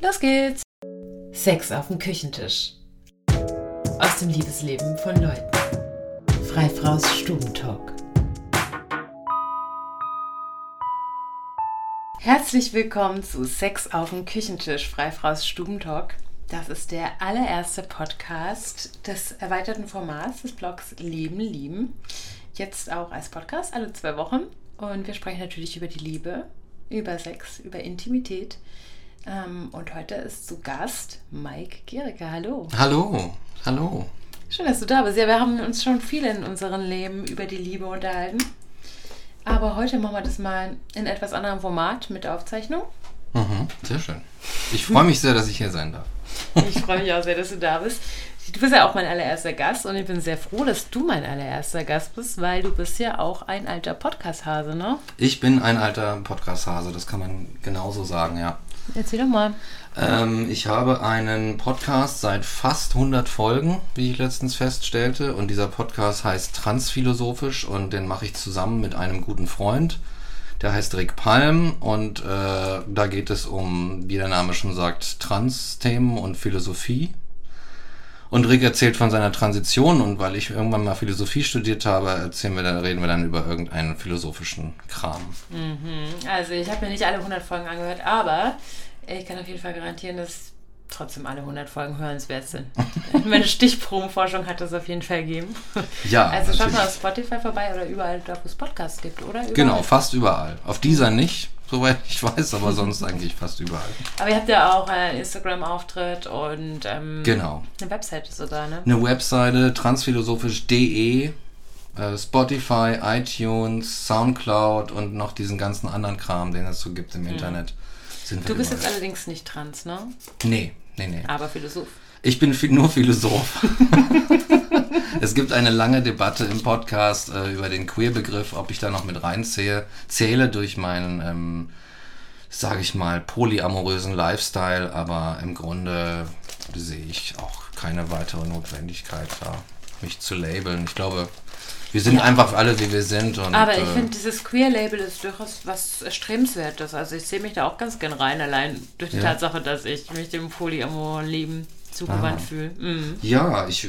Los geht's! Sex auf dem Küchentisch. Aus dem Liebesleben von Leuten. Freifraus Stubentalk. Herzlich willkommen zu Sex auf dem Küchentisch, Freifraus Stubentalk. Das ist der allererste Podcast des erweiterten Formats des Blogs Leben lieben. Jetzt auch als Podcast alle zwei Wochen. Und wir sprechen natürlich über die Liebe, über Sex, über Intimität. Ähm, und heute ist zu Gast Mike Gericke. Hallo. Hallo, hallo. Schön, dass du da bist. Ja, wir haben uns schon viel in unserem Leben über die Liebe unterhalten. Aber heute machen wir das mal in etwas anderem Format mit Aufzeichnung. Mhm, sehr schön. Ich freue mich sehr, dass ich hier sein darf. Ich freue mich auch sehr, dass du da bist. Du bist ja auch mein allererster Gast und ich bin sehr froh, dass du mein allererster Gast bist, weil du bist ja auch ein alter Podcast-Hase, ne? Ich bin ein alter Podcast-Hase, das kann man genauso sagen, ja. Erzähl doch mal. Ähm, ich habe einen Podcast seit fast 100 Folgen, wie ich letztens feststellte. Und dieser Podcast heißt Transphilosophisch und den mache ich zusammen mit einem guten Freund. Der heißt Rick Palm und äh, da geht es um, wie der Name schon sagt, Trans-Themen und Philosophie. Und Rick erzählt von seiner Transition und weil ich irgendwann mal Philosophie studiert habe, erzählen wir dann, reden wir dann über irgendeinen philosophischen Kram. Mhm. Also ich habe mir nicht alle 100 Folgen angehört, aber ich kann auf jeden Fall garantieren, dass trotzdem alle 100 Folgen hörenswert sind. Meine Stichprobenforschung hat das auf jeden Fall gegeben. Ja. Also schaut mal auf Spotify vorbei oder überall da, wo es Podcasts gibt, oder? Überall. Genau, fast überall. Auf dieser nicht, soweit ich weiß, aber sonst eigentlich fast überall. Aber ihr habt ja auch einen Instagram-Auftritt und ähm, Genau. eine Webseite sogar, ne? Eine Webseite transphilosophisch.de, äh, Spotify, iTunes, Soundcloud und noch diesen ganzen anderen Kram, den es so gibt im Internet. Sind wir Du bist jetzt allerdings nicht trans, ne? Nee, nee, nee. Aber Philosoph. Ich bin nur Philosoph. es gibt eine lange Debatte im Podcast äh, über den Queer-Begriff, ob ich da noch mit reinzähle, zähle durch meinen, ähm, sage ich mal, polyamorösen Lifestyle, aber im Grunde sehe ich auch keine weitere Notwendigkeit da, mich zu labeln. Ich glaube, wir sind einfach alle, wie wir sind. Und, Aber ich äh, finde, dieses Queer-Label ist durchaus was Erstrebenswertes. Also ich sehe mich da auch ganz gern rein, allein durch die Ja. Tatsache, dass ich mich dem Polyamor-Leben zugewandt Ah. fühle. Mhm. Ja, ich.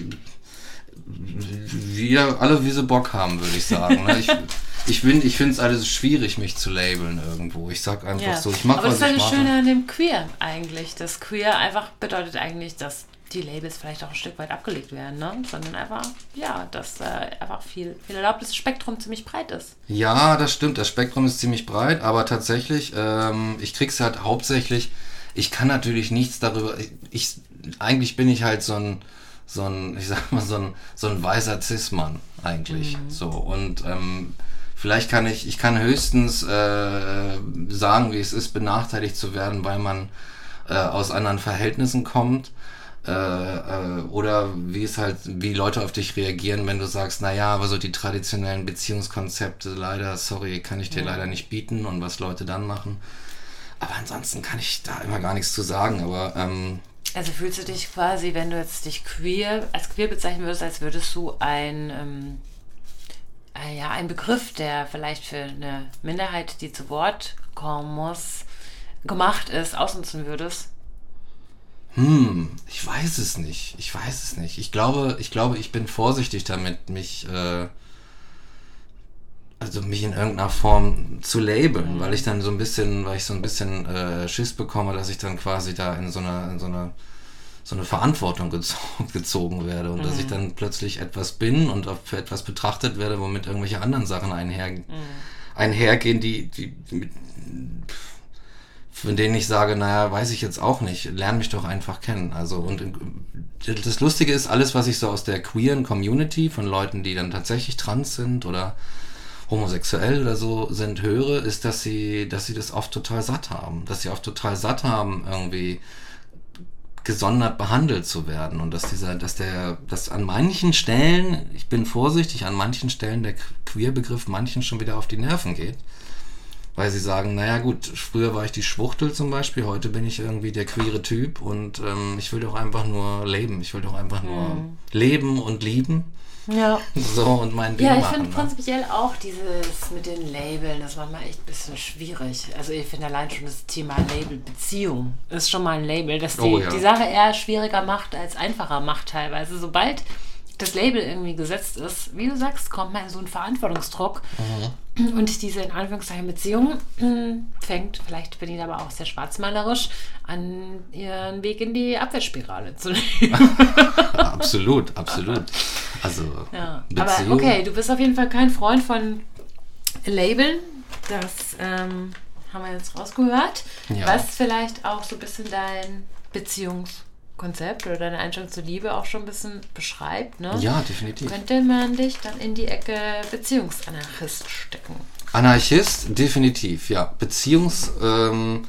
Wir alle, wie sie Bock haben, würde ich sagen. Ne? Ich, ich, bin- ich finde es alles schwierig, mich zu labeln irgendwo. Ich sag einfach Ja. so, ich mache, Aber das was ist ich das mache. Schöne an dem Queer eigentlich. Das Queer einfach bedeutet eigentlich, dass die Labels vielleicht auch ein Stück weit abgelegt werden, ne? Sondern einfach, ja, dass äh, einfach viel, viel erlaubtes Spektrum ziemlich breit ist. Ja, das stimmt. Das Spektrum ist ziemlich breit, aber tatsächlich, ähm, ich krieg's halt hauptsächlich. Ich kann natürlich nichts darüber. Ich, ich eigentlich bin ich halt so ein, so ein, ich sag mal so ein, so ein weißer Cis-Mann eigentlich. So und ähm, vielleicht kann ich, ich kann höchstens äh, sagen, wie es ist, benachteiligt zu werden, weil man äh, aus anderen Verhältnissen kommt. Äh, äh, oder wie es halt, wie Leute auf dich reagieren, wenn du sagst, naja, aber so die traditionellen Beziehungskonzepte, leider, sorry, kann ich dir leider nicht bieten und was Leute dann machen. Aber ansonsten kann ich da immer gar nichts zu sagen, aber ähm, Also fühlst du dich quasi, wenn du jetzt dich queer, als queer bezeichnen würdest, als würdest du ein, ähm, äh, ja, ein Begriff, der vielleicht für eine Minderheit, die zu Wort kommen muss, gemacht ist, ausnutzen würdest? Hm, ich weiß es nicht. Ich weiß es nicht. Ich glaube, ich glaube, ich bin vorsichtig damit, mich, äh, also mich in irgendeiner Form zu labeln, weil ich dann so ein bisschen, weil ich so ein bisschen äh, Schiss bekomme, dass ich dann quasi da in so einer, in so einer so eine Verantwortung gezo gezogen werde und dass ich dann plötzlich etwas bin und auch für etwas betrachtet werde, womit irgendwelche anderen Sachen einher, einhergehen, die, die mit, von denen ich sage, naja, weiß ich jetzt auch nicht, lern mich doch einfach kennen. Also und das Lustige ist, alles, was ich so aus der queeren Community von Leuten, die dann tatsächlich trans sind oder homosexuell oder so sind, höre, ist, dass sie, dass sie das oft total satt haben. Dass sie oft total satt haben, irgendwie gesondert behandelt zu werden und dass dieser, dass der, dass an manchen Stellen, ich bin vorsichtig, an manchen Stellen der Queer-Begriff manchen schon wieder auf die Nerven geht. Weil sie sagen, naja gut, früher war ich die Schwuchtel zum Beispiel, heute bin ich irgendwie der queere Typ und ähm, ich will doch einfach nur leben, ich will doch einfach nur leben und lieben. Ja. So und mein Ding Ja, ich finde ne? prinzipiell auch dieses mit den Labeln, das war mal echt ein bisschen schwierig. Also ich finde allein schon das Thema Label Beziehung ist schon mal ein Label, das die, Oh ja. die Sache eher schwieriger macht als einfacher macht teilweise. Sobald das Label irgendwie gesetzt ist, wie du sagst, kommt man in so einen Verantwortungsdruck. Mhm. Und diese in Anführungszeichen Beziehung hm, fängt, vielleicht bin ich aber auch sehr schwarzmalerisch, an ihren Weg in die Abwärtsspirale zu nehmen. absolut, absolut. Also Ja, Beziehung. aber okay, du bist auf jeden Fall kein Freund von Labeln. Das ähm, haben wir jetzt rausgehört. Ja. Was vielleicht auch so ein bisschen dein Beziehungskonzept oder deine Einstellung zur Liebe auch schon ein bisschen beschreibt. Ne? Ja, definitiv. Könnte man dich dann in die Ecke Beziehungsanarchist stecken? Anarchist, definitiv, ja. Beziehungs, ähm,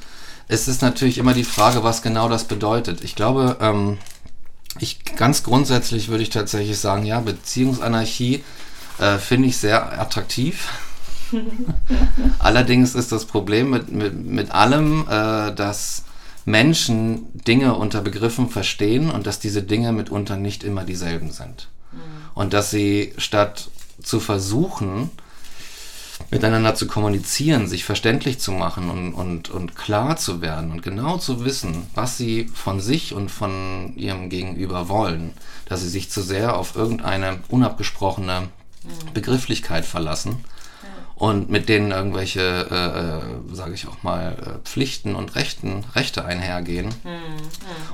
es ist natürlich immer die Frage, was genau das bedeutet. Ich glaube, ähm, ich ganz grundsätzlich würde ich tatsächlich sagen, ja, Beziehungsanarchie äh, finde ich sehr attraktiv. Allerdings ist das Problem mit, mit, mit allem, äh, dass Menschen Dinge unter Begriffen verstehen und dass diese Dinge mitunter nicht immer dieselben sind. Und dass sie statt zu versuchen, miteinander zu kommunizieren, sich verständlich zu machen und, und, und klar zu werden und genau zu wissen, was sie von sich und von ihrem Gegenüber wollen, dass sie sich zu sehr auf irgendeine unabgesprochene Begrifflichkeit verlassen und mit denen irgendwelche, äh, äh, sage ich auch mal, äh, Pflichten und Rechten, Rechte einhergehen.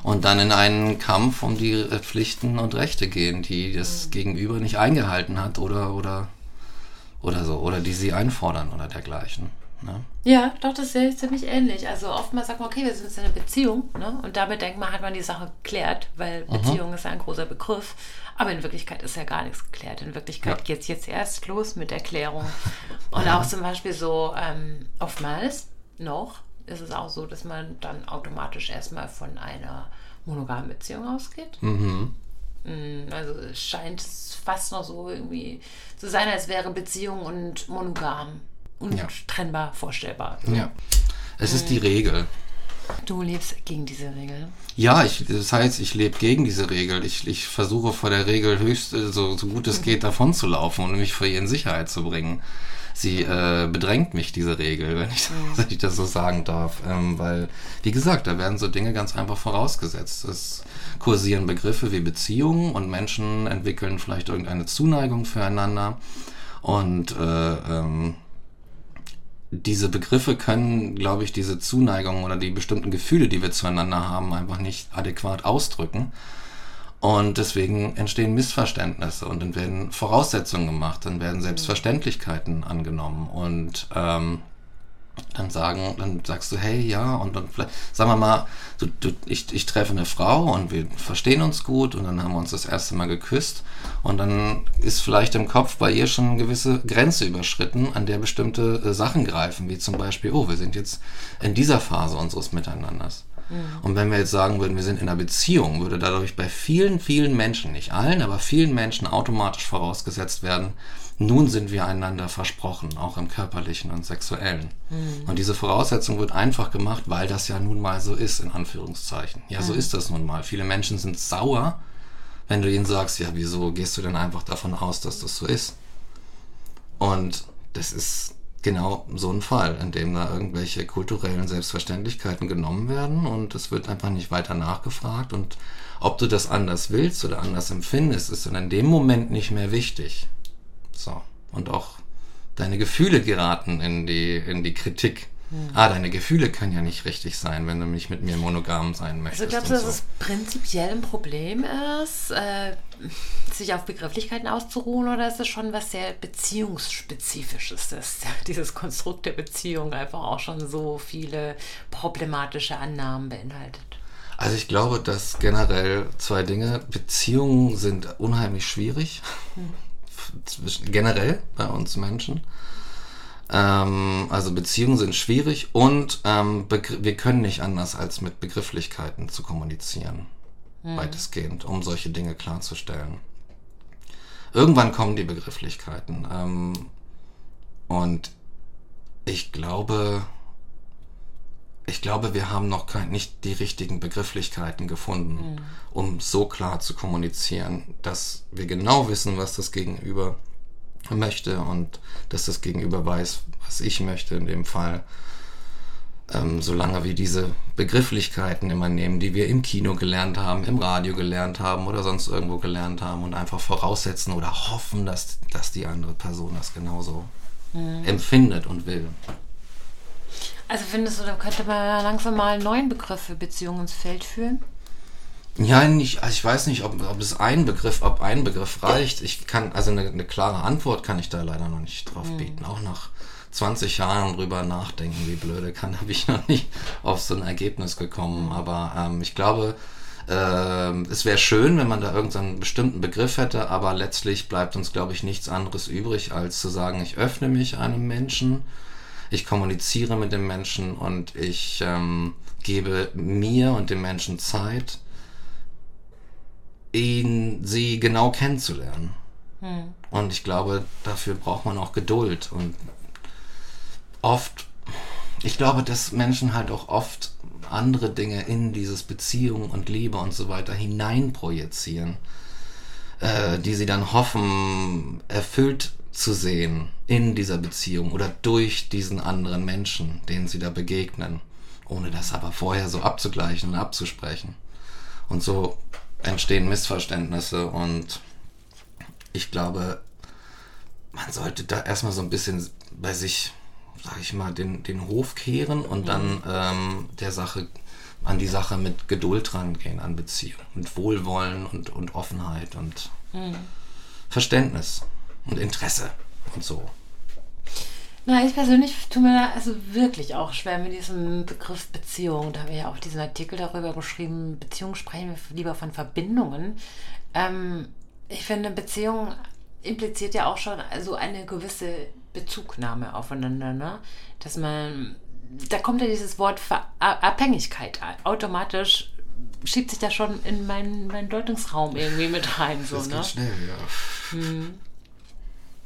Und dann in einen Kampf um die äh, Pflichten und Rechte gehen, die das Gegenüber nicht eingehalten hat oder oder oder so oder die sie einfordern oder dergleichen. Ne? Ja, doch, das sehe ich ziemlich ähnlich. Also oftmals sagt man, okay, wir sind jetzt in einer Beziehung, ne? Und damit denkt man, hat man die Sache geklärt, weil Beziehung ist ja ein großer Begriff. Aber in Wirklichkeit ist ja gar nichts geklärt. In Wirklichkeit Ja. geht es jetzt erst los mit Erklärung. Und auch zum Beispiel so, ähm, oftmals noch ist es auch so, dass man dann automatisch erstmal von einer monogamen Beziehung ausgeht. Mm, Also es scheint fast noch so irgendwie zu sein, als wäre Beziehung und monogam untrennbar vorstellbar. Ja. Es ist die Regel. Du lebst gegen diese Regel. Ja, ich, das heißt, ich lebe gegen diese Regel. Ich, ich versuche vor der Regel höchst, äh, so, so gut es geht, davon zu laufen und mich vor ihr in Sicherheit zu bringen. Sie äh, bedrängt mich, diese Regel, wenn ich, wenn ich das so sagen darf. Ähm, weil, wie gesagt, da werden so Dinge ganz einfach vorausgesetzt. Es kursieren Begriffe wie Beziehungen und Menschen entwickeln vielleicht irgendeine Zuneigung füreinander. Und äh, ähm, diese Begriffe können, glaube ich, diese Zuneigung oder die bestimmten Gefühle, die wir zueinander haben, einfach nicht adäquat ausdrücken. Und deswegen entstehen Missverständnisse und dann werden Voraussetzungen gemacht, dann werden Selbstverständlichkeiten angenommen und ähm, dann sagen, dann sagst du, hey, ja, und dann vielleicht, sagen wir mal, du, du, ich, ich treffe eine Frau und wir verstehen uns gut und dann haben wir uns das erste Mal geküsst und dann ist vielleicht im Kopf bei ihr schon eine gewisse Grenze überschritten, an der bestimmte äh, Sachen greifen, wie zum Beispiel, oh, wir sind jetzt in dieser Phase unseres Miteinanders. Und wenn wir jetzt sagen würden, wir sind in einer Beziehung, würde dadurch bei vielen, vielen Menschen, nicht allen, aber vielen Menschen automatisch vorausgesetzt werden, nun sind wir einander versprochen, auch im körperlichen und sexuellen. Und diese Voraussetzung wird einfach gemacht, weil das ja nun mal so ist, in Anführungszeichen. Ja, so ist das nun mal. Viele Menschen sind sauer, wenn du ihnen sagst, ja, wieso gehst du denn einfach davon aus, dass das so ist? Und das ist genau so ein Fall, in dem da irgendwelche kulturellen Selbstverständlichkeiten genommen werden und es wird einfach nicht weiter nachgefragt und ob du das anders willst oder anders empfindest, ist dann in dem Moment nicht mehr wichtig. So. Und auch deine Gefühle geraten in die, in die Kritik. Ah, deine Gefühle können ja nicht richtig sein, wenn du nicht mit mir monogam sein möchtest. Also glaubst du, dass so. es prinzipiell ein Problem ist, äh, sich auf Begrifflichkeiten auszuruhen oder ist es schon was sehr beziehungsspezifisches, dass dieses Konstrukt der Beziehung einfach auch schon so viele problematische Annahmen beinhaltet? Also ich glaube, dass generell zwei Dinge, Beziehungen sind unheimlich schwierig, zwischen, generell bei uns Menschen. Ähm, also Beziehungen sind schwierig und ähm, wir können nicht anders als mit Begrifflichkeiten zu kommunizieren, weitestgehend, um solche Dinge klarzustellen. Irgendwann kommen die Begrifflichkeiten ähm, und ich glaube, ich glaube, wir haben noch kein, nicht die richtigen Begrifflichkeiten gefunden, mhm. um so klar zu kommunizieren, dass wir genau wissen, was das Gegenüber möchte und dass das Gegenüber weiß, was ich möchte in dem Fall. Ähm, solange wir diese Begrifflichkeiten immer nehmen, die wir im Kino gelernt haben, im Radio gelernt haben oder sonst irgendwo gelernt haben und einfach voraussetzen oder hoffen, dass, dass die andere Person das genauso mhm. empfindet und will. Also findest du, da könnte man langsam mal einen neuen Begriff für Beziehungen ins Feld führen? Ja, nicht, also ich weiß nicht, ob, ob es ein Begriff, ob ein Begriff reicht. Ich kann, also eine, eine klare Antwort kann ich da leider noch nicht drauf mhm. bieten. Auch nach 20 Jahren drüber nachdenken, wie blöde kann, habe ich noch nicht auf so ein Ergebnis gekommen. Aber ähm, ich glaube, äh, es wäre schön, wenn man da irgendeinen bestimmten Begriff hätte, aber letztlich bleibt uns, glaube ich, nichts anderes übrig, als zu sagen, ich öffne mich einem Menschen ich kommuniziere mit dem Menschen und ich ähm, gebe mir und dem Menschen Zeit, ihn, sie genau kennenzulernen. Hm. Und ich glaube, dafür braucht man auch Geduld. Und oft, ich glaube, dass Menschen halt auch oft andere Dinge in dieses Beziehung und Liebe und so weiter hineinprojizieren, äh, die sie dann hoffen, erfüllt zu sehen in dieser Beziehung oder durch diesen anderen Menschen, denen sie da begegnen, ohne das aber vorher so abzugleichen und abzusprechen. Und so entstehen Missverständnisse und ich glaube, man sollte da erstmal so ein bisschen bei sich, sag ich mal, den, den Hof kehren und dann mhm. ähm, der Sache, an die Sache mit Geduld rangehen, an Beziehung, mit Wohlwollen und, und Offenheit und mhm. Verständnis und Interesse und so. Na, ich persönlich tue mir da also wirklich auch schwer mit diesem Begriff Beziehung. Da haben wir ja auch diesen Artikel darüber geschrieben, Beziehung sprechen wir lieber von Verbindungen. Ähm, ich finde, Beziehung impliziert ja auch schon also eine gewisse Bezugnahme aufeinander, ne? Dass man, da kommt ja dieses Wort Ver Abhängigkeit automatisch schiebt sich da schon in meinen, meinen Deutungsraum irgendwie mit rein. So, das ne? geht schnell, ja. Hm.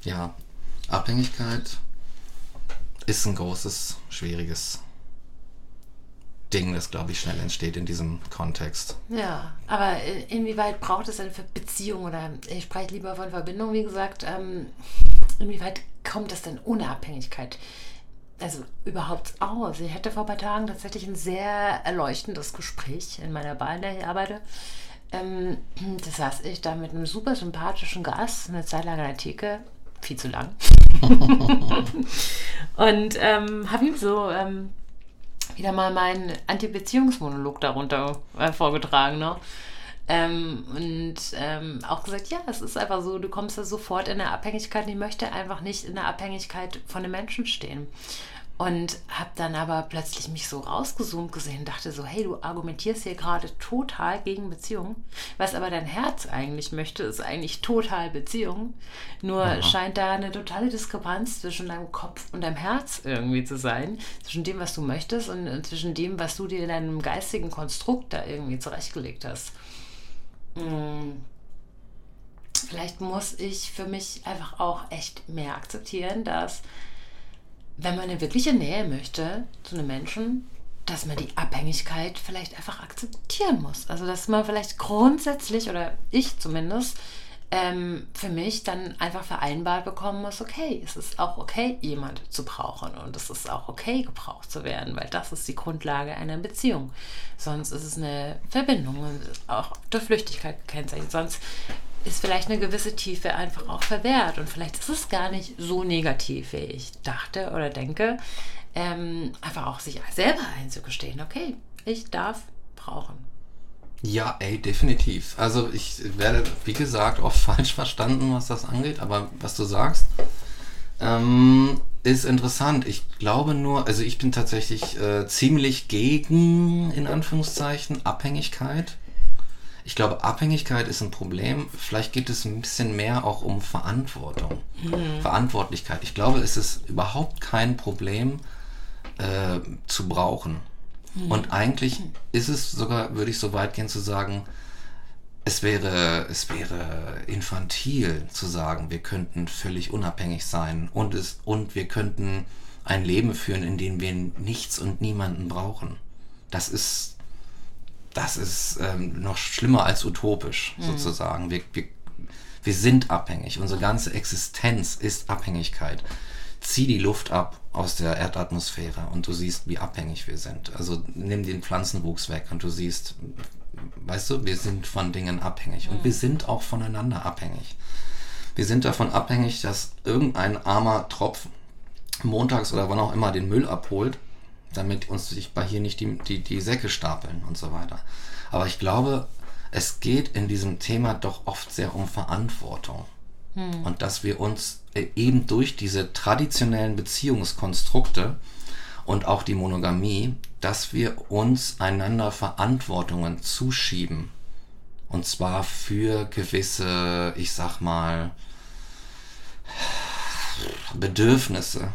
Ja, Abhängigkeit ist ein großes, schwieriges Ding, das, glaube ich, schnell entsteht in diesem Kontext. Ja, aber inwieweit braucht es denn für Beziehungen oder ich spreche lieber von Verbindung, wie gesagt, ähm, inwieweit kommt es denn ohne Abhängigkeit? Also überhaupt aus. Ich hatte vor ein paar Tagen tatsächlich ein sehr erleuchtendes Gespräch in meiner Bar, in der ich arbeite. Ähm, da saß ich da mit einem super sympathischen Gast, eine Zeit lang an der Theke, viel zu lang. und ähm, habe ihm so ähm, wieder mal meinen Anti-Beziehungsmonolog darunter äh, vorgetragen. Ne? Ähm, und ähm, auch gesagt, ja, es ist einfach so, du kommst da sofort in eine Abhängigkeit ich möchte einfach nicht in der Abhängigkeit von einem Menschen stehen. Und habe dann aber plötzlich mich so rausgezoomt gesehen, dachte so, hey, du argumentierst hier gerade total gegen Beziehung. Was aber dein Herz eigentlich möchte, ist eigentlich total Beziehung. Nur Aha. scheint da eine totale Diskrepanz zwischen deinem Kopf und deinem Herz irgendwie zu sein. Zwischen dem, was du möchtest und zwischen dem, was du dir in deinem geistigen Konstrukt da irgendwie zurechtgelegt hast. Hm. Vielleicht muss ich für mich einfach auch echt mehr akzeptieren, dass wenn man eine wirkliche Nähe möchte zu einem Menschen, dass man die Abhängigkeit vielleicht einfach akzeptieren muss. Also dass man vielleicht grundsätzlich, oder ich zumindest, ähm, für mich dann einfach vereinbart bekommen muss, okay, es ist auch okay, jemand zu brauchen und es ist auch okay, gebraucht zu werden, weil das ist die Grundlage einer Beziehung. Sonst ist es eine Verbindung und auch durch Flüchtigkeit gekennzeichnet. Sonst ist vielleicht eine gewisse Tiefe einfach auch verwehrt. Und vielleicht ist es gar nicht so negativ, wie ich dachte oder denke. Ähm, einfach auch sich selber einzugestehen, okay, ich darf brauchen. Ja, ey, definitiv. Also ich werde, wie gesagt, oft falsch verstanden, was das angeht, aber was du sagst, ähm, ist interessant. Ich glaube nur, also ich bin tatsächlich äh, ziemlich gegen, in Anführungszeichen, Abhängigkeit. Ich glaube, Abhängigkeit ist ein Problem. Vielleicht geht es ein bisschen mehr auch um Verantwortung, mhm. Verantwortlichkeit. Ich glaube, es ist überhaupt kein Problem äh, zu brauchen. Mhm. Und eigentlich ist es sogar, würde ich so weit gehen zu sagen, es wäre, es wäre infantil zu sagen, wir könnten völlig unabhängig sein und, es, und wir könnten ein Leben führen, in dem wir nichts und niemanden brauchen. Das ist, das ist ähm, noch schlimmer als utopisch, mhm. sozusagen. Wir, wir, wir sind abhängig. Unsere ganze Existenz ist Abhängigkeit. Zieh die Luft ab aus der Erdatmosphäre und du siehst, wie abhängig wir sind. Also nimm den Pflanzenwuchs weg und du siehst, weißt du, wir sind von Dingen abhängig und wir sind auch voneinander abhängig. Wir sind davon abhängig, dass irgendein armer Tropf montags oder wann auch immer den Müll abholt, damit uns sich bei hier nicht die, die, die Säcke stapeln und so weiter. Aber ich glaube, es geht in diesem Thema doch oft sehr um Verantwortung. Hm. Und dass wir uns äh, eben durch diese traditionellen Beziehungskonstrukte und auch die Monogamie, dass wir uns einander Verantwortungen zuschieben. Und zwar für gewisse, ich sag mal, Bedürfnisse.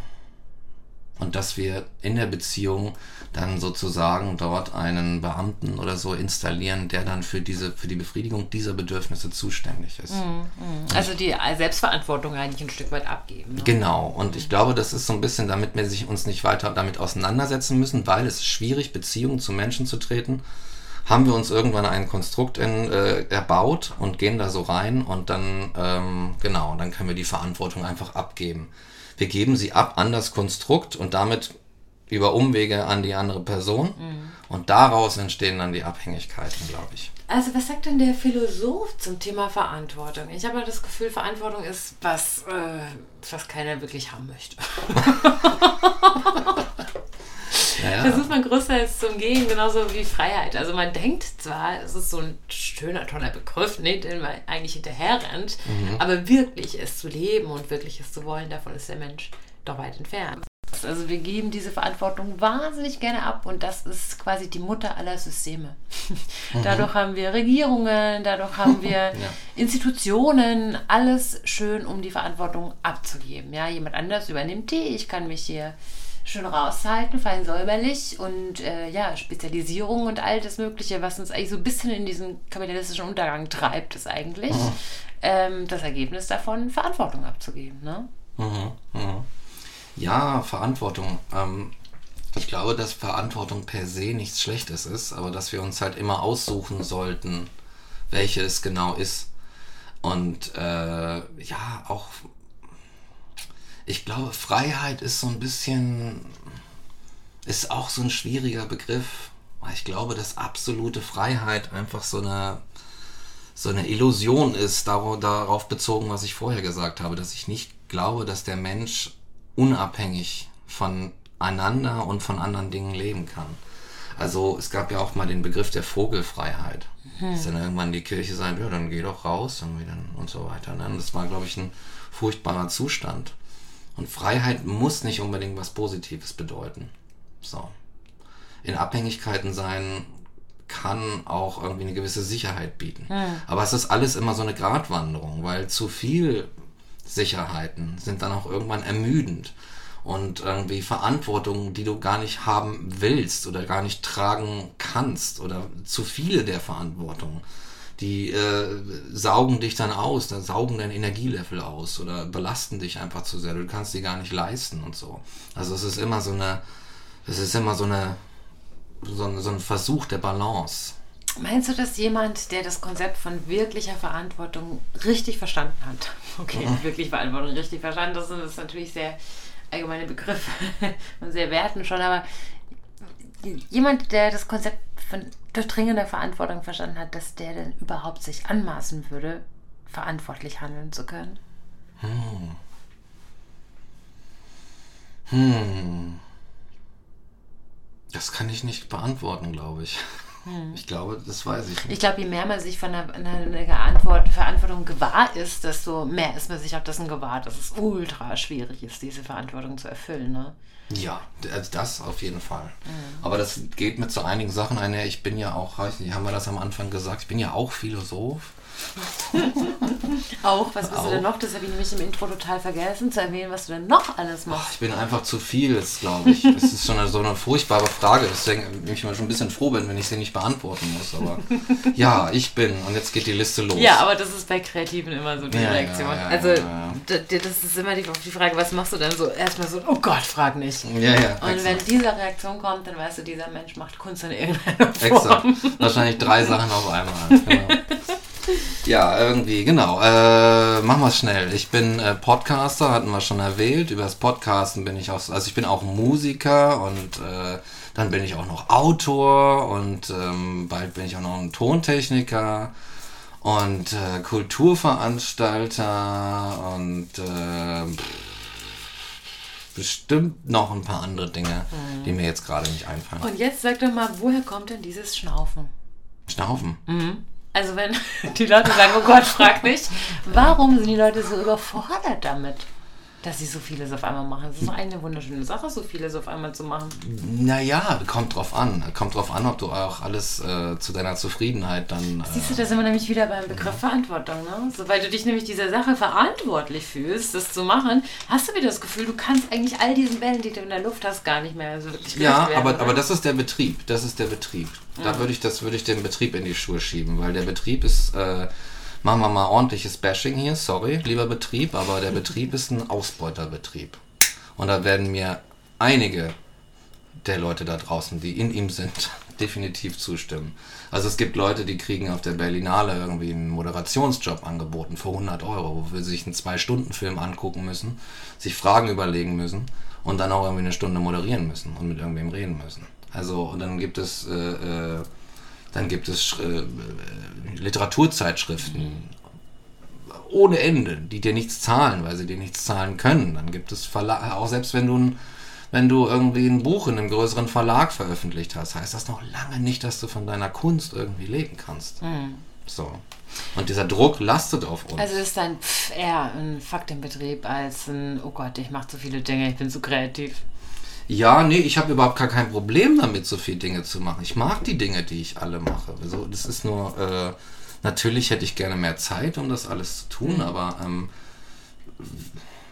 Und dass wir in der Beziehung dann sozusagen dort einen Beamten oder so installieren, der dann für diese, für die Befriedigung dieser Bedürfnisse zuständig ist. Mm, mm. Also die Selbstverantwortung eigentlich ein Stück weit abgeben. Ne? Genau. Und ich glaube, das ist so ein bisschen, damit wir sich uns nicht weiter damit auseinandersetzen müssen, weil es ist schwierig, Beziehungen zu Menschen zu treten haben wir uns irgendwann ein Konstrukt in, äh, erbaut und gehen da so rein und dann, ähm, genau, dann können wir die Verantwortung einfach abgeben. Wir geben sie ab an das Konstrukt und damit über Umwege an die andere Person mhm. und daraus entstehen dann die Abhängigkeiten, glaube ich. Also was sagt denn der Philosoph zum Thema Verantwortung? Ich habe das Gefühl, Verantwortung ist was, äh, was keiner wirklich haben möchte. Ja, Versucht man größtenteils zu umgehen, genauso wie Freiheit. Also man denkt zwar, es ist so ein schöner, toller Begriff, ne, den man eigentlich hinterher rennt, mhm. aber wirklich es zu leben und wirklich es zu wollen, davon ist der Mensch doch weit entfernt. Also wir geben diese Verantwortung wahnsinnig gerne ab und das ist quasi die Mutter aller Systeme. Mhm. Dadurch haben wir Regierungen, dadurch haben wir ja. Institutionen, alles schön, um die Verantwortung abzugeben. Ja, jemand anders übernimmt die, ich kann mich hier schön raushalten, fein säuberlich und äh, ja, Spezialisierung und all das Mögliche, was uns eigentlich so ein bisschen in diesen kapitalistischen Untergang treibt, ist eigentlich mhm. ähm, das Ergebnis davon, Verantwortung abzugeben. Ne? Mhm, mh. Ja, Verantwortung. Ähm, ich glaube, dass Verantwortung per se nichts Schlechtes ist, aber dass wir uns halt immer aussuchen sollten, welche es genau ist. Und äh, ja, auch ich glaube, Freiheit ist so ein bisschen, ist auch so ein schwieriger Begriff. Ich glaube, dass absolute Freiheit einfach so eine, so eine Illusion ist, darauf bezogen, was ich vorher gesagt habe, dass ich nicht glaube, dass der Mensch unabhängig voneinander und von anderen Dingen leben kann. Also es gab ja auch mal den Begriff der Vogelfreiheit. Hm. Dass dann irgendwann die Kirche sagt, ja, dann geh doch raus und, und so weiter. Ne? Das war, glaube ich, ein furchtbarer Zustand. Und Freiheit muss nicht unbedingt was Positives bedeuten. So. In Abhängigkeiten sein kann auch irgendwie eine gewisse Sicherheit bieten. Ja. Aber es ist alles immer so eine Gratwanderung, weil zu viel Sicherheiten sind dann auch irgendwann ermüdend. Und irgendwie Verantwortung, die du gar nicht haben willst oder gar nicht tragen kannst oder zu viele der Verantwortung die äh, saugen dich dann aus, dann saugen dein Energielevel aus oder belasten dich einfach zu sehr. Du kannst die gar nicht leisten und so. Also es ist immer so eine, es ist immer so eine, so ein, so ein Versuch der Balance. Meinst du, dass jemand, der das Konzept von wirklicher Verantwortung richtig verstanden hat, okay, mhm. wirklich Verantwortung richtig verstanden, das sind natürlich sehr allgemeine Begriffe und sehr werten schon, aber jemand, der das Konzept von durchdringender Verantwortung verstanden hat, dass der denn überhaupt sich anmaßen würde, verantwortlich handeln zu können? Hm. Hm. Das kann ich nicht beantworten, glaube ich. Hm. Ich glaube, das weiß ich nicht. Ich glaube, je mehr man sich von einer, einer Antwort, Verantwortung gewahr ist, desto mehr ist man sich auch dessen gewahr, dass es ultra schwierig ist, diese Verantwortung zu erfüllen. Ne? Ja, also das auf jeden Fall. Mhm. Aber das geht mit so einigen Sachen einher. Ich bin ja auch, haben wir das am Anfang gesagt, ich bin ja auch Philosoph. auch, was bist auch. du denn noch? Das habe ich nämlich im Intro total vergessen zu erwähnen, was du denn noch alles machst. Ach, ich bin einfach zu viel, glaube ich. das ist schon eine, so eine furchtbare Frage, deswegen bin ich mal schon ein bisschen froh bin, wenn ich sie nicht beantworten muss. Aber ja, ich bin und jetzt geht die Liste los. Ja, aber das ist bei Kreativen immer so die Ja, Reaktion. ja, ja, also das ist immer die, die Frage, was machst du dann so? Erstmal so, oh Gott, frag nicht. Ja, ja. Und wenn exakt. diese Reaktion kommt, dann weißt du, dieser Mensch macht Kunst in irgendeiner Exakt. Form. Wahrscheinlich drei Sachen auf einmal. Genau. Ja, irgendwie, genau. Äh, machen wir es schnell. Ich bin äh, Podcaster, hatten wir schon erwähnt. Über das Podcasten bin ich auch, also ich bin auch Musiker und äh, dann bin ich auch noch Autor und ähm, bald bin ich auch noch ein Tontechniker und äh, Kulturveranstalter und äh, bestimmt noch ein paar andere Dinge, die mir jetzt gerade nicht einfallen. Und jetzt sag doch mal, woher kommt denn dieses Schnaufen? Schnaufen. Also wenn die Leute sagen, oh Gott, frag nicht, warum sind die Leute so überfordert damit, dass sie so vieles auf einmal machen? Es ist doch eine wunderschöne Sache, so vieles auf einmal zu machen. Naja, kommt drauf an. Kommt drauf an, ob du auch alles äh, zu deiner Zufriedenheit dann. Siehst du, Äh, da sind wir nämlich wieder beim Begriff Verantwortung. Ne? Sobald du dich nämlich dieser Sache verantwortlich fühlst, das zu machen, hast du wieder das Gefühl, du kannst eigentlich all diesen Bällen, die du in der Luft hast, gar nicht mehr so wirklich ja, werden. aber, ne? aber das ist der Betrieb. Das ist der Betrieb. Da würde ich das würde ich den Betrieb in die Schuhe schieben, weil der Betrieb ist. Äh, machen wir mal ordentliches Bashing hier, sorry, lieber Betrieb, aber der Betrieb ist ein Ausbeuterbetrieb. Und da werden mir einige der Leute da draußen, die in ihm sind, definitiv zustimmen. Also es gibt Leute, die kriegen auf der Berlinale irgendwie einen Moderationsjob angeboten für 100 Euro, wofür sie sich einen Zwei-Stunden-Film angucken müssen, sich Fragen überlegen müssen und dann auch irgendwie eine Stunde moderieren müssen und mit irgendwem reden müssen. Also und dann gibt es äh, äh, dann gibt es äh, äh, Literaturzeitschriften ohne Ende, die dir nichts zahlen, weil sie dir nichts zahlen können. Dann gibt es Verla auch selbst wenn du ein wenn du irgendwie ein Buch in einem größeren Verlag veröffentlicht hast, heißt das noch lange nicht, dass du von deiner Kunst irgendwie leben kannst. So. Und dieser Druck lastet auf uns. Also ist dann pff, eher ein Fakt im Betrieb als ein, oh Gott, ich mache zu viele Dinge, ich bin zu kreativ. Ja, nee, ich habe überhaupt gar kein Problem damit, so viele Dinge zu machen. Ich mag die Dinge, die ich alle mache. Also, das ist nur, äh, natürlich hätte ich gerne mehr Zeit, um das alles zu tun, aber ähm,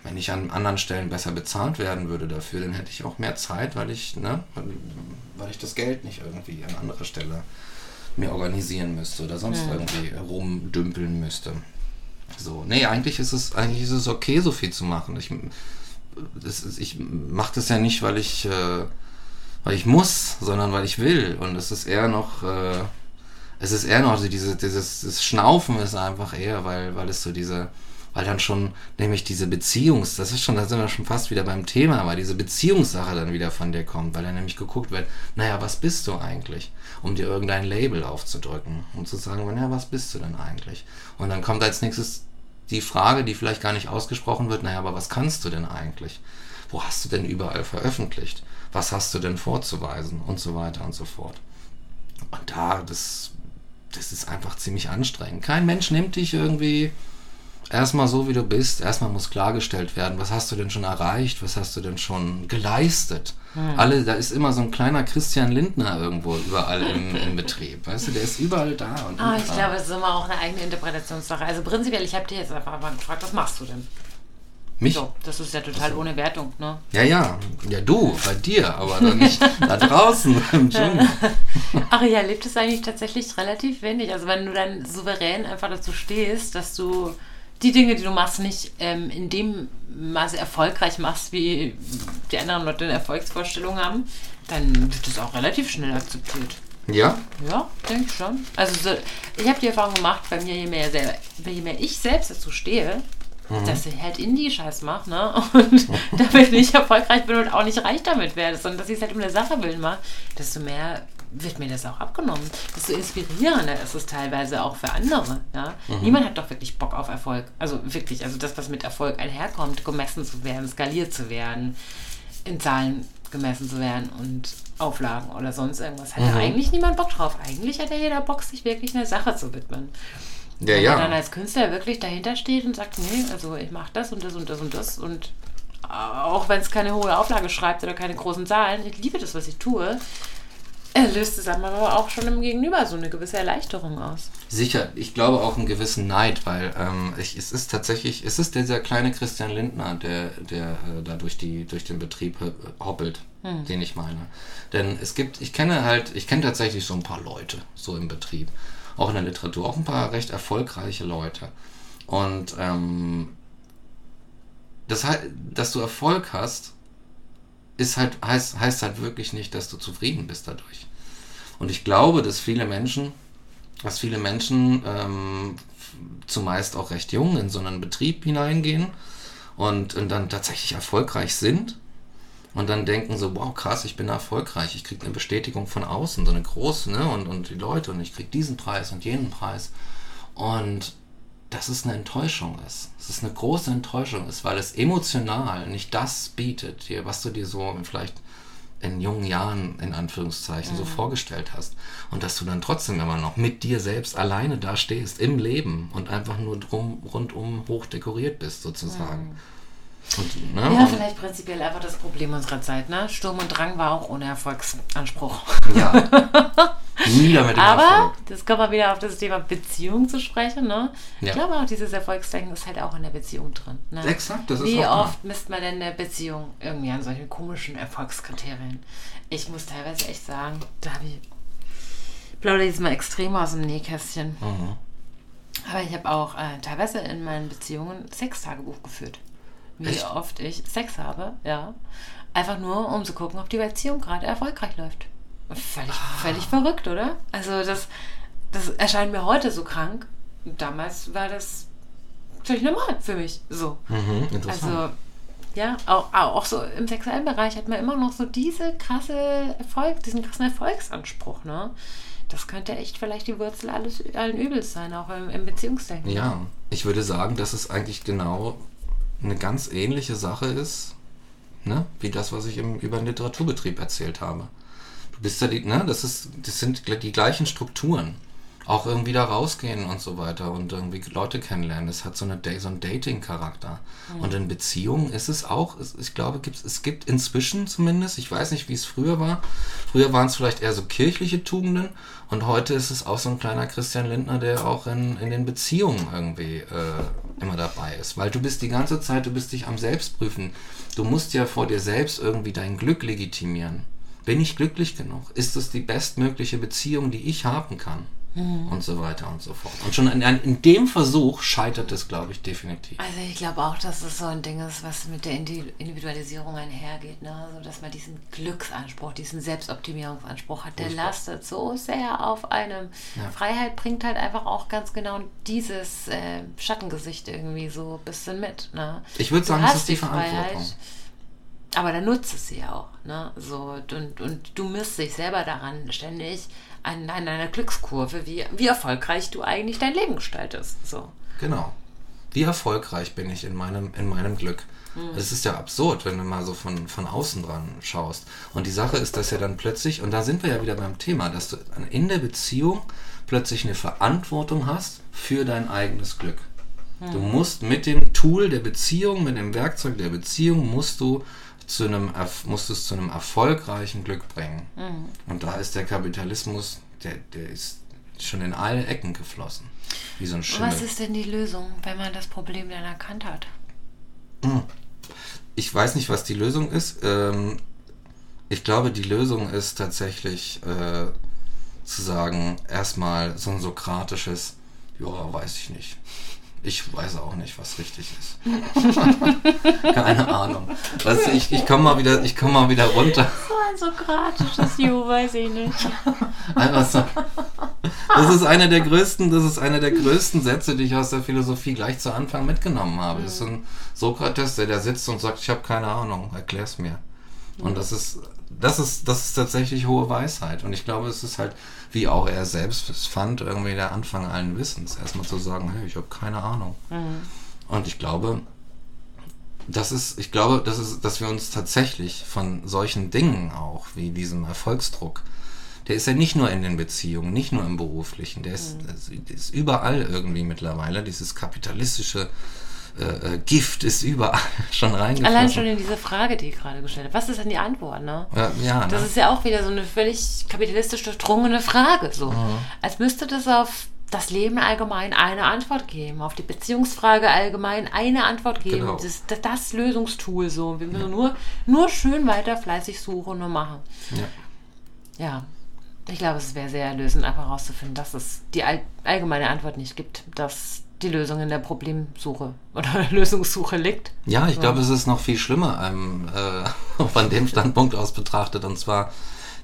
wenn ich an anderen Stellen besser bezahlt werden würde dafür, dann hätte ich auch mehr Zeit, weil ich, ne, weil ich das Geld nicht irgendwie an anderer Stelle mir organisieren müsste oder sonst irgendwie rumdümpeln müsste. So, nee, eigentlich ist es, eigentlich ist es okay, so viel zu machen. Ich, ist, ich mache das ja nicht, weil ich, äh, weil ich muss, sondern weil ich will. Und es ist eher noch, äh, es ist eher noch diese, dieses das Schnaufen ist einfach eher, weil, weil es so diese, weil dann schon nämlich diese Beziehungs, das ist schon, da sind wir schon fast wieder beim Thema, weil diese Beziehungssache dann wieder von dir kommt, weil dann nämlich geguckt wird, naja, was bist du eigentlich? Um dir irgendein Label aufzudrücken, um zu sagen, naja, was bist du denn eigentlich? Und dann kommt als nächstes die Frage, die vielleicht gar nicht ausgesprochen wird, naja, aber was kannst du denn eigentlich? Wo hast du denn überall veröffentlicht? Was hast du denn vorzuweisen? Und so weiter und so fort. Und da, das, das ist einfach ziemlich anstrengend. Kein Mensch nimmt dich irgendwie erstmal so, wie du bist. Erstmal muss klargestellt werden, was hast du denn schon erreicht? Was hast du denn schon geleistet? Alle, da ist immer so ein kleiner Christian Lindner irgendwo überall im, im Betrieb. Weißt du, der ist überall da. Und Ah, ich glaube, es ist immer auch eine eigene Interpretationssache. Also prinzipiell, ich habe dir jetzt einfach mal gefragt, was machst du denn? Mich? So, das ist ja total ohne Wertung, ne? Ja, ja. Ja, du, bei dir, aber dann nicht da draußen im Dschungel. Ach ja, lebt es eigentlich tatsächlich relativ wenig. Also wenn du dann souverän einfach dazu stehst, dass du die Dinge, die du machst, nicht ähm, in dem Maße erfolgreich machst, wie die anderen Leute eine Erfolgsvorstellung haben, dann wird das auch relativ schnell akzeptiert. Ja? Ja, denke ich schon. Also so, ich habe die Erfahrung gemacht, bei mir, je mehr, selber, je mehr ich selbst dazu stehe, dass ich halt Indie-Scheiß mache, ne? Und damit nicht erfolgreich bin und auch nicht reich damit werde, sondern dass ich es halt um der Sache willen mache, desto mehr wird mir das auch abgenommen. Desto inspirierender ist es teilweise auch für andere. Ja? Niemand hat doch wirklich Bock auf Erfolg. Also wirklich, also das, was mit Erfolg einherkommt, gemessen zu werden, skaliert zu werden, in Zahlen gemessen zu werden und Auflagen oder sonst irgendwas. Hat ja eigentlich niemand Bock drauf. Eigentlich hat ja jeder Bock, sich wirklich einer Sache zu widmen. Ja, Wenn er dann ja. als Künstler wirklich dahinter steht und sagt, nee, also ich mache das und das und das und das und auch wenn es keine hohe Auflage schreibt oder keine großen Zahlen, ich liebe das, was ich tue, Er löst es aber auch schon im Gegenüber so eine gewisse Erleichterung aus. Sicher, ich glaube auch einen gewissen Neid, weil ähm, ich, es ist tatsächlich, es ist dieser kleine Christian Lindner, der, der äh, da durch, die, durch den Betrieb hoppelt, hm. den ich meine. Denn es gibt, ich kenne halt, ich kenne tatsächlich so ein paar Leute so im Betrieb, auch in der Literatur, auch ein paar recht erfolgreiche Leute. Und ähm, das, dass du Erfolg hast, ist halt, heißt, heißt halt wirklich nicht, dass du zufrieden bist dadurch. Und ich glaube, dass viele Menschen, dass viele Menschen ähm, zumeist auch recht jung in so einen Betrieb hineingehen und, und dann tatsächlich erfolgreich sind und dann denken so, wow, krass, ich bin erfolgreich, ich kriege eine Bestätigung von außen, so eine große, ne, und, und die Leute und ich kriege diesen Preis und jenen Preis. Und dass es eine Enttäuschung ist. Dass es eine große Enttäuschung ist, weil es emotional nicht das bietet, was du dir so vielleicht in jungen Jahren in Anführungszeichen mhm. so vorgestellt hast. Und dass du dann trotzdem immer noch mit dir selbst alleine da stehst im Leben und einfach nur drum, rundum hoch dekoriert bist sozusagen. Mhm. Und, ne, ja, vielleicht prinzipiell einfach das Problem unserer Zeit. Ne? Sturm und Drang war auch ohne Erfolgsanspruch. Ja. Nie damit Aber Erfolg. das kommt mal wieder auf das Thema Beziehung zu sprechen. Ne? Ja. Ich glaube auch, dieses Erfolgsdenken ist halt auch in der Beziehung drin. Ne? Exakt, das ist Wie oft misst man denn eine Beziehung irgendwie an solchen komischen Erfolgskriterien? Ich muss teilweise echt sagen, da habe ich plaudere jetzt mal extrem aus dem Nähkästchen. Mhm. Aber ich habe auch äh, teilweise in meinen Beziehungen Sextagebuch geführt wie Echt? oft ich Sex habe, ja. Einfach nur, um zu gucken, ob die Beziehung gerade erfolgreich läuft. Völlig, ah. völlig verrückt, oder? Also das, das erscheint mir heute so krank. Damals war das völlig normal für mich. So. Mhm, also ja, auch, auch so im sexuellen Bereich hat man immer noch so diese krasse Erfolg, diesen krassen Erfolgsanspruch, ne? Das könnte echt vielleicht die Wurzel alles, allen Übels sein, auch im, im Beziehungsdenken. Ja, ich würde sagen, das ist eigentlich genau eine ganz ähnliche Sache ist, ne, wie das, was ich im, über den Literaturbetrieb erzählt habe. Du bist ja die, ne, das ist, das sind die gleichen Strukturen. Auch irgendwie da rausgehen und so weiter und irgendwie Leute kennenlernen. Das hat so, eine, so einen Dating-Charakter. Mhm. Und in Beziehungen ist es auch, ich glaube, es gibt inzwischen zumindest, ich weiß nicht, wie es früher war. Früher waren es vielleicht eher so kirchliche Tugenden und heute ist es auch so ein kleiner Christian Lindner, der auch in, in den Beziehungen irgendwie äh, immer dabei ist. Weil du bist die ganze Zeit, du bist dich am Selbstprüfen. Du musst ja vor dir selbst irgendwie dein Glück legitimieren. Bin ich glücklich genug? Ist es die bestmögliche Beziehung, die ich haben kann? Mhm. Und so weiter und so fort. Und schon in, in dem Versuch scheitert es, glaube ich, definitiv. Also ich glaube auch, dass es so ein Ding ist, was mit der Individualisierung einhergeht. Ne? Also, dass man diesen Glücksanspruch, diesen Selbstoptimierungsanspruch hat. Der Furchtbar. lastet so sehr auf einem. Ja. Freiheit bringt halt einfach auch ganz genau dieses äh, Schattengesicht irgendwie so ein bisschen mit. Ne? Ich würde sagen, das ist die, die Verantwortung. Freiheit, aber dann nutzt es sie auch. Ne? So, und, und du misst dich selber daran ständig an, an einer Glückskurve, wie, wie erfolgreich du eigentlich dein Leben gestaltest. So. Genau. Wie erfolgreich bin ich in meinem, in meinem Glück? Mhm. Es ist ja absurd, wenn du mal so von, von außen dran schaust. Und die Sache ist, dass ja dann plötzlich, und da sind wir ja wieder beim Thema, dass du in der Beziehung plötzlich eine Verantwortung hast für dein eigenes Glück. Du mhm. musst mit dem Tool der Beziehung, mit dem Werkzeug der Beziehung, musst du zu einem, musst es zu einem erfolgreichen Glück bringen. Mhm. Und da ist der Kapitalismus, der, der ist schon in alle Ecken geflossen. Wie so ein Schimmel. Was ist denn die Lösung, wenn man das Problem dann erkannt hat? Hm. Ich weiß nicht, was die Lösung ist. Ähm, ich glaube, die Lösung ist tatsächlich äh, zu sagen, erstmal so ein sokratisches, ja, weiß ich nicht. Ich weiß auch nicht, was richtig ist. Keine Ahnung. Was, ich ich komme mal, wieder, komm mal wieder runter. So ein sokratisches Ju, weiß ich nicht. Einfach so. Das ist einer der größten, das ist einer der größten Sätze, die ich aus der Philosophie gleich zu Anfang mitgenommen habe. Mhm. Das ist ein Sokrates, der da sitzt und sagt, ich habe keine Ahnung, erklär's mir. Und das ist, das ist, das ist tatsächlich hohe Weisheit. Und ich glaube, es ist halt wie auch er selbst es fand, irgendwie der Anfang allen Wissens. Erstmal zu sagen, hey, ich habe keine Ahnung. Mhm. Und ich glaube, das ist, ich glaube, das ist, dass wir uns tatsächlich von solchen Dingen auch, wie diesem Erfolgsdruck, der ist ja nicht nur in den Beziehungen, nicht nur im Beruflichen, der ist, mhm. ist überall irgendwie mittlerweile, dieses kapitalistische äh, äh, Gift ist überall schon reingeflossen. Allein schon in diese Frage, die ich gerade gestellt habe. Was ist denn die Antwort, ne? Ja, ja, Das ne? ist ja auch wieder so eine völlig kapitalistisch durchdrungene Frage. So. Mhm. Als müsste das auf das Leben allgemein eine Antwort geben, auf die Beziehungsfrage allgemein eine Antwort geben. Genau. Das, das, das Lösungstool so. Wir müssen nur, nur schön weiter fleißig suchen und machen. ja. Ja, ich glaube, es wäre sehr erlösend, einfach herauszufinden, dass es die all allgemeine Antwort nicht gibt, dass die Lösung in der Problemsuche oder Lösungssuche liegt. Ja, ich glaube, es ist noch viel schlimmer ähm, äh, von dem Standpunkt aus betrachtet. Und zwar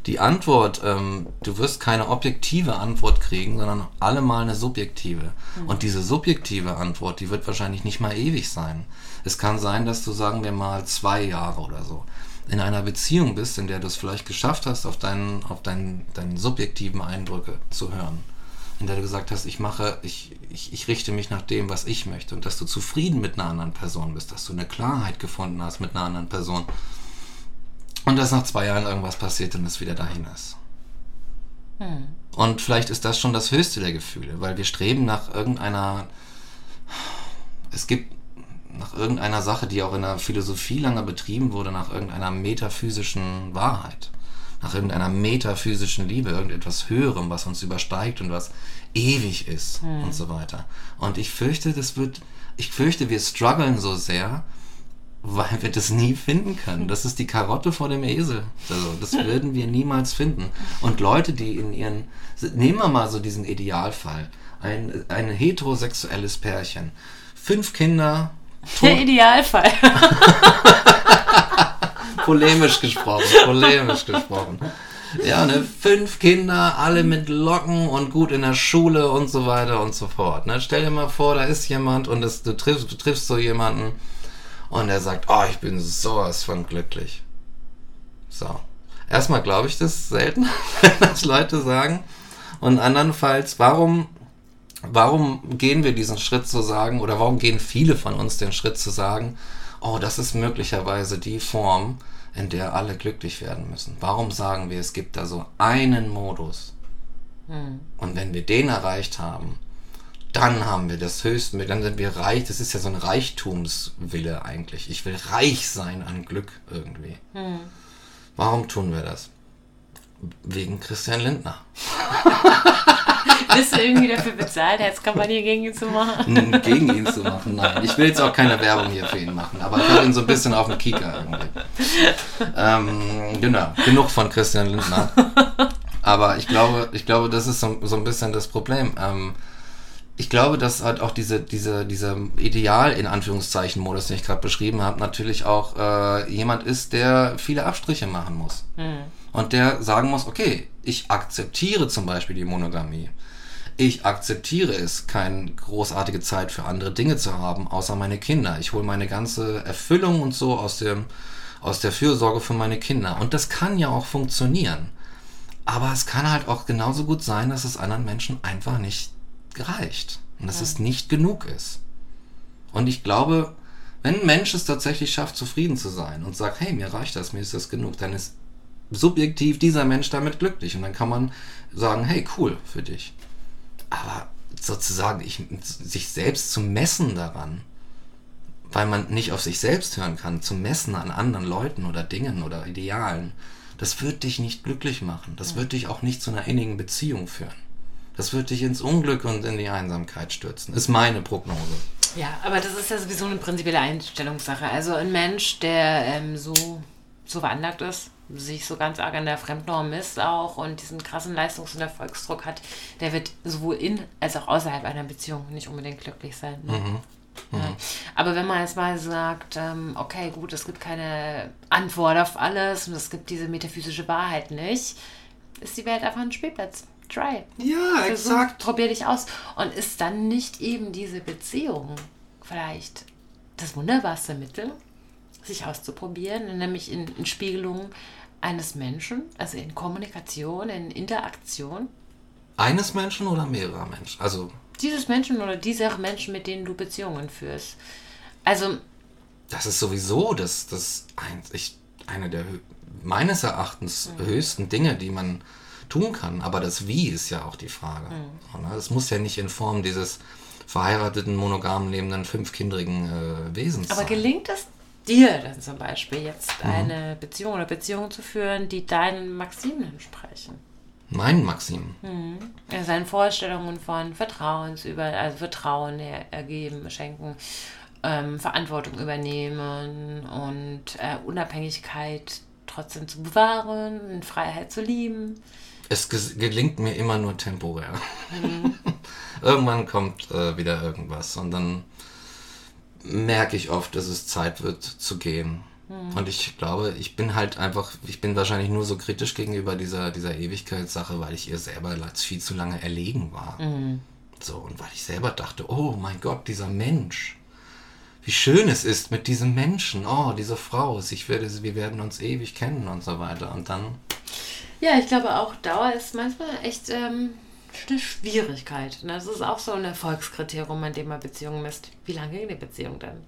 die Antwort, ähm, du wirst keine objektive Antwort kriegen, sondern allemal eine subjektive. Und diese subjektive Antwort, die wird wahrscheinlich nicht mal ewig sein. Es kann sein, dass du, sagen wir mal, zwei Jahre oder so in einer Beziehung bist, in der du es vielleicht geschafft hast, auf deinen, auf deinen, deinen subjektiven Eindrücke zu hören. In der du gesagt hast, ich mache, ich, ich, ich richte mich nach dem, was ich möchte. Und dass du zufrieden mit einer anderen Person bist, dass du eine Klarheit gefunden hast mit einer anderen Person. Und dass nach zwei Jahren irgendwas passiert und es wieder dahin ist. Und vielleicht ist das schon das höchste der Gefühle, weil wir streben nach irgendeiner, es gibt nach irgendeiner Sache, die auch in der Philosophie lange betrieben wurde, nach irgendeiner metaphysischen Wahrheit, nach irgendeiner metaphysischen Liebe, irgendetwas Höherem, was uns übersteigt und was ewig ist und so weiter. Und ich fürchte, das wird, ich fürchte, wir strugglen so sehr, weil wir das nie finden können. Das ist die Karotte vor dem Esel. Also, das würden wir niemals finden. Und Leute, die in ihren, nehmen wir mal so diesen Idealfall, ein, ein heterosexuelles Pärchen, fünf Kinder, Der Idealfall. polemisch gesprochen, polemisch gesprochen. Ja, ne, fünf Kinder, alle mit Locken und gut in der Schule und so weiter und so fort. Ne? Stell dir mal vor, da ist jemand und das, du, triffst, du triffst so jemanden und er sagt, oh, ich bin sowas von glücklich. So. Erstmal glaube ich das selten, wenn das Leute sagen. Und andernfalls, warum, warum gehen wir diesen Schritt zu sagen, oder warum gehen viele von uns den Schritt zu sagen, oh, das ist möglicherweise die Form, in der alle glücklich werden müssen. Warum sagen wir, es gibt da so einen Modus? Und wenn wir den erreicht haben, dann haben wir das höchste, dann sind wir reich. Das ist ja so ein Reichtumswille eigentlich. Ich will reich sein an Glück irgendwie. Warum tun wir das? Wegen Christian Lindner. Bist du irgendwie dafür bezahlt, Herzkampagne gegen ihn zu machen? Gegen ihn zu machen. Nein, ich will jetzt auch keine Werbung hier für ihn machen, aber ich habe ihn so ein bisschen auf den Kieker irgendwie. Ähm, genau, genug von Christian Lindner. Aber ich glaube, ich glaube, das ist so, so ein bisschen das Problem. Ähm, ich glaube, dass halt auch diese, diese, dieser Ideal in Anführungszeichen Modus, den ich gerade beschrieben habe, natürlich auch äh, jemand ist, der viele Abstriche machen muss. Und der sagen muss, okay, ich akzeptiere zum Beispiel die Monogamie. Ich akzeptiere es, keine großartige Zeit für andere Dinge zu haben, außer meine Kinder. Ich hole meine ganze Erfüllung und so aus, dem, aus der Fürsorge für meine Kinder. Und das kann ja auch funktionieren. Aber es kann halt auch genauso gut sein, dass es anderen Menschen einfach nicht reicht. Und dass es nicht genug ist. Und ich glaube, wenn ein Mensch es tatsächlich schafft, zufrieden zu sein und sagt, hey, mir reicht das, mir ist das genug, dann ist subjektiv dieser Mensch damit glücklich. Und dann kann man sagen, hey, cool für dich. Aber sozusagen ich, sich selbst zu messen daran, weil man nicht auf sich selbst hören kann, zu messen an anderen Leuten oder Dingen oder Idealen, das wird dich nicht glücklich machen. Das wird dich auch nicht zu einer innigen Beziehung führen. Das wird dich ins Unglück und in die Einsamkeit stürzen. Ist meine Prognose. Ja, aber das ist ja sowieso eine prinzipielle Einstellungssache. Also ein Mensch, der ähm, so, so veranlagt ist, sich so ganz arg an der Fremdnorm misst auch und diesen krassen Leistungs- und Erfolgsdruck hat, der wird sowohl in als auch außerhalb einer Beziehung nicht unbedingt glücklich sein. Ne? Ja. Aber wenn man jetzt mal sagt, ähm, okay, gut, es gibt keine Antwort auf alles und es gibt diese metaphysische Wahrheit nicht, ist die Welt einfach ein Spielplatz. Try. Ja, Versuch, probier dich aus. Und ist dann nicht eben diese Beziehung vielleicht das wunderbarste Mittel, sich auszuprobieren, nämlich in, in Spiegelung eines Menschen, also in Kommunikation, in Interaktion, Eines Menschen oder mehrerer Menschen? Also, dieses Menschen oder dieser Menschen, mit denen du Beziehungen führst. Also, das ist sowieso das, das ein, ich, eine der meines Erachtens höchsten Dinge, die man tun kann. Aber das Wie ist ja auch die Frage. Es muss ja nicht in Form dieses verheirateten, monogam lebenden, fünfkindrigen äh, Wesens Aber sein. gelingt es dir dann zum Beispiel jetzt eine Beziehung oder Beziehungen zu führen, die deinen Maximen entsprechen? Mein Maxim. Ja, seinen Vorstellungen von Vertrauens über, also Vertrauen er, ergeben, schenken, ähm, Verantwortung übernehmen und äh, Unabhängigkeit trotzdem zu bewahren, Freiheit zu lieben. Es gelingt mir immer nur temporär. Irgendwann kommt äh, wieder irgendwas und dann merke ich oft, dass es Zeit wird zu gehen. Und ich glaube, ich bin halt einfach, ich bin wahrscheinlich nur so kritisch gegenüber dieser, dieser Ewigkeitssache, weil ich ihr selber als viel zu lange erlegen war. So, und weil ich selber dachte, oh mein Gott, dieser Mensch. Wie schön es ist mit diesem Menschen. Oh, diese Frau. Ich werde, wir werden uns ewig kennen und so weiter. Und dann Ja, ich glaube auch, Dauer ist manchmal echt ähm, eine Schwierigkeit. Das ist auch so ein Erfolgskriterium, an dem man Beziehungen misst. Wie lange ging die Beziehung denn?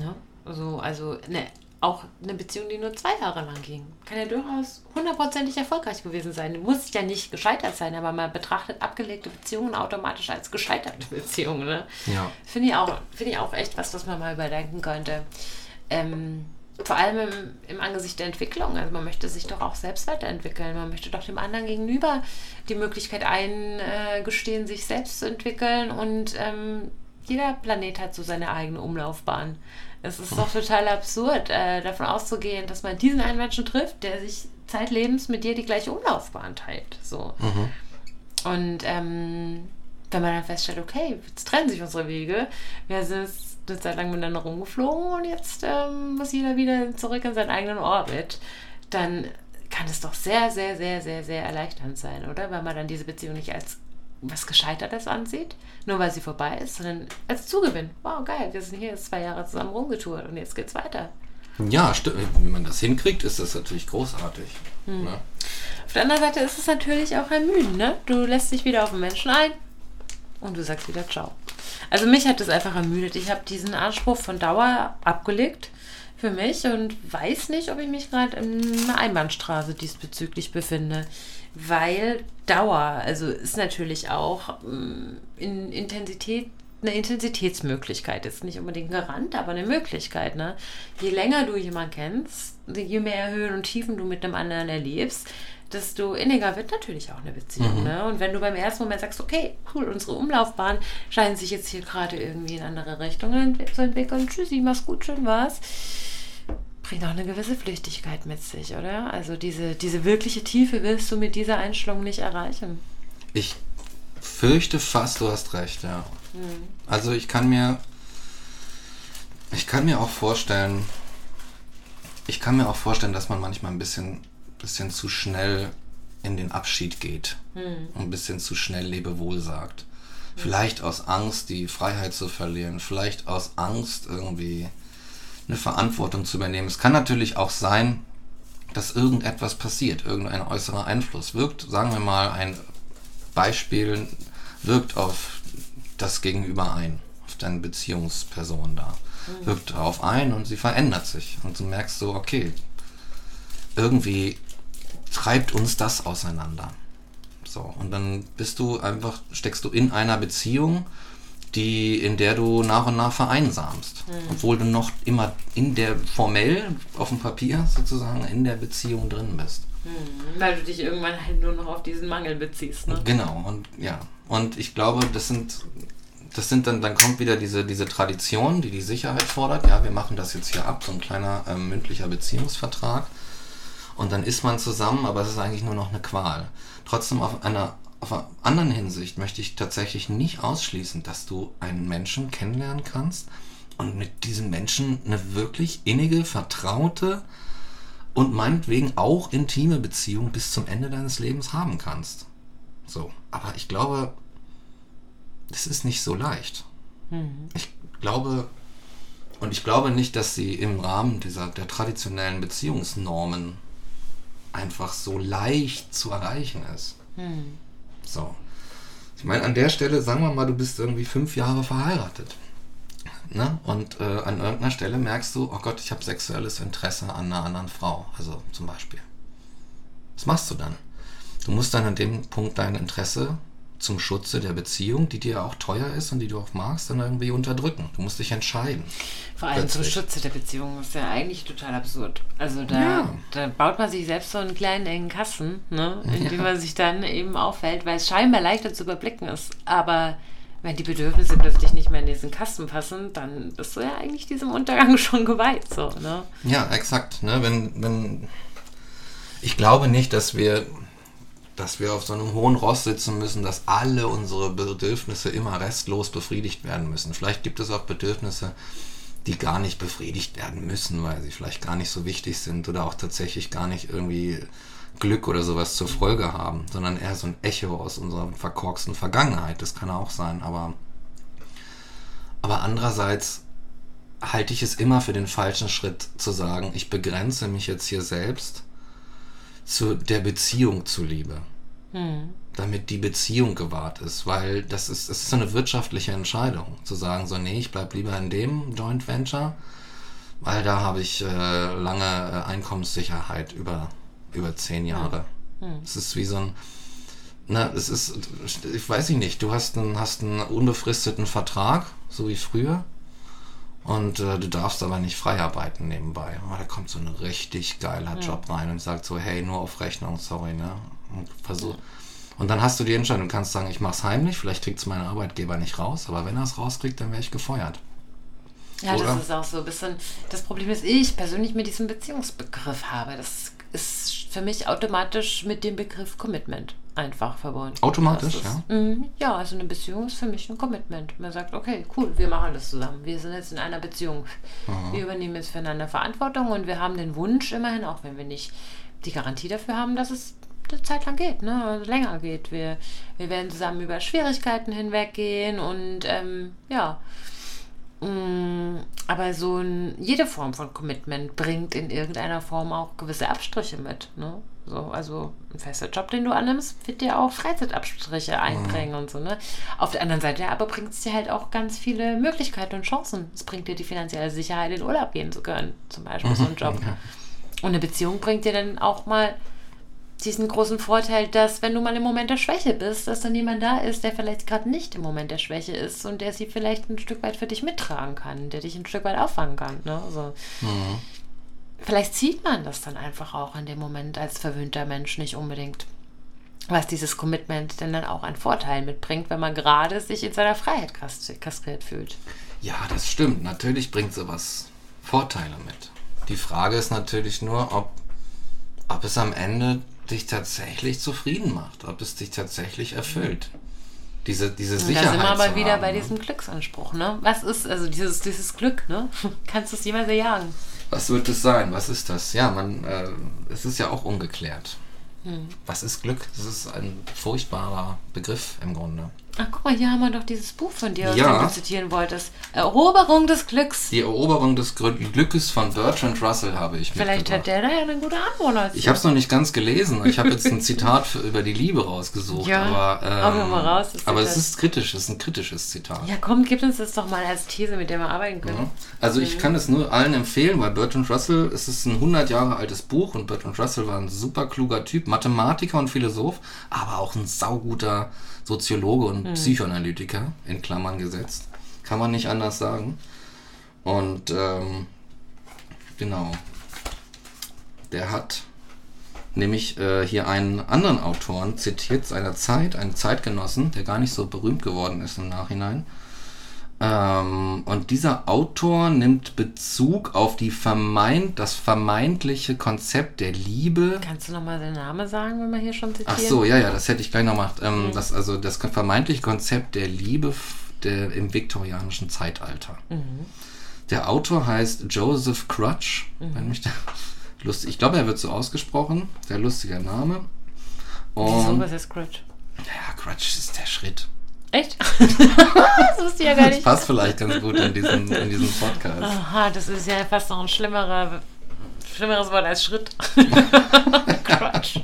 Ja, also, also ne, auch eine Beziehung, die nur zwei Jahre lang ging, kann ja durchaus hundertprozentig erfolgreich gewesen sein. Muss ja nicht gescheitert sein, aber man betrachtet abgelegte Beziehungen automatisch als gescheiterte Beziehungen. Ne? Ja. Finde ich, auch, finde ich auch echt was, was man mal überdenken könnte. Ähm, vor allem im, im Angesicht der Entwicklung. Also man möchte sich doch auch selbst weiterentwickeln. Man möchte doch dem anderen gegenüber die Möglichkeit eingestehen, sich selbst zu entwickeln. Und ähm, jeder Planet hat so seine eigene Umlaufbahn. Es ist doch total absurd, äh, davon auszugehen, dass man diesen einen Menschen trifft, der sich zeitlebens mit dir die gleiche Umlaufbahn teilt. So. Und ähm, wenn man dann feststellt, okay, jetzt trennen sich unsere Wege, sind jetzt eine Zeit lang miteinander rumgeflogen und jetzt ähm, muss jeder wieder zurück in seinen eigenen Orbit, dann kann es doch sehr, sehr, sehr, sehr, sehr erleichternd sein, oder? Weil man dann diese Beziehung nicht als was Gescheitertes ansieht, nur weil sie vorbei ist, sondern als Zugewinn. Wow, geil, wir sind hier jetzt zwei Jahre zusammen rumgetourt und jetzt geht's weiter. Ja, stimmt. Wenn man das hinkriegt, ist das natürlich großartig. Ne? Auf der anderen Seite ist es natürlich auch ermüdend, ne? Du lässt dich wieder auf den Menschen ein und du sagst wieder Ciao. Also mich hat das einfach ermüdet. Ich habe diesen Anspruch von Dauer abgelegt für mich und weiß nicht, ob ich mich gerade in einer Einbahnstraße diesbezüglich befinde. Weil Dauer, also ist natürlich auch ähm, in Intensität eine Intensitätsmöglichkeit. Ist nicht unbedingt ein Garant, aber eine Möglichkeit. Ne? Je länger du jemanden kennst, je mehr Höhen und Tiefen du mit einem anderen erlebst, desto inniger wird natürlich auch eine Beziehung. Ne? Und wenn du beim ersten Moment sagst, okay, cool, unsere Umlaufbahn scheint sich jetzt hier gerade irgendwie in andere Richtungen zu entwickeln. Tschüssi, mach's gut, schön war's. Bringt auch eine gewisse Flüchtigkeit mit sich, oder? Also diese, diese wirkliche Tiefe wirst du mit dieser Einstellung nicht erreichen. Ich fürchte fast, du hast recht, ja. Also ich kann mir, ich kann mir auch vorstellen, ich kann mir auch vorstellen, dass man manchmal ein bisschen, bisschen zu schnell in den Abschied geht und ein bisschen zu schnell Lebewohl sagt. Vielleicht aus Angst, die Freiheit zu verlieren, vielleicht aus Angst, irgendwie eine Verantwortung zu übernehmen. Es kann natürlich auch sein, dass irgendetwas passiert, irgendein äußerer Einfluss wirkt, sagen wir mal, ein Beispiel wirkt auf das Gegenüber ein, auf deine Beziehungsperson da. Wirkt darauf ein und sie verändert sich. Und du merkst so, okay, irgendwie treibt uns das auseinander. So, und dann bist du einfach, steckst du in einer Beziehung, die, in der du nach und nach vereinsamst. Obwohl du noch immer in der formell auf dem Papier sozusagen in der Beziehung drin bist. Weil du dich irgendwann halt nur noch auf diesen Mangel beziehst, ne? Genau, und ja. Und ich glaube, das sind, das sind dann, dann kommt wieder diese, diese Tradition, die die Sicherheit fordert. Ja, wir machen das jetzt hier ab, so ein kleiner ähm, mündlicher Beziehungsvertrag. Und dann ist man zusammen, aber es ist eigentlich nur noch eine Qual. Trotzdem auf einer, auf einer anderen Hinsicht möchte ich tatsächlich nicht ausschließen, dass du einen Menschen kennenlernen kannst und mit diesem Menschen eine wirklich innige, vertraute und meinetwegen auch intime Beziehung bis zum Ende deines Lebens haben kannst. So, aber ich glaube, es ist nicht so leicht. Ich glaube, und ich glaube nicht, dass sie im Rahmen dieser der traditionellen Beziehungsnormen einfach so leicht zu erreichen ist. So. Ich meine, an der Stelle, sagen wir mal, du bist irgendwie fünf Jahre verheiratet. Ne? Und äh, an irgendeiner Stelle merkst du, oh Gott, ich habe sexuelles Interesse an einer anderen Frau. Also zum Beispiel. Was machst du dann? Du musst dann an dem Punkt dein Interesse zum Schutze der Beziehung, die dir auch teuer ist und die du auch magst, dann irgendwie unterdrücken. Du musst dich entscheiden. Vor allem zum Schutze der Beziehung ist ja eigentlich total absurd. Also da, ja. da baut man sich selbst so einen kleinen engen Kasten, ne, in ja. dem man sich dann eben auffällt, weil es scheinbar leichter zu überblicken ist. Aber wenn die Bedürfnisse plötzlich nicht mehr in diesen Kasten passen, dann bist du ja eigentlich diesem Untergang schon geweiht. So, ne? Ja, exakt. Ne? Wenn, wenn ich glaube nicht, dass wir dass wir auf so einem hohen Ross sitzen müssen, dass alle unsere Bedürfnisse immer restlos befriedigt werden müssen. Vielleicht gibt es auch Bedürfnisse, die gar nicht befriedigt werden müssen, weil sie vielleicht gar nicht so wichtig sind oder auch tatsächlich gar nicht irgendwie Glück oder sowas zur Folge haben, sondern eher so ein Echo aus unserer verkorksten Vergangenheit. Das kann auch sein, aber, aber andererseits halte ich es immer für den falschen Schritt zu sagen, ich begrenze mich jetzt hier selbst zu der Beziehung zuliebe. Hm. Damit die Beziehung gewahrt ist, weil das ist, das ist so eine wirtschaftliche Entscheidung, zu sagen, so, nee, ich bleib lieber in dem Joint Venture, weil da habe ich äh, lange äh, Einkommenssicherheit über, über zehn Jahre. Hm. Es ist wie so ein, na, es ist, ich weiß nicht, du hast einen, hast einen unbefristeten Vertrag, so wie früher, und äh, du darfst aber nicht frei arbeiten nebenbei. Aber da kommt so ein richtig geiler ja. Job rein und sagt so, hey, nur auf Rechnung, sorry, ne? Und versuch. Und dann hast du die Entscheidung, du kannst sagen, ich mach's heimlich, vielleicht kriegt es mein Arbeitgeber nicht raus, aber wenn er es rauskriegt, dann wäre ich gefeuert. Ja, Oder? das ist auch so ein bisschen. Das Problem ist, ich persönlich mit diesem Beziehungsbegriff habe. Das ist für mich automatisch mit dem Begriff Commitment einfach verbunden. Automatisch, ja? Mh, ja, also eine Beziehung ist für mich ein Commitment. Man sagt, okay, cool, wir machen das zusammen. Wir sind jetzt in einer Beziehung. Aha. Wir übernehmen jetzt füreinander Verantwortung und wir haben den Wunsch immerhin, auch wenn wir nicht die Garantie dafür haben, dass es eine Zeit lang geht, ne? Also länger geht. Wir, wir werden zusammen über Schwierigkeiten hinweggehen und ähm, ja. Mm, aber so ein, jede Form von Commitment bringt in irgendeiner Form auch gewisse Abstriche mit. Ne? So, also ein fester Job, den du annimmst, wird dir auch Freizeitabstriche einbringen mhm. und so, ne? Auf der anderen Seite aber bringt es dir halt auch ganz viele Möglichkeiten und Chancen. Es bringt dir die finanzielle Sicherheit, in Urlaub gehen zu können, zum Beispiel mhm. so ein Job. Und eine Beziehung bringt dir dann auch mal diesen großen Vorteil, dass wenn du mal im Moment der Schwäche bist, dass dann jemand da ist, der vielleicht gerade nicht im Moment der Schwäche ist und der sie vielleicht ein Stück weit für dich mittragen kann, der dich ein Stück weit auffangen kann. Ne? Also, mhm. Vielleicht sieht man das dann einfach auch in dem Moment als verwöhnter Mensch nicht unbedingt. Was dieses Commitment denn dann auch einen Vorteil mitbringt, wenn man gerade sich in seiner Freiheit kastriert fühlt. Ja, das stimmt. Natürlich bringt sowas Vorteile mit. Die Frage ist natürlich nur, ob, ob es am Ende dich tatsächlich zufrieden macht, ob es dich tatsächlich erfüllt. Diese, diese Sicherheit. Da sind wir aber wieder haben, bei ne? diesem Glücksanspruch, ne? Was ist, also dieses, dieses Glück, ne? Kannst du es jemals erjagen? Was wird es sein? Was ist das? Ja, man, äh, es ist ja auch ungeklärt. Hm. Was ist Glück? Das ist ein furchtbarer Begriff im Grunde. Ach, guck mal, hier haben wir doch dieses Buch von dir, was ja. du zitieren wolltest. Eroberung des Glücks. Die Eroberung des Glückes von Bertrand Russell habe ich Vielleicht hat der da ja eine gute Antwort als Ich habe es noch nicht ganz gelesen. Ich habe jetzt ein Zitat über die Liebe rausgesucht. Ja, aber, ähm, mal raus. aber es ist kritisch, es ist ein kritisches Zitat. Ja, komm, gib uns das doch mal als These, mit der wir arbeiten können. Ja. Also ich mhm. kann es nur allen empfehlen, weil Bertrand Russell, es ist ein 100 Jahre altes Buch und Bertrand Russell war ein super kluger Typ, Mathematiker und Philosoph, aber auch ein sauguter Soziologe und hm. Psychoanalytiker, in Klammern gesetzt. Kann man nicht anders sagen. Und ähm, genau, der hat nämlich äh, hier einen anderen Autoren zitiert seiner Zeit, einen Zeitgenossen, der gar nicht so berühmt geworden ist im Nachhinein. Ähm, und dieser Autor nimmt Bezug auf die vermeint, das vermeintliche Konzept der Liebe. Kannst du nochmal den Namen sagen, wenn wir hier schon zitieren? Ach so, ja, ja, das hätte ich gleich noch gemacht. Ähm, mhm. das, also das vermeintliche Konzept der Liebe der, im viktorianischen Zeitalter. Mhm. Der Autor heißt Joseph Crutch. Mhm. Wenn mich der, lustig, ich glaube, er wird so ausgesprochen. Sehr lustiger Name. Und, Wieso, was ist Crutch? Ja, Crutch ist der Schritt. Echt? das wusste ich ja gar nicht. Das passt vielleicht ganz gut in diesen, in diesen Podcast. Aha, das ist ja fast noch ein schlimmerer, schlimmeres Wort als Schritt. Crutch.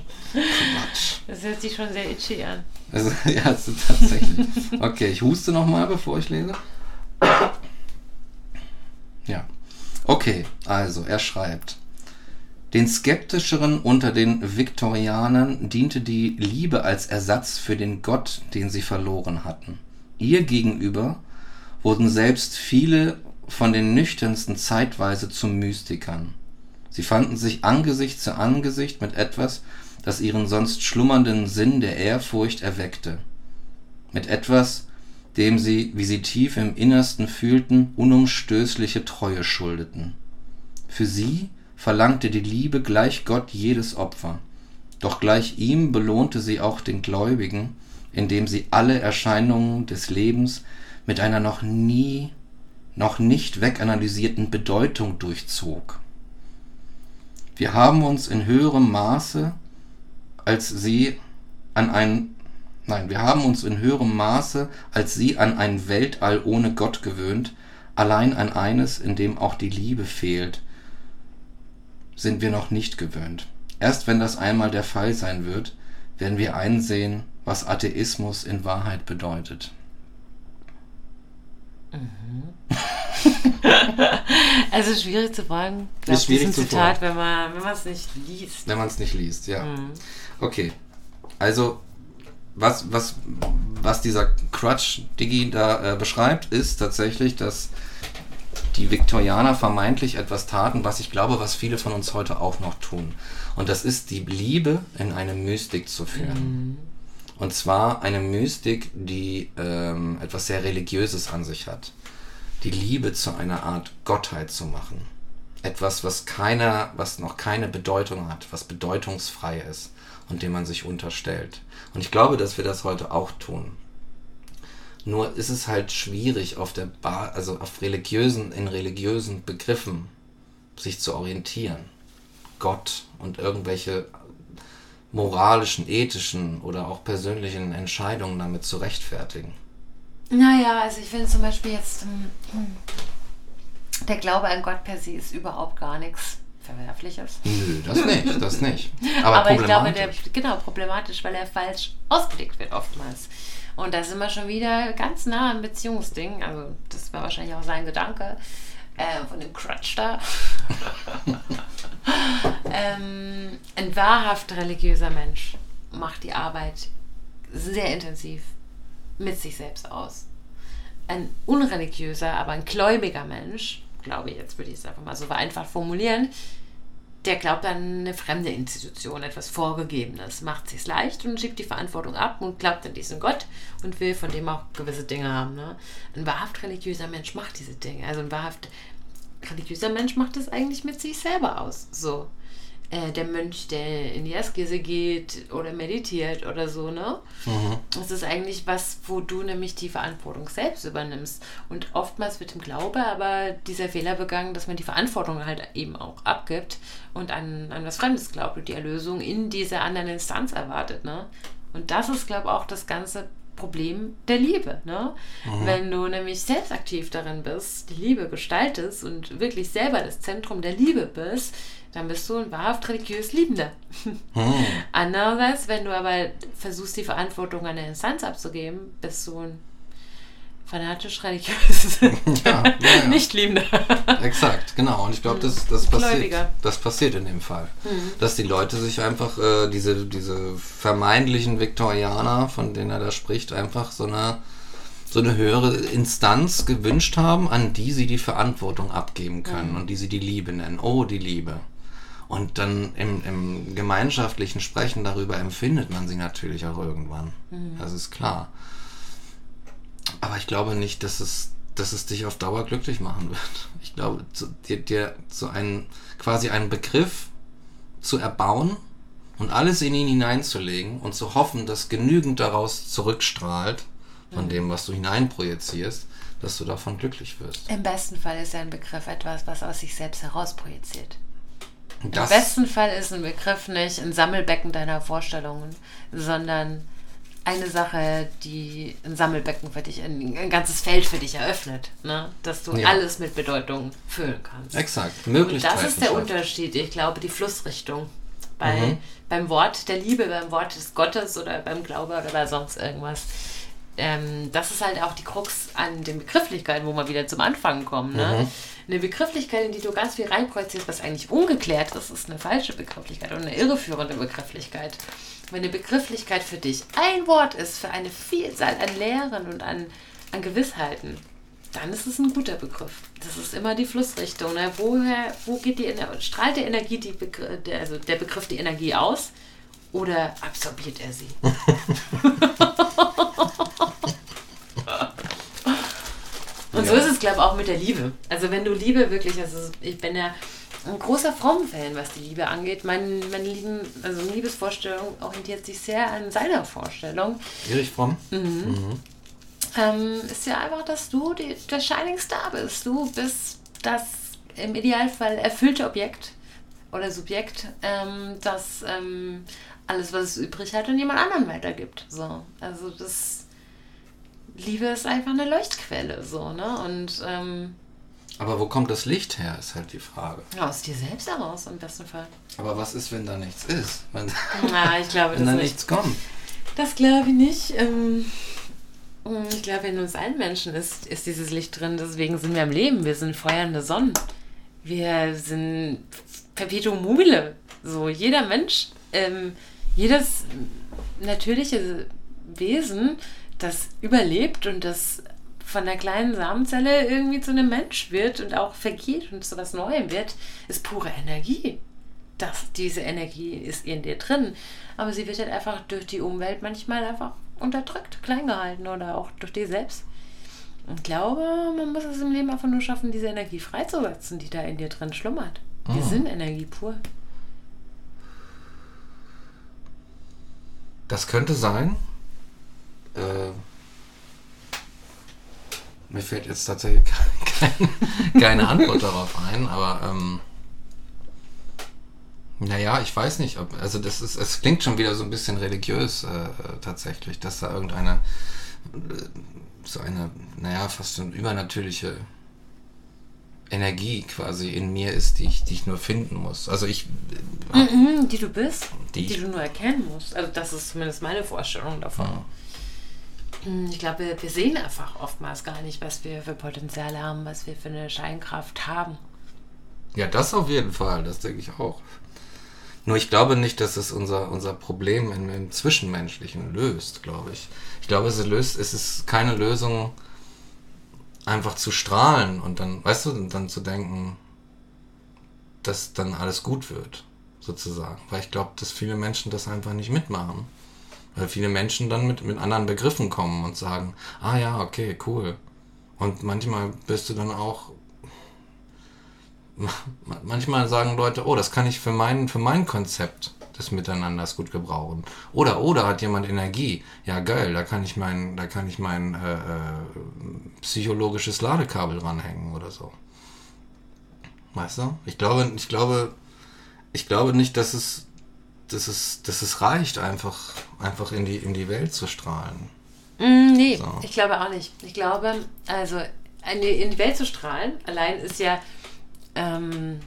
Das hört sich schon sehr itchy an. Also, ja, das ist tatsächlich. Okay, ich huste nochmal, bevor ich lese. Ja. Okay, also er schreibt. Den skeptischeren unter den Viktorianern diente die Liebe als Ersatz für den Gott, den sie verloren hatten. Ihr gegenüber wurden selbst viele von den nüchternsten zeitweise zu Mystikern. Sie fanden sich Angesicht zu Angesicht mit etwas, das ihren sonst schlummernden Sinn der Ehrfurcht erweckte. Mit etwas, dem sie, wie sie tief im Innersten fühlten, unumstößliche Treue schuldeten. Für sie verlangte die Liebe gleich Gott jedes Opfer, doch gleich ihm belohnte sie auch den Gläubigen, indem sie alle Erscheinungen des Lebens mit einer noch nie, noch nicht weganalysierten Bedeutung durchzog. Wir haben uns in höherem Maße als sie an ein nein, wir haben uns in höherem Maße als sie an ein Weltall ohne Gott gewöhnt, allein an eines, in dem auch die Liebe fehlt, sind wir noch nicht gewöhnt. Erst wenn das einmal der Fall sein wird, werden wir einsehen, was Atheismus in Wahrheit bedeutet. Mhm. also schwierig zu folgen. Ist schwierig zu Zitat, wenn man wenn es nicht liest. Wenn man es nicht liest, ja. Mhm. Okay. Also was was was dieser Crutch Digi da äh, beschreibt, ist tatsächlich, dass die Viktorianer vermeintlich etwas taten, was ich glaube, was viele von uns heute auch noch tun. Und das ist die Liebe in eine Mystik zu führen. Mhm. Und zwar eine Mystik, die ähm, etwas sehr Religiöses an sich hat. Die Liebe zu einer Art Gottheit zu machen. Etwas, was keiner, was noch keine Bedeutung hat, was bedeutungsfrei ist und dem man sich unterstellt. Und ich glaube, dass wir das heute auch tun. Nur ist es halt schwierig, auf der ba also auf religiösen, in religiösen Begriffen sich zu orientieren. Gott und irgendwelche moralischen, ethischen oder auch persönlichen Entscheidungen damit zu rechtfertigen. Naja, also ich finde zum Beispiel jetzt, hm, hm, der Glaube an Gott per se ist überhaupt gar nichts Verwerfliches. Nö, das nicht, das nicht. Aber, Aber ich glaube, der, genau, problematisch, weil er falsch ausgelegt wird oftmals. Und da sind wir schon wieder ganz nah am Beziehungsding. Also, das war wahrscheinlich auch sein Gedanke äh, von dem Crutch da. ähm, ein wahrhaft religiöser Mensch macht die Arbeit sehr intensiv mit sich selbst aus. Ein unreligiöser, aber ein gläubiger Mensch, glaube ich, jetzt würde ich es einfach mal so vereinfacht formulieren, der glaubt an eine fremde Institution, etwas Vorgegebenes, macht sich leicht und schiebt die Verantwortung ab und glaubt an diesen Gott und will von dem auch gewisse Dinge haben. Ne? Ein wahrhaft religiöser Mensch macht diese Dinge. Also ein wahrhaft religiöser Mensch macht das eigentlich mit sich selber aus. So. Äh, der Mönch, der in die Askese geht oder meditiert oder so, ne? Mhm. Das ist eigentlich was, wo du nämlich die Verantwortung selbst übernimmst. Und oftmals wird im Glaube aber dieser Fehler begangen, dass man die Verantwortung halt eben auch abgibt und an, an was Fremdes glaubt und die Erlösung in dieser anderen Instanz erwartet, ne? Und das ist, glaube ich, auch das ganze Problem der Liebe. Ne? Mhm. Wenn du nämlich selbst aktiv darin bist, die Liebe gestaltest und wirklich selber das Zentrum der Liebe bist, dann bist du ein wahrhaft religiös Liebender. Hm. Andererseits, wenn du aber versuchst, die Verantwortung an eine Instanz abzugeben, bist du ein fanatisch religiös ja, ja, nicht liebender. Exakt, genau. Und ich glaube, das, das, passiert, das passiert in dem Fall. Mhm. Dass die Leute sich einfach, äh, diese, diese vermeintlichen Viktorianer, von denen er da spricht, einfach so eine so eine höhere Instanz gewünscht haben, an die sie die Verantwortung abgeben können mhm. und die sie die Liebe nennen. Oh, die Liebe. Und dann im, im gemeinschaftlichen Sprechen darüber empfindet man sie natürlich auch irgendwann. Mhm. Das ist klar. Aber ich glaube nicht, dass es, dass es dich auf Dauer glücklich machen wird. Ich glaube, zu, dir, dir so einen, quasi einen Begriff zu erbauen und alles in ihn hineinzulegen und zu hoffen, dass genügend daraus zurückstrahlt von mhm. dem, was du hineinprojizierst, dass du davon glücklich wirst. Im besten Fall ist ein Begriff etwas, was aus sich selbst heraus projiziert. Das Im besten Fall ist ein Begriff nicht ein Sammelbecken deiner Vorstellungen, sondern eine Sache, die ein Sammelbecken für dich, ein, ein ganzes Feld für dich eröffnet, ne? dass du ja. alles mit Bedeutung füllen kannst. Exakt, Möglichkeiten. Und das ist der Unterschied, ich glaube, die Flussrichtung. Bei, mhm. Beim Wort der Liebe, beim Wort des Gottes oder beim Glaube oder bei sonst irgendwas ähm, das ist halt auch die Krux an den Begrifflichkeiten, wo wir wieder zum Anfang kommen. Ne? Mhm. Eine Begrifflichkeit, in die du ganz viel reinprojizierst, was eigentlich ungeklärt ist, ist eine falsche Begrifflichkeit und eine irreführende Begrifflichkeit. Wenn eine Begrifflichkeit für dich ein Wort ist für eine Vielzahl an Lehren und an, an Gewissheiten, dann ist es ein guter Begriff. Das ist immer die Flussrichtung. Ne? Woher, wo geht die strahlt der Energie die Begr der, also der Begriff die Energie aus oder absorbiert er sie? Und ja. So ist es, glaube ich, auch mit der Liebe. Also wenn du Liebe wirklich, also ich bin ja ein großer Fromm-Fan, was die Liebe angeht. Mein, meine Lieben, also Liebesvorstellung orientiert sich sehr an seiner Vorstellung. Erich Fromm? Mhm. Mhm. Ähm, ist ja einfach, dass du die, der Shining Star bist. Du bist das im Idealfall erfüllte Objekt oder Subjekt, ähm, das ähm, alles, was es übrig hat, und jemand anderen weitergibt. So, also das Liebe ist einfach eine Leuchtquelle, so, ne? Und ähm, aber wo kommt das Licht her, ist halt die Frage. aus dir selbst heraus, im besten Fall. Aber was ist, wenn da nichts ist? Wenn, Na, ich glaube, wenn da nicht. nichts kommt. Das glaube ich nicht. Ähm, ich glaube, in uns allen Menschen ist, ist dieses Licht drin. Deswegen sind wir am Leben. Wir sind feuernde Sonnen. Wir sind Perpetuum mobile. So, jeder Mensch, ähm, jedes natürliche Wesen, das überlebt und das von der kleinen Samenzelle irgendwie zu einem Mensch wird und auch vergeht und zu was Neuem wird, ist pure Energie. Das, diese Energie ist in dir drin. Aber sie wird halt einfach durch die Umwelt manchmal einfach unterdrückt, klein gehalten oder auch durch dich selbst. Und glaube, man muss es im Leben einfach nur schaffen, diese Energie freizusetzen, die da in dir drin schlummert. Wir oh. sind Energie pur. Das könnte sein. Äh, mir fällt jetzt tatsächlich keine, keine Antwort darauf ein, aber ähm, naja, ich weiß nicht, ob, also das ist, es klingt schon wieder so ein bisschen religiös äh, tatsächlich, dass da irgendeine, äh, so eine, naja, fast eine übernatürliche Energie quasi in mir ist, die ich, die ich nur finden muss. Also ich. Äh, mhm, die du bist, die, die, du nur erkennen musst. Also das ist zumindest meine Vorstellung davon. Ja. Ich glaube, wir sehen einfach oftmals gar nicht, was wir für Potenziale haben, was wir für eine Scheinkraft haben. Ja, das auf jeden Fall, das denke ich auch. Nur ich glaube nicht, dass es unser, unser Problem im, im Zwischenmenschlichen löst, glaube ich. Ich glaube, es löst, es ist keine Lösung, einfach zu strahlen und dann, weißt du, dann zu denken, dass dann alles gut wird, sozusagen. Weil ich glaube, dass viele Menschen das einfach nicht mitmachen. Weil viele Menschen dann mit, mit anderen Begriffen kommen und sagen, ah ja, okay, cool. Und manchmal bist du dann auch manchmal sagen Leute, oh, das kann ich für mein, für mein Konzept des Miteinanders gut gebrauchen. Oder, oder hat jemand Energie? Ja, geil, da kann ich mein, da kann ich mein äh, äh, psychologisches Ladekabel ranhängen oder so. Weißt du? Ich glaube, ich glaube, ich glaube nicht, dass es, dass es, dass es reicht, einfach, einfach in die, in die Welt zu strahlen. Mm, nee, so. ich glaube auch nicht. Ich glaube, also in die, in die Welt zu strahlen, allein ist ja ähm,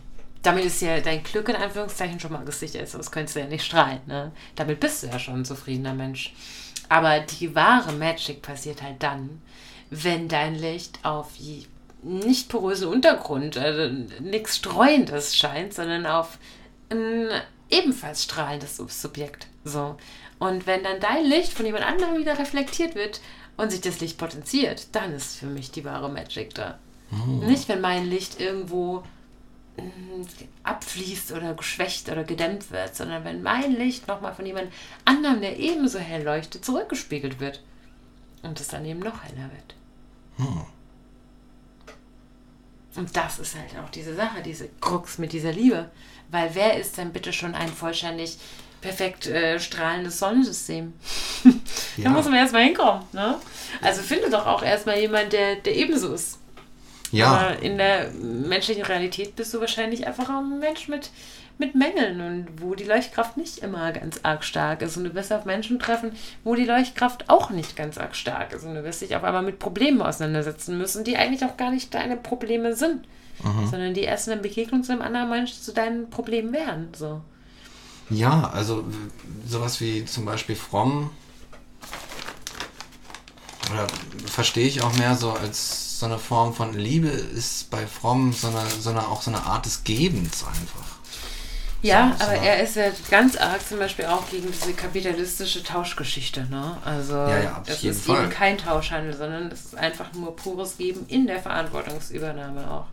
damit ist ja dein Glück in Anführungszeichen schon mal gesichert, sonst könntest du ja nicht strahlen. Ne? Damit bist du ja schon ein zufriedener Mensch. Aber die wahre Magic passiert halt dann, wenn dein Licht auf nicht porösen Untergrund, also nichts Streuendes scheint, sondern auf ein ebenfalls strahlendes Subjekt. So. Und wenn dann dein Licht von jemand anderem wieder reflektiert wird und sich das Licht potenziert, dann ist für mich die wahre Magic da. Oh. Nicht, wenn mein Licht irgendwo abfließt oder geschwächt oder gedämmt wird, sondern wenn mein Licht nochmal von jemand anderem, der ebenso hell leuchtet, zurückgespiegelt wird und es dann eben noch heller wird. Hm. Und das ist halt auch diese Sache, diese Krux mit dieser Liebe. Weil wer ist denn bitte schon ein vollständig perfekt äh, strahlendes Sonnensystem? da ja. muss man erstmal hinkommen. Ne? Also finde doch auch erstmal jemand, der, der ebenso ist. Ja. Aber in der menschlichen Realität bist du wahrscheinlich einfach ein Mensch mit, mit Mängeln und wo die Leuchtkraft nicht immer ganz arg stark ist. Und du wirst auf Menschen treffen, wo die Leuchtkraft auch nicht ganz arg stark ist. Und du wirst dich auf einmal mit Problemen auseinandersetzen müssen, die eigentlich auch gar nicht deine Probleme sind. Mhm. Sondern die erst in der Begegnung zu einem anderen Menschen zu deinen Problemen werden. So. Ja, also sowas wie zum Beispiel Fromm oder verstehe ich auch mehr so als so eine Form von Liebe ist bei Fromm so eine, so eine auch so eine Art des Gebens einfach. Ja, aber er ist ja ganz arg zum Beispiel auch gegen diese kapitalistische Tauschgeschichte. Ne? Also ja, ja, das ist Fall. eben kein Tauschhandel, sondern es ist einfach nur pures Geben in der Verantwortungsübernahme auch.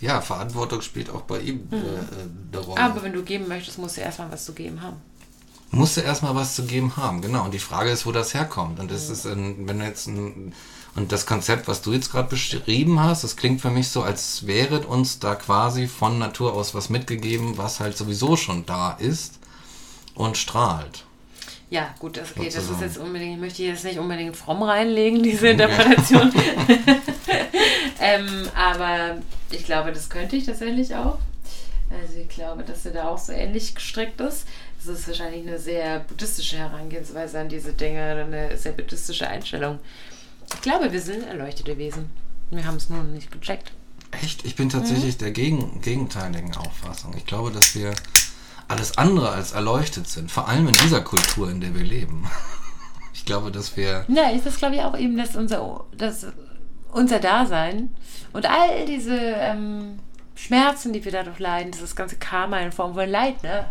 Ja, Verantwortung spielt auch bei ihm mhm. äh, eine Rolle. Aber wenn du geben möchtest, musst du erstmal was zu geben haben. Musst du erstmal was zu geben haben, genau. Und die Frage ist, wo das herkommt. Und das mhm. ist, ein, wenn jetzt ein, und das Konzept, was du jetzt gerade beschrieben hast, das klingt für mich so, als wäre uns da quasi von Natur aus was mitgegeben, was halt sowieso schon da ist und strahlt. Ja, gut, das, okay, das ist jetzt unbedingt, ich möchte jetzt nicht unbedingt fromm reinlegen, diese Interpretation. ähm, aber ich glaube, das könnte ich tatsächlich auch. Also ich glaube, dass er da auch so ähnlich gestrickt ist. Das ist wahrscheinlich eine sehr buddhistische Herangehensweise an diese Dinge, eine sehr buddhistische Einstellung. Ich glaube, wir sind erleuchtete Wesen. Wir haben es nur noch nicht gecheckt. Echt? Ich bin tatsächlich mhm. der gegen, gegenteiligen Auffassung. Ich glaube, dass wir alles andere als erleuchtet sind. Vor allem in dieser Kultur, in der wir leben. Ich glaube, dass wir. Ja, ist das glaube ich auch eben, dass unser, dass unser Dasein und all diese ähm, Schmerzen, die wir dadurch leiden, dieses ganze Karma in Form von Leid, ne?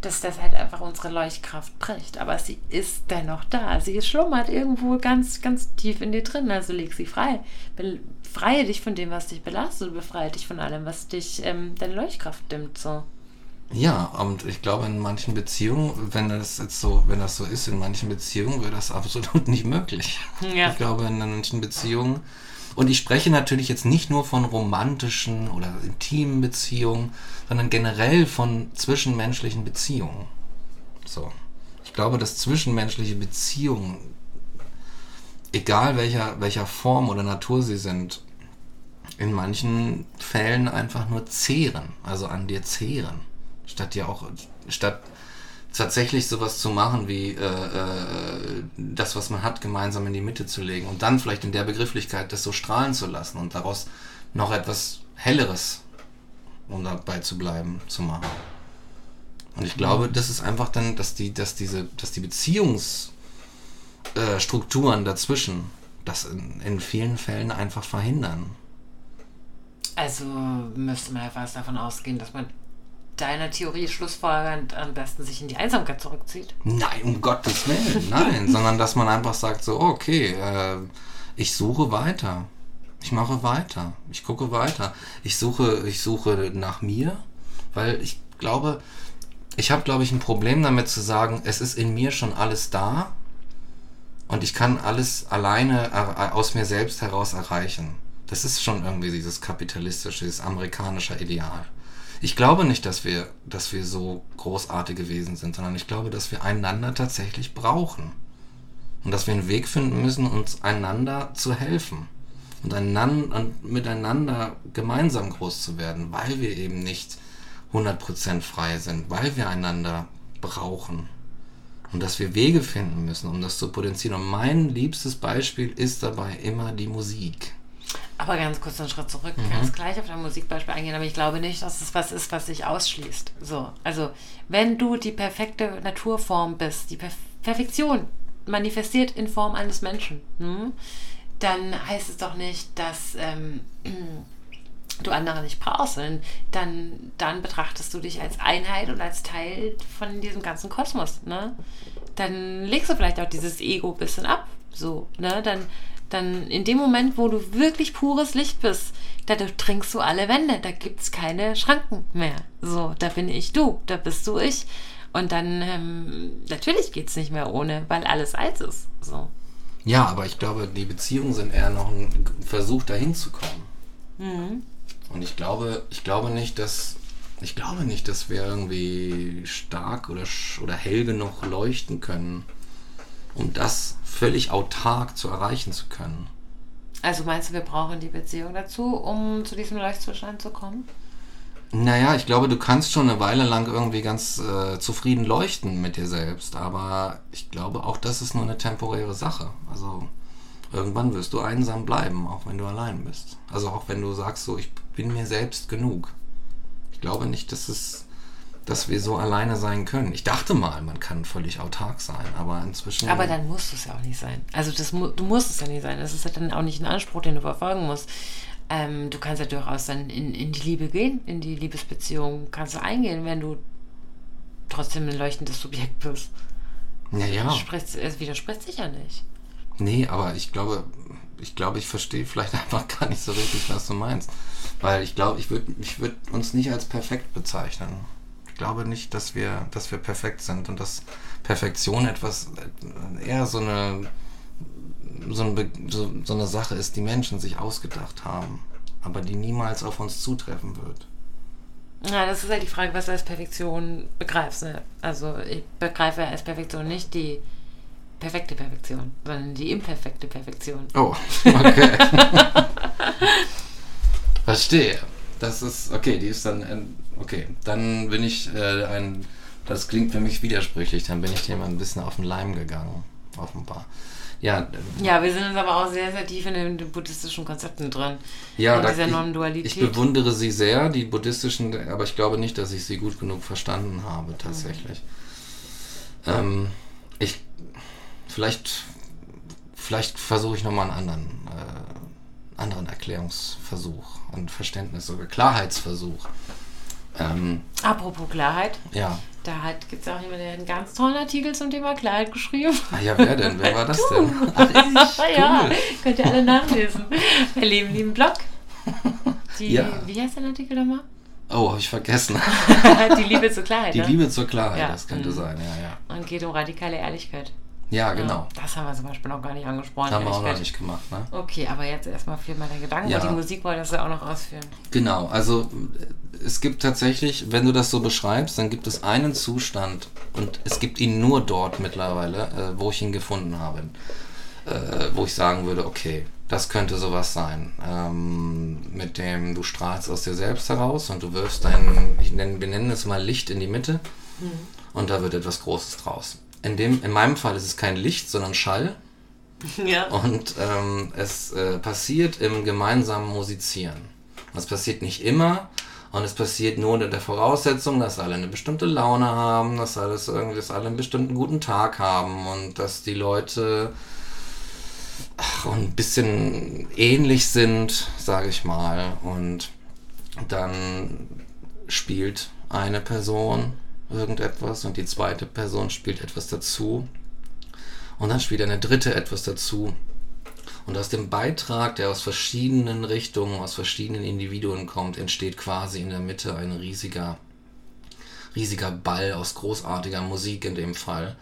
dass das halt einfach unsere Leuchtkraft bricht. Aber sie ist dennoch da. Sie schlummert irgendwo ganz, ganz tief in dir drin. Also leg sie frei. Befreie dich von dem, was dich belastet. Befreie dich von allem, was dich, ähm, deine Leuchtkraft dimmt. So. Ja, und ich glaube, in manchen Beziehungen, wenn das jetzt so, wenn das so ist, in manchen Beziehungen wäre das absolut nicht möglich. Ja. Ich glaube, in manchen Beziehungen, und ich spreche natürlich jetzt nicht nur von romantischen oder intimen Beziehungen, sondern generell von zwischenmenschlichen Beziehungen. So. Ich glaube, dass zwischenmenschliche Beziehungen, egal welcher, welcher Form oder Natur sie sind, in manchen Fällen einfach nur zehren, also an dir zehren statt ja auch, statt tatsächlich sowas zu machen wie äh, äh, das, was man hat, gemeinsam in die Mitte zu legen und dann vielleicht in der Begrifflichkeit das so strahlen zu lassen und daraus noch etwas Helleres, um dabei zu bleiben, zu machen. Und ich glaube, das ist einfach dann, dass die, dass diese, dass die Beziehungsstrukturen äh, dazwischen das in, in vielen Fällen einfach verhindern. Also müsste man fast davon ausgehen, dass man deiner Theorie schlussfolgernd am besten sich in die Einsamkeit zurückzieht. Nein, um Gottes Willen, nein, sondern dass man einfach sagt so, okay, äh, ich suche weiter. Ich mache weiter. Ich gucke weiter. Ich suche, ich suche nach mir, weil ich glaube, ich habe, glaube ich, ein Problem damit zu sagen, es ist in mir schon alles da und ich kann alles alleine aus mir selbst heraus erreichen. Das ist schon irgendwie dieses kapitalistische, dieses amerikanische Ideal ich glaube nicht, dass wir, dass wir so großartige Wesen sind, sondern ich glaube, dass wir einander tatsächlich brauchen. Und dass wir einen Weg finden müssen, uns einander zu helfen. Und, einander, und miteinander gemeinsam groß zu werden, weil wir eben nicht 100% frei sind, weil wir einander brauchen. Und dass wir Wege finden müssen, um das zu potenzieren. Und mein liebstes Beispiel ist dabei immer die Musik. Aber ganz kurz einen Schritt zurück, mhm. ganz gleich auf dein Musikbeispiel eingehen, aber ich glaube nicht, dass es was ist, was sich ausschließt. So, also wenn du die perfekte Naturform bist, die Perf Perfektion manifestiert in Form eines Menschen, hm, dann heißt es doch nicht, dass ähm, du andere nicht brauchst, sondern dann, dann betrachtest du dich als Einheit und als Teil von diesem ganzen Kosmos. Ne? Dann legst du vielleicht auch dieses Ego ein bisschen ab. So, ne? Dann dann in dem Moment, wo du wirklich pures Licht bist, da trinkst du alle Wände, da gibt es keine Schranken mehr. So, da bin ich du, da bist du ich. Und dann, ähm, natürlich geht es nicht mehr ohne, weil alles eins ist. So. Ja, aber ich glaube, die Beziehungen sind eher noch ein Versuch, dahin zu kommen. Mhm. Und ich glaube, ich glaube nicht, dass ich glaube nicht, dass wir irgendwie stark oder, oder hell genug leuchten können, um das völlig autark zu erreichen zu können. Also meinst du, wir brauchen die Beziehung dazu, um zu diesem Leuchtzustand zu kommen? Naja, ich glaube, du kannst schon eine Weile lang irgendwie ganz äh, zufrieden leuchten mit dir selbst, aber ich glaube auch, das ist nur eine temporäre Sache. Also irgendwann wirst du einsam bleiben, auch wenn du allein bist. Also auch wenn du sagst, so, ich bin mir selbst genug. Ich glaube nicht, dass es dass wir so alleine sein können. Ich dachte mal, man kann völlig autark sein, aber inzwischen. Aber dann musst du es ja auch nicht sein. Also das, du musst es ja nicht sein. Das ist ja dann auch nicht ein Anspruch, den du verfolgen musst. Ähm, du kannst ja durchaus dann in, in die Liebe gehen, in die Liebesbeziehung kannst du eingehen, wenn du trotzdem ein leuchtendes Subjekt bist. Ja, ja. Spricht, es widerspricht sich ja nicht. Nee, aber ich glaube, ich glaube, ich verstehe vielleicht einfach gar nicht so richtig, was du meinst. Weil ich glaube, ich würde ich würd uns nicht als perfekt bezeichnen. Ich glaube nicht, dass wir, dass wir perfekt sind und dass Perfektion etwas eher so eine, so, eine, so eine Sache ist, die Menschen sich ausgedacht haben, aber die niemals auf uns zutreffen wird. Ja, das ist halt die Frage, was du als Perfektion begreifst. Ne? Also ich begreife als Perfektion nicht die perfekte Perfektion, sondern die imperfekte Perfektion. Oh, okay. Verstehe. Das ist, okay, die ist dann, okay, dann bin ich äh, ein, das klingt für mich widersprüchlich, dann bin ich dem ein bisschen auf den Leim gegangen, offenbar. Ja, ja, wir sind uns aber auch sehr, sehr tief in den, buddhistischen Konzepten drin. Ja, in dieser Non-Dualität. Ich, ich, bewundere sie sehr, die buddhistischen, aber ich glaube nicht, dass ich sie gut genug verstanden habe, tatsächlich. Mhm. Ähm, ich, vielleicht, vielleicht versuche ich nochmal einen anderen, äh, anderen Erklärungsversuch und Verständnis, sogar Klarheitsversuch. Ähm, Apropos Klarheit. Ja. Da gibt es auch jemanden, der einen ganz tollen Artikel zum Thema Klarheit geschrieben. Ah ja, wer denn? Wer war das du. denn? Ach, ich, cool. Ja, könnt ihr alle nachlesen. Bei Leben, lieben Blog. Die, ja. Wie heißt der Artikel nochmal? Oh, habe ich vergessen. die Liebe zur Klarheit. Die ne? Liebe zur Klarheit, ja. das könnte mhm. sein, ja, ja. Und geht um radikale Ehrlichkeit. Ja, genau. Ja, das haben wir zum Beispiel noch gar nicht angesprochen. Haben wir auch noch nicht gemacht, ne? Okay, aber jetzt erstmal viel mal deine Gedanken. Ja. Und die Musik wolltest du auch noch ausführen. Genau, also es gibt tatsächlich, wenn du das so beschreibst, dann gibt es einen Zustand und es gibt ihn nur dort mittlerweile, äh, wo ich ihn gefunden habe. Äh, wo ich sagen würde, okay, das könnte sowas sein. Ähm, mit dem du strahlst aus dir selbst heraus und du wirfst dein, ich nenn, wir nennen es mal Licht in die Mitte mhm. und da wird etwas Großes draus in, dem, in meinem Fall ist es kein Licht, sondern Schall. Ja. Und ähm, es äh, passiert im gemeinsamen Musizieren. Das passiert nicht immer und es passiert nur unter der Voraussetzung, dass alle eine bestimmte Laune haben, dass, alles irgendwie, dass alle einen bestimmten guten Tag haben und dass die Leute ach, ein bisschen ähnlich sind, sage ich mal. Und dann spielt eine Person irgendetwas und die zweite Person spielt etwas dazu. Und dann spielt eine dritte etwas dazu. Und aus dem Beitrag, der aus verschiedenen Richtungen, aus verschiedenen Individuen kommt, entsteht quasi in der Mitte ein riesiger, riesiger Ball aus großartiger Musik in dem Fall,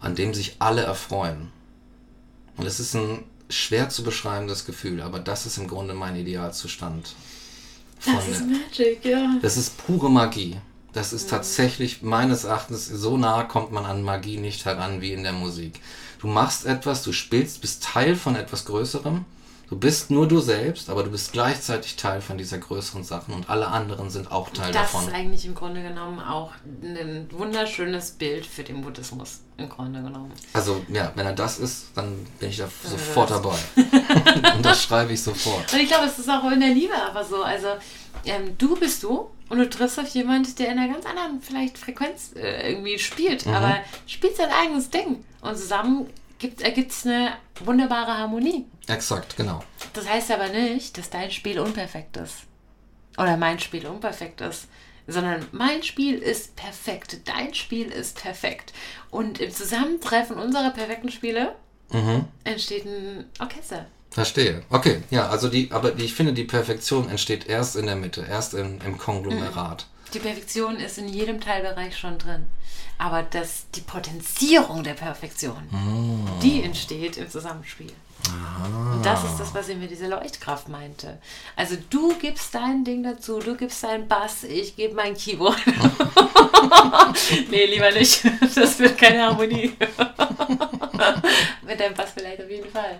an dem sich alle erfreuen. Und es ist ein schwer zu beschreibendes Gefühl, aber das ist im Grunde mein Idealzustand. das ist Magic, ja. Das ist pure Magie. Das ist tatsächlich meines Erachtens, so nah kommt man an Magie nicht heran wie in der Musik. Du machst etwas, du spielst, bist Teil von etwas Größerem. Du bist nur du selbst, aber du bist gleichzeitig Teil von dieser größeren Sachen und alle anderen sind auch Teil das davon. Das ist eigentlich im Grunde genommen auch ein wunderschönes Bild für den Buddhismus, im Grunde genommen. Also ja, wenn er das ist, dann bin ich da dann sofort dabei. und das schreibe ich sofort. Und ich glaube, es ist auch in der Liebe aber so. Also ähm, du bist du und du triffst auf jemanden, der in einer ganz anderen vielleicht Frequenz äh, irgendwie spielt, mhm. aber spielt sein eigenes Ding. Und zusammen ergibt es eine wunderbare Harmonie. Exakt, genau. Das heißt aber nicht, dass dein Spiel unperfekt ist. Oder mein Spiel unperfekt ist. Sondern mein Spiel ist perfekt, dein Spiel ist perfekt. Und im Zusammentreffen unserer perfekten Spiele mhm. entsteht ein Orchester. Verstehe. Okay, ja, also die, aber die, ich finde, die Perfektion entsteht erst in der Mitte, erst im, im Konglomerat. Mhm. Die Perfektion ist in jedem Teilbereich schon drin. Aber das, die Potenzierung der Perfektion, oh. die entsteht im Zusammenspiel. Ah. Und das ist das, was ich mit dieser Leuchtkraft meinte. Also du gibst dein Ding dazu, du gibst deinen Bass, ich gebe mein Keyboard. nee, lieber nicht. Das wird keine Harmonie. mit deinem Bass vielleicht auf jeden Fall.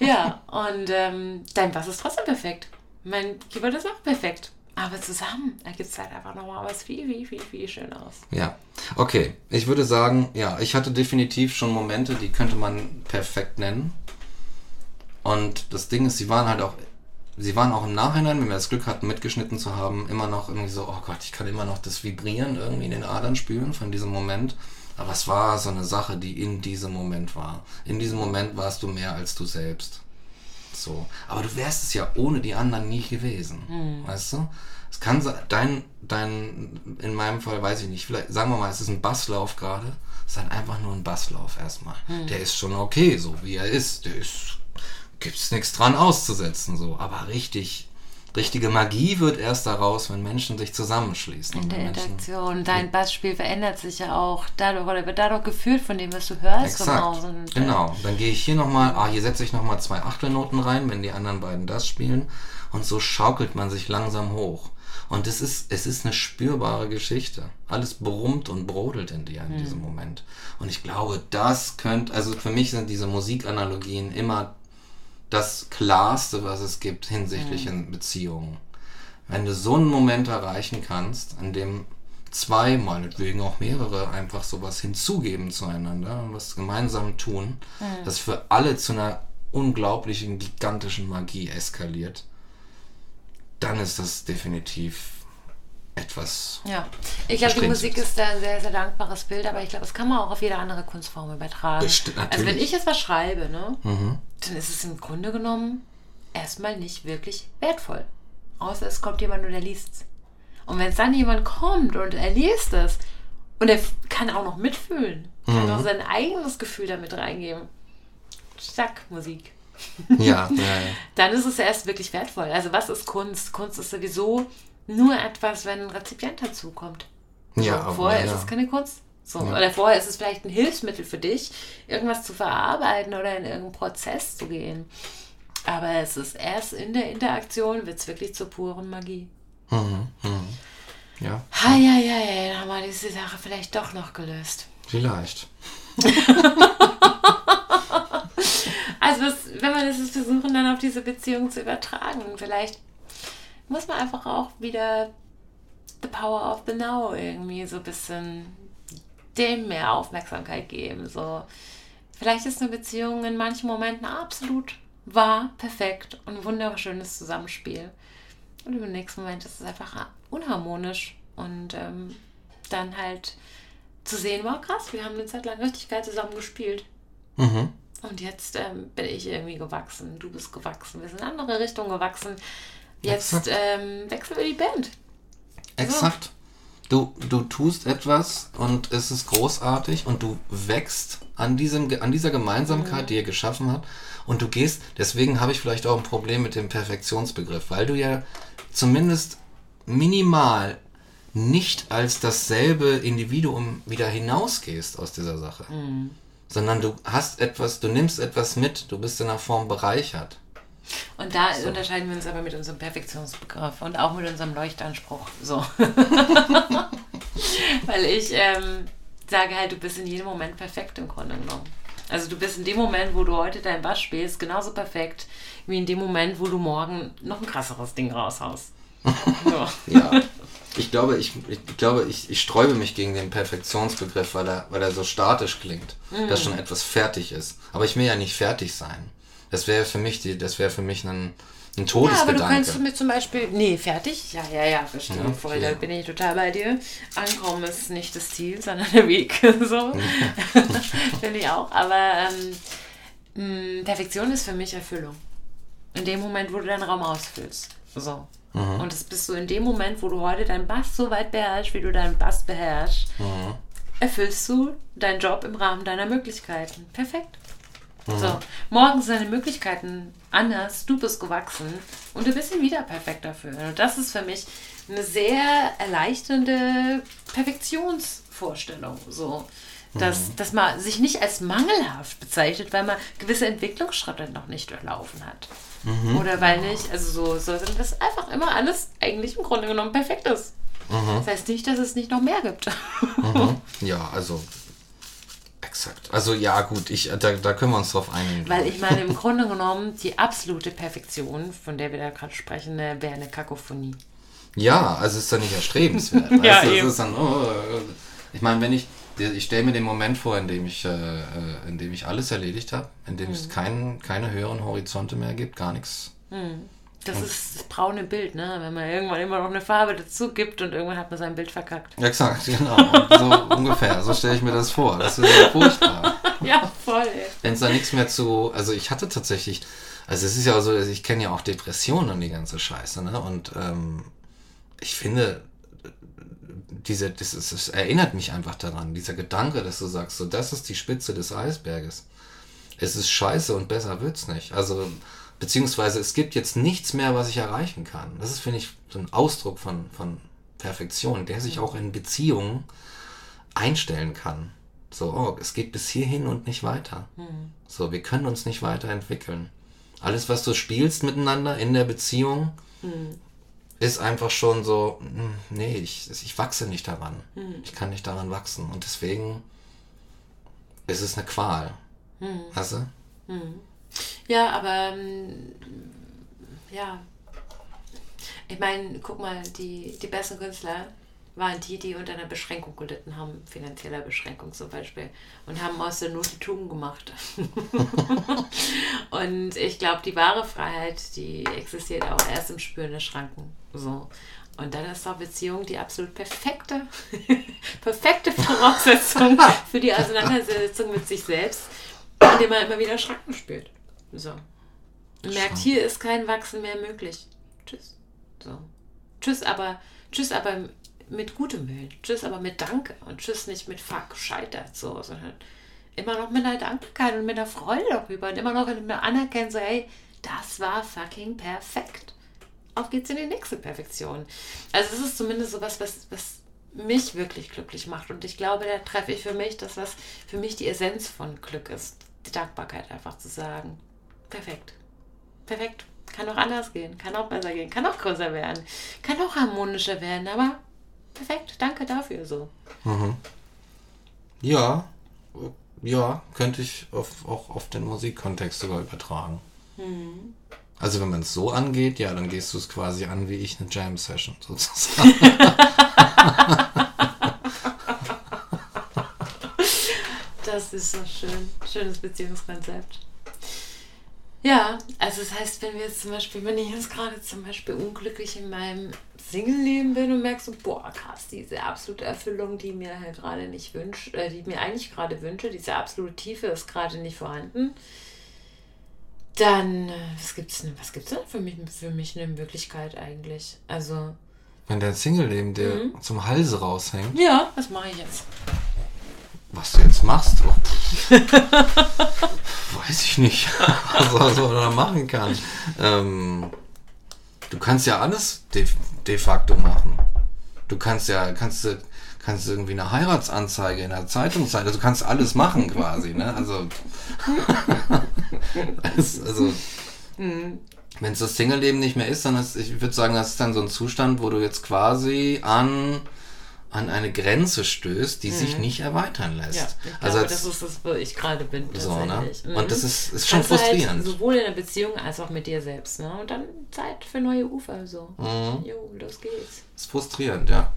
Ja, und ähm, dein Bass ist trotzdem perfekt. Mein Keyboard ist auch perfekt. Aber zusammen ergibt es halt einfach nochmal was viel, viel, viel, viel Schöneres. Ja, okay. Ich würde sagen, ja, ich hatte definitiv schon Momente, die könnte man perfekt nennen. Und das Ding ist, sie waren halt auch sie waren auch im Nachhinein, wenn wir das Glück hatten, mitgeschnitten zu haben, immer noch irgendwie so, oh Gott, ich kann immer noch das Vibrieren irgendwie in den Adern spüren von diesem Moment. Aber es war so eine Sache, die in diesem Moment war. In diesem Moment warst du mehr als du selbst. So. Aber du wärst es ja ohne die anderen nie gewesen. Mhm. Weißt du? Es kann sein, dein, dein, in meinem Fall weiß ich nicht, vielleicht, sagen wir mal, es ist ein Basslauf gerade. Es ist halt einfach nur ein Basslauf erstmal. Mhm. Der ist schon okay, so wie er ist. Der ist, gibt's nichts dran auszusetzen, so. Aber richtig richtige Magie wird erst daraus, wenn Menschen sich zusammenschließen. In der Interaktion. Dein Bassspiel verändert sich ja auch dadurch oder wird dadurch geführt von dem, was du hörst Exakt. von außen. Genau. Dann gehe ich hier nochmal, ah, hier setze ich nochmal zwei Achtelnoten rein, wenn die anderen beiden das spielen. Und so schaukelt man sich langsam hoch. Und es ist, es ist eine spürbare Geschichte. Alles brummt und brodelt in dir in hm. diesem Moment. Und ich glaube, das könnte, also für mich sind diese Musikanalogien immer das Klarste, was es gibt hinsichtlich mhm. in Beziehungen. Wenn du so einen Moment erreichen kannst, in dem zwei, meinetwegen auch mehrere, einfach sowas hinzugeben zueinander und was gemeinsam tun, mhm. das für alle zu einer unglaublichen, gigantischen Magie eskaliert, dann ist das definitiv etwas. Ja, ich glaube, die Musik ist da ein sehr, sehr dankbares Bild, aber ich glaube, das kann man auch auf jede andere Kunstform übertragen. Bestimmt, also wenn ich jetzt was schreibe, ne, mhm. dann ist es im Grunde genommen erstmal nicht wirklich wertvoll. Außer es kommt jemand und er liest es. Und wenn es dann jemand kommt und er liest es und er kann auch noch mitfühlen, kann mhm. auch sein eigenes Gefühl damit reingeben. Zack, Musik. Ja, ja, ja. Dann ist es erst wirklich wertvoll. Also was ist Kunst? Kunst ist sowieso nur etwas, wenn ein Rezipient dazukommt. Ja, so, vorher ja. ist es keine Kunst. So. Ja. Oder vorher ist es vielleicht ein Hilfsmittel für dich, irgendwas zu verarbeiten oder in irgendeinen Prozess zu gehen. Aber es ist erst in der Interaktion, wird es wirklich zur puren Magie. Mhm, mhm. Ja. Ha, ja, ja, ja, dann haben wir diese Sache vielleicht doch noch gelöst. Vielleicht. also, was, wenn wir das versuchen, dann auf diese Beziehung zu übertragen, vielleicht muss man einfach auch wieder the power of the now irgendwie so ein bisschen dem mehr Aufmerksamkeit geben. So, vielleicht ist eine Beziehung in manchen Momenten absolut wahr, perfekt und ein wunderschönes Zusammenspiel. Und im nächsten Moment ist es einfach unharmonisch. Und ähm, dann halt zu sehen, wow, krass, wir haben eine Zeit lang richtig geil zusammen gespielt. Mhm. Und jetzt ähm, bin ich irgendwie gewachsen, du bist gewachsen, wir sind in andere Richtungen gewachsen. Jetzt ähm, wechseln wir die Band. Exakt. So. Du, du tust etwas und es ist großartig und du wächst an, diesem, an dieser Gemeinsamkeit, mhm. die ihr geschaffen habt. Und du gehst, deswegen habe ich vielleicht auch ein Problem mit dem Perfektionsbegriff, weil du ja zumindest minimal nicht als dasselbe Individuum wieder hinausgehst aus dieser Sache. Mhm. Sondern du hast etwas, du nimmst etwas mit, du bist in einer Form bereichert. Und da so. unterscheiden wir uns aber mit unserem Perfektionsbegriff und auch mit unserem Leuchtanspruch. So. Weil ich ähm, sage halt, du bist in jedem Moment perfekt im Grunde genommen. Also du bist in dem Moment, wo du heute dein Bass spielst, genauso perfekt, wie in dem Moment, wo du morgen noch ein krasseres Ding raushaust. So. ja. Ich glaube, ich, ich glaube, ich, ich sträube mich gegen den Perfektionsbegriff, weil er, weil er so statisch klingt, mhm. dass schon etwas fertig ist. Aber ich will ja nicht fertig sein. Das wäre für mich die, das wäre für mich ein, ein Todesgedanke. Ja, aber du kannst mir zum Beispiel, nee, fertig? Ja, ja, ja, verstehe. Ja, voll, da bin ich total bei dir. Ankommen ist nicht das Ziel, sondern der Weg. so. Finde ich auch. Aber ähm, Perfektion ist für mich Erfüllung. In dem Moment, wo du deinen Raum ausfüllst. So. Mhm. Und das bist du in dem Moment, wo du heute deinen Bass so weit beherrschst, wie du deinen Bass beherrschst, mhm. erfüllst du deinen Job im Rahmen deiner Möglichkeiten. Perfekt. Mhm. So, morgen sind deine Möglichkeiten anders, du bist gewachsen und du bist wieder perfekt dafür. Und das ist für mich eine sehr erleichternde Perfektionsvorstellung. So. Dass, mhm. dass man sich nicht als mangelhaft bezeichnet, weil man gewisse Entwicklungsschritte noch nicht durchlaufen hat. Mhm. Oder weil nicht, also so, so, dass einfach immer alles eigentlich im Grunde genommen perfekt ist. Mhm. Das heißt nicht, dass es nicht noch mehr gibt. Mhm. Ja, also Exakt. Also ja, gut, ich, da, da können wir uns drauf einigen. Weil ich meine, im Grunde genommen, die absolute Perfektion, von der wir da gerade sprechen, wäre eine Kakophonie. Ja, also ist dann nicht erstrebenswert. ja, weißt, eben. Dann, oh, ich meine, wenn ich, ich stelle mir den Moment vor, in dem ich, äh, in dem ich alles erledigt habe, in dem mhm. es kein, keine höheren Horizonte mehr gibt, gar nichts. Mhm. Das ist das braune Bild, ne? Wenn man irgendwann immer noch eine Farbe dazu gibt und irgendwann hat man sein Bild verkackt. Exakt, genau. So ungefähr. So stelle ich mir das vor. Das ist ja furchtbar. ja, voll. Wenn es da nichts mehr zu. Also ich hatte tatsächlich. Also es ist ja auch so, ich kenne ja auch Depressionen und die ganze Scheiße, ne? Und ähm, ich finde, diese, das, ist, das erinnert mich einfach daran, dieser Gedanke, dass du sagst, so das ist die Spitze des Eisberges. Es ist scheiße und besser wird's nicht. Also, beziehungsweise es gibt jetzt nichts mehr, was ich erreichen kann. Das ist, finde ich, so ein Ausdruck von, von Perfektion, der sich auch in Beziehungen einstellen kann. So, oh, es geht bis hierhin und nicht weiter. Hm. So, wir können uns nicht weiterentwickeln. Alles, was du spielst miteinander in der Beziehung, Hm. ist einfach schon so, hm, nee, ich, ich wachse nicht daran. Hm. Ich kann nicht daran wachsen. Und deswegen ist es eine Qual. Hm. Weißt du? Ja, aber ähm, ja. Ich meine, guck mal, die, die besten Künstler waren die, die unter einer Beschränkung gelitten haben, finanzieller Beschränkung zum Beispiel, und haben aus der Not die Tugend gemacht. und ich glaube, die wahre Freiheit, die existiert auch erst im Spüren der Schranken. So. Und dann ist doch Beziehung die absolut perfekte, perfekte Voraussetzung für die Auseinandersetzung mit sich selbst, indem man immer wieder Schranken spürt. So. Und merkt, hier ist kein Wachsen mehr möglich. Tschüss. So. Tschüss, aber tschüss, aber mit gutem Willen. Tschüss, aber mit Danke. Und tschüss nicht mit Fuck, scheitert so, sondern immer noch mit einer Dankbarkeit und mit einer Freude darüber und immer noch mit einem Anerkennen, so, hey, das war fucking perfekt. Auf geht's in die nächste Perfektion. Also es ist zumindest sowas, was, was mich wirklich glücklich macht. Und ich glaube, da treffe ich für mich das, was für mich die Essenz von Glück ist. Die Dankbarkeit einfach zu sagen. Perfekt. Perfekt. Kann auch anders gehen, kann auch besser gehen, kann auch größer werden, kann auch harmonischer werden, aber perfekt, danke dafür so. Ja, ja, könnte ich auf, auch auf den Musikkontext sogar übertragen. Also wenn man es so angeht, ja, dann gehst du es quasi an wie ich eine Jam-Session sozusagen. Das ist so schön. Schönes Beziehungskonzept. Ja, also das heißt, wenn wir jetzt zum Beispiel, wenn ich jetzt gerade zum Beispiel unglücklich in meinem Single-Leben bin und merkst so, boah, krass, diese absolute Erfüllung, die mir halt gerade nicht wünscht, äh, die ich mir eigentlich gerade wünsche, diese absolute Tiefe ist gerade nicht vorhanden, dann, äh, was gibt's denn, was gibt's denn für mich, für mich eine Möglichkeit eigentlich? Also, Wenn dein Single-Leben dir Mhm. zum Halse raushängt, ja, was mache ich jetzt? was du jetzt machst, oh, weiß ich nicht, was man da machen kann. Ähm, du kannst ja alles de, de facto machen. Du kannst ja, kannst du, kannst du irgendwie eine Heiratsanzeige in der Zeitung zeigen. Also du kannst alles machen quasi, ne? Also, also wenn es das Single-Leben nicht mehr ist, dann ist, ich würde sagen, das ist dann so ein Zustand, wo du jetzt quasi an, an eine Grenze stößt, die sich nicht erweitern lässt. Ja, ich glaube, also als, das ist das, wo ich gerade bin. so, ne? Mhm. Und das ist, ist schon du frustrierend. Halt sowohl in der Beziehung als auch mit dir selbst. Ne? Und dann Zeit für neue Ufer. So. Mhm. Jo, los geht's. ist frustrierend, ja.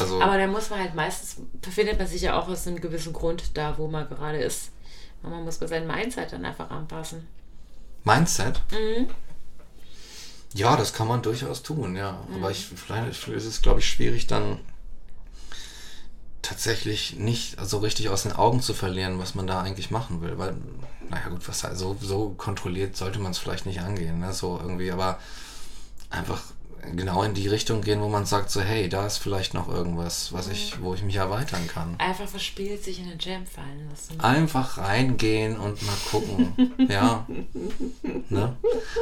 Also, Aber da muss man halt meistens, befindet man sich ja auch aus einem gewissen Grund da, wo man gerade ist. Und man muss bei seinem Mindset dann einfach anpassen. Mindset? Mhm. Ja, das kann man durchaus tun, ja. Mhm. Aber ich, vielleicht ist es, glaube ich, schwierig, dann tatsächlich nicht so richtig aus den Augen zu verlieren, was man da eigentlich machen will. Weil, naja gut, was so, so kontrolliert sollte man es vielleicht nicht angehen, ne? So irgendwie, aber einfach genau in die Richtung gehen, wo man sagt, so, hey, da ist vielleicht noch irgendwas, was ich, wo ich mich erweitern kann. Einfach verspielt sich in den Jam fallen lassen. Einfach reingehen und mal gucken. ja. Ne?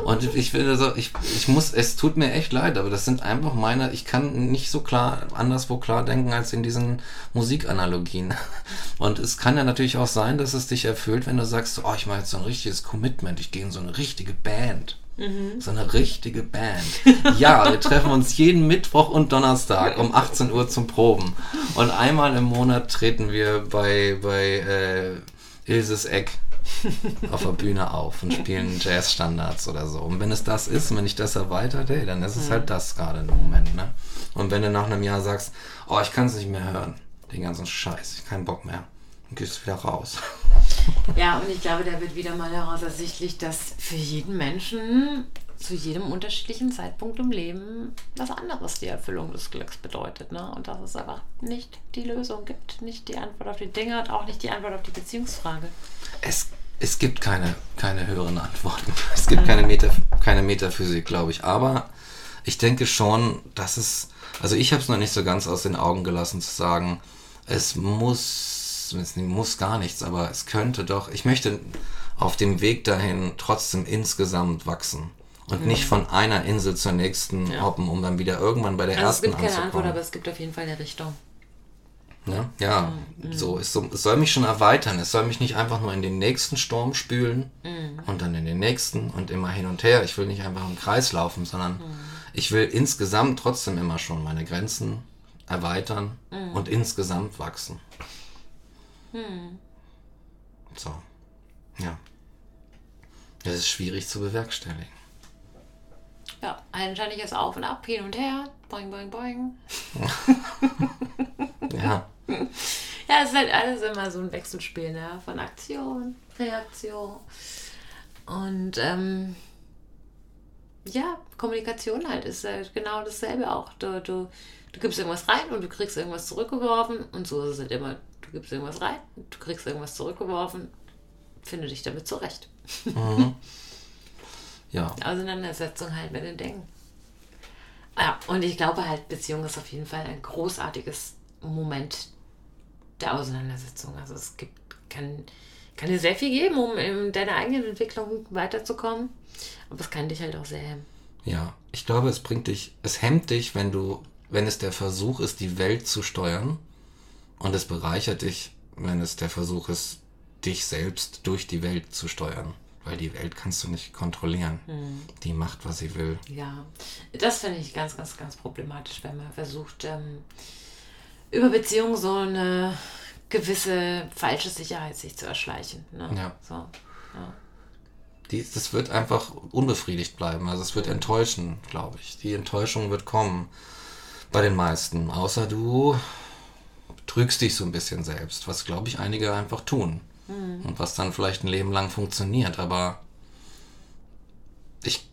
Und ich finde so, ich, ich muss, es tut mir echt leid, aber das sind einfach meine, ich kann nicht so klar, anderswo klar denken als in diesen Musikanalogien. Und es kann ja natürlich auch sein, dass es dich erfüllt, wenn du sagst, oh, ich mache jetzt so ein richtiges Commitment, ich gehe in so eine richtige Band. So eine richtige Band. Ja, wir treffen uns jeden Mittwoch und Donnerstag um 18 Uhr zum Proben. Und einmal im Monat treten wir bei, bei äh, Ilses Eck auf der Bühne auf und spielen Jazzstandards oder so. Und wenn es das ist, und wenn ich das erweitert, hey, dann ist es halt das gerade im Moment. Ne? Und wenn du nach einem Jahr sagst, oh, ich kann es nicht mehr hören, den ganzen Scheiß, ich hab keinen Bock mehr, dann gehst du wieder raus. Ja, und ich glaube, da wird wieder mal daraus ersichtlich, dass für jeden Menschen zu jedem unterschiedlichen Zeitpunkt im Leben was anderes die Erfüllung des Glücks bedeutet. Ne? Und dass es einfach nicht die Lösung gibt, nicht die Antwort auf die Dinge und auch nicht die Antwort auf die Beziehungsfrage. Es, es gibt keine, keine höheren Antworten. Es gibt keine, Meta, keine Metaphysik, glaube ich. Aber ich denke schon, dass es, also ich habe es noch nicht so ganz aus den Augen gelassen zu sagen, es muss, es muss gar nichts, aber es könnte doch, ich möchte auf dem Weg dahin trotzdem insgesamt wachsen. Und mhm. nicht von einer Insel zur nächsten ja. hoppen, um dann wieder irgendwann bei der also ersten Es gibt keine Antwort, aber es gibt auf jeden Fall eine Richtung. Ne? Ja, mhm. so, es, es soll mich schon erweitern. Es soll mich nicht einfach nur in den nächsten Sturm spülen mhm. und dann in den nächsten und immer hin und her. Ich will nicht einfach im Kreis laufen, sondern mhm. ich will insgesamt trotzdem immer schon meine Grenzen erweitern mhm. und insgesamt wachsen. Mhm. So, ja. Das ist schwierig zu bewerkstelligen. Ja, ein ständiges Auf und Ab, hin und her, boing, boing, boing. ja. Ja, es ist halt alles immer so ein Wechselspiel, ne? Von Aktion, Reaktion. Und ähm, ja, Kommunikation halt ist halt genau dasselbe auch. Du, du, du gibst irgendwas rein und du kriegst irgendwas zurückgeworfen und so ist es halt immer. Du gibst irgendwas rein, du kriegst irgendwas zurückgeworfen, finde dich damit zurecht. Mhm. Ja. Auseinandersetzung halt mit den Dingen. Ja, und ich glaube halt, Beziehung ist auf jeden Fall ein großartiges Moment der Auseinandersetzung. Also es gibt, kann, kann dir sehr viel geben, um in deiner eigenen Entwicklung weiterzukommen. Aber es kann dich halt auch sehr hemmen. Ja, ich glaube, es bringt dich, es hemmt dich, wenn du, wenn es der Versuch ist, die Welt zu steuern. Und es bereichert dich, wenn es der Versuch ist, dich selbst durch die Welt zu steuern weil die Welt kannst du nicht kontrollieren. Mhm. Die macht, was sie will. Ja, das finde ich ganz, ganz, ganz problematisch, wenn man versucht, ähm, über Beziehungen so eine gewisse falsche Sicherheit sich zu erschleichen. Ne? Ja. So, ja. Die, das wird einfach unbefriedigt bleiben. Also es wird enttäuschen, glaube ich. Die Enttäuschung wird kommen bei den meisten. Außer du trügst dich so ein bisschen selbst, was, glaube ich, einige einfach tun. Mhm. Und was dann vielleicht ein Leben lang funktioniert. Aber ich,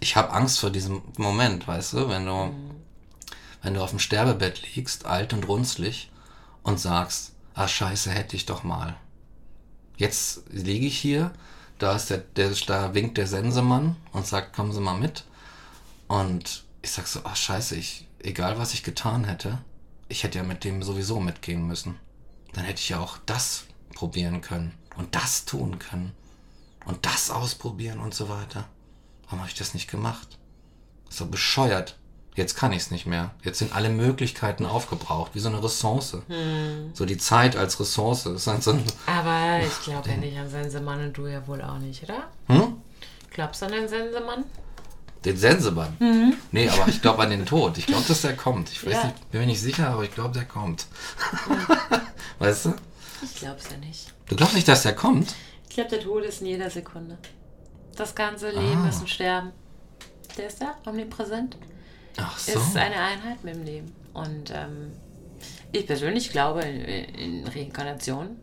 ich habe Angst vor diesem Moment, weißt du, wenn du, mhm. wenn du auf dem Sterbebett liegst, alt und runzlig, und sagst, ah scheiße, hätte ich doch mal. Jetzt liege ich hier, da ist der, der, da winkt der Sensemann und sagt, kommen Sie mal mit. Und ich sag so, ach scheiße, ich, egal was ich getan hätte, ich hätte ja mit dem sowieso mitgehen müssen dann hätte ich ja auch das probieren können und das tun können und das ausprobieren und so weiter. Warum habe ich das nicht gemacht? So bescheuert. Jetzt kann ich es nicht mehr. Jetzt sind alle Möglichkeiten aufgebraucht, wie so eine Ressource. Hm. So die Zeit als Ressource. Ist halt so ein Aber ich glaube ja nicht an Sensemann und du ja wohl auch nicht, oder? Hm? Glaubst du an den Sensemann? Den Sensemann? Mhm. Nee, aber ich glaube an den Tod. Ich glaube, dass der kommt. Ich weiß ja. nicht, bin mir nicht sicher, aber ich glaube, der kommt. Weißt du? Ich glaube es ja nicht. Du glaubst nicht, dass der kommt? Ich glaube, der Tod ist in jeder Sekunde. Das ganze Leben ah. ist ein Sterben. Der ist da, omnipräsent. Ach so. Ist eine Einheit mit dem Leben. Und ähm, ich persönlich glaube in, in Reinkarnation.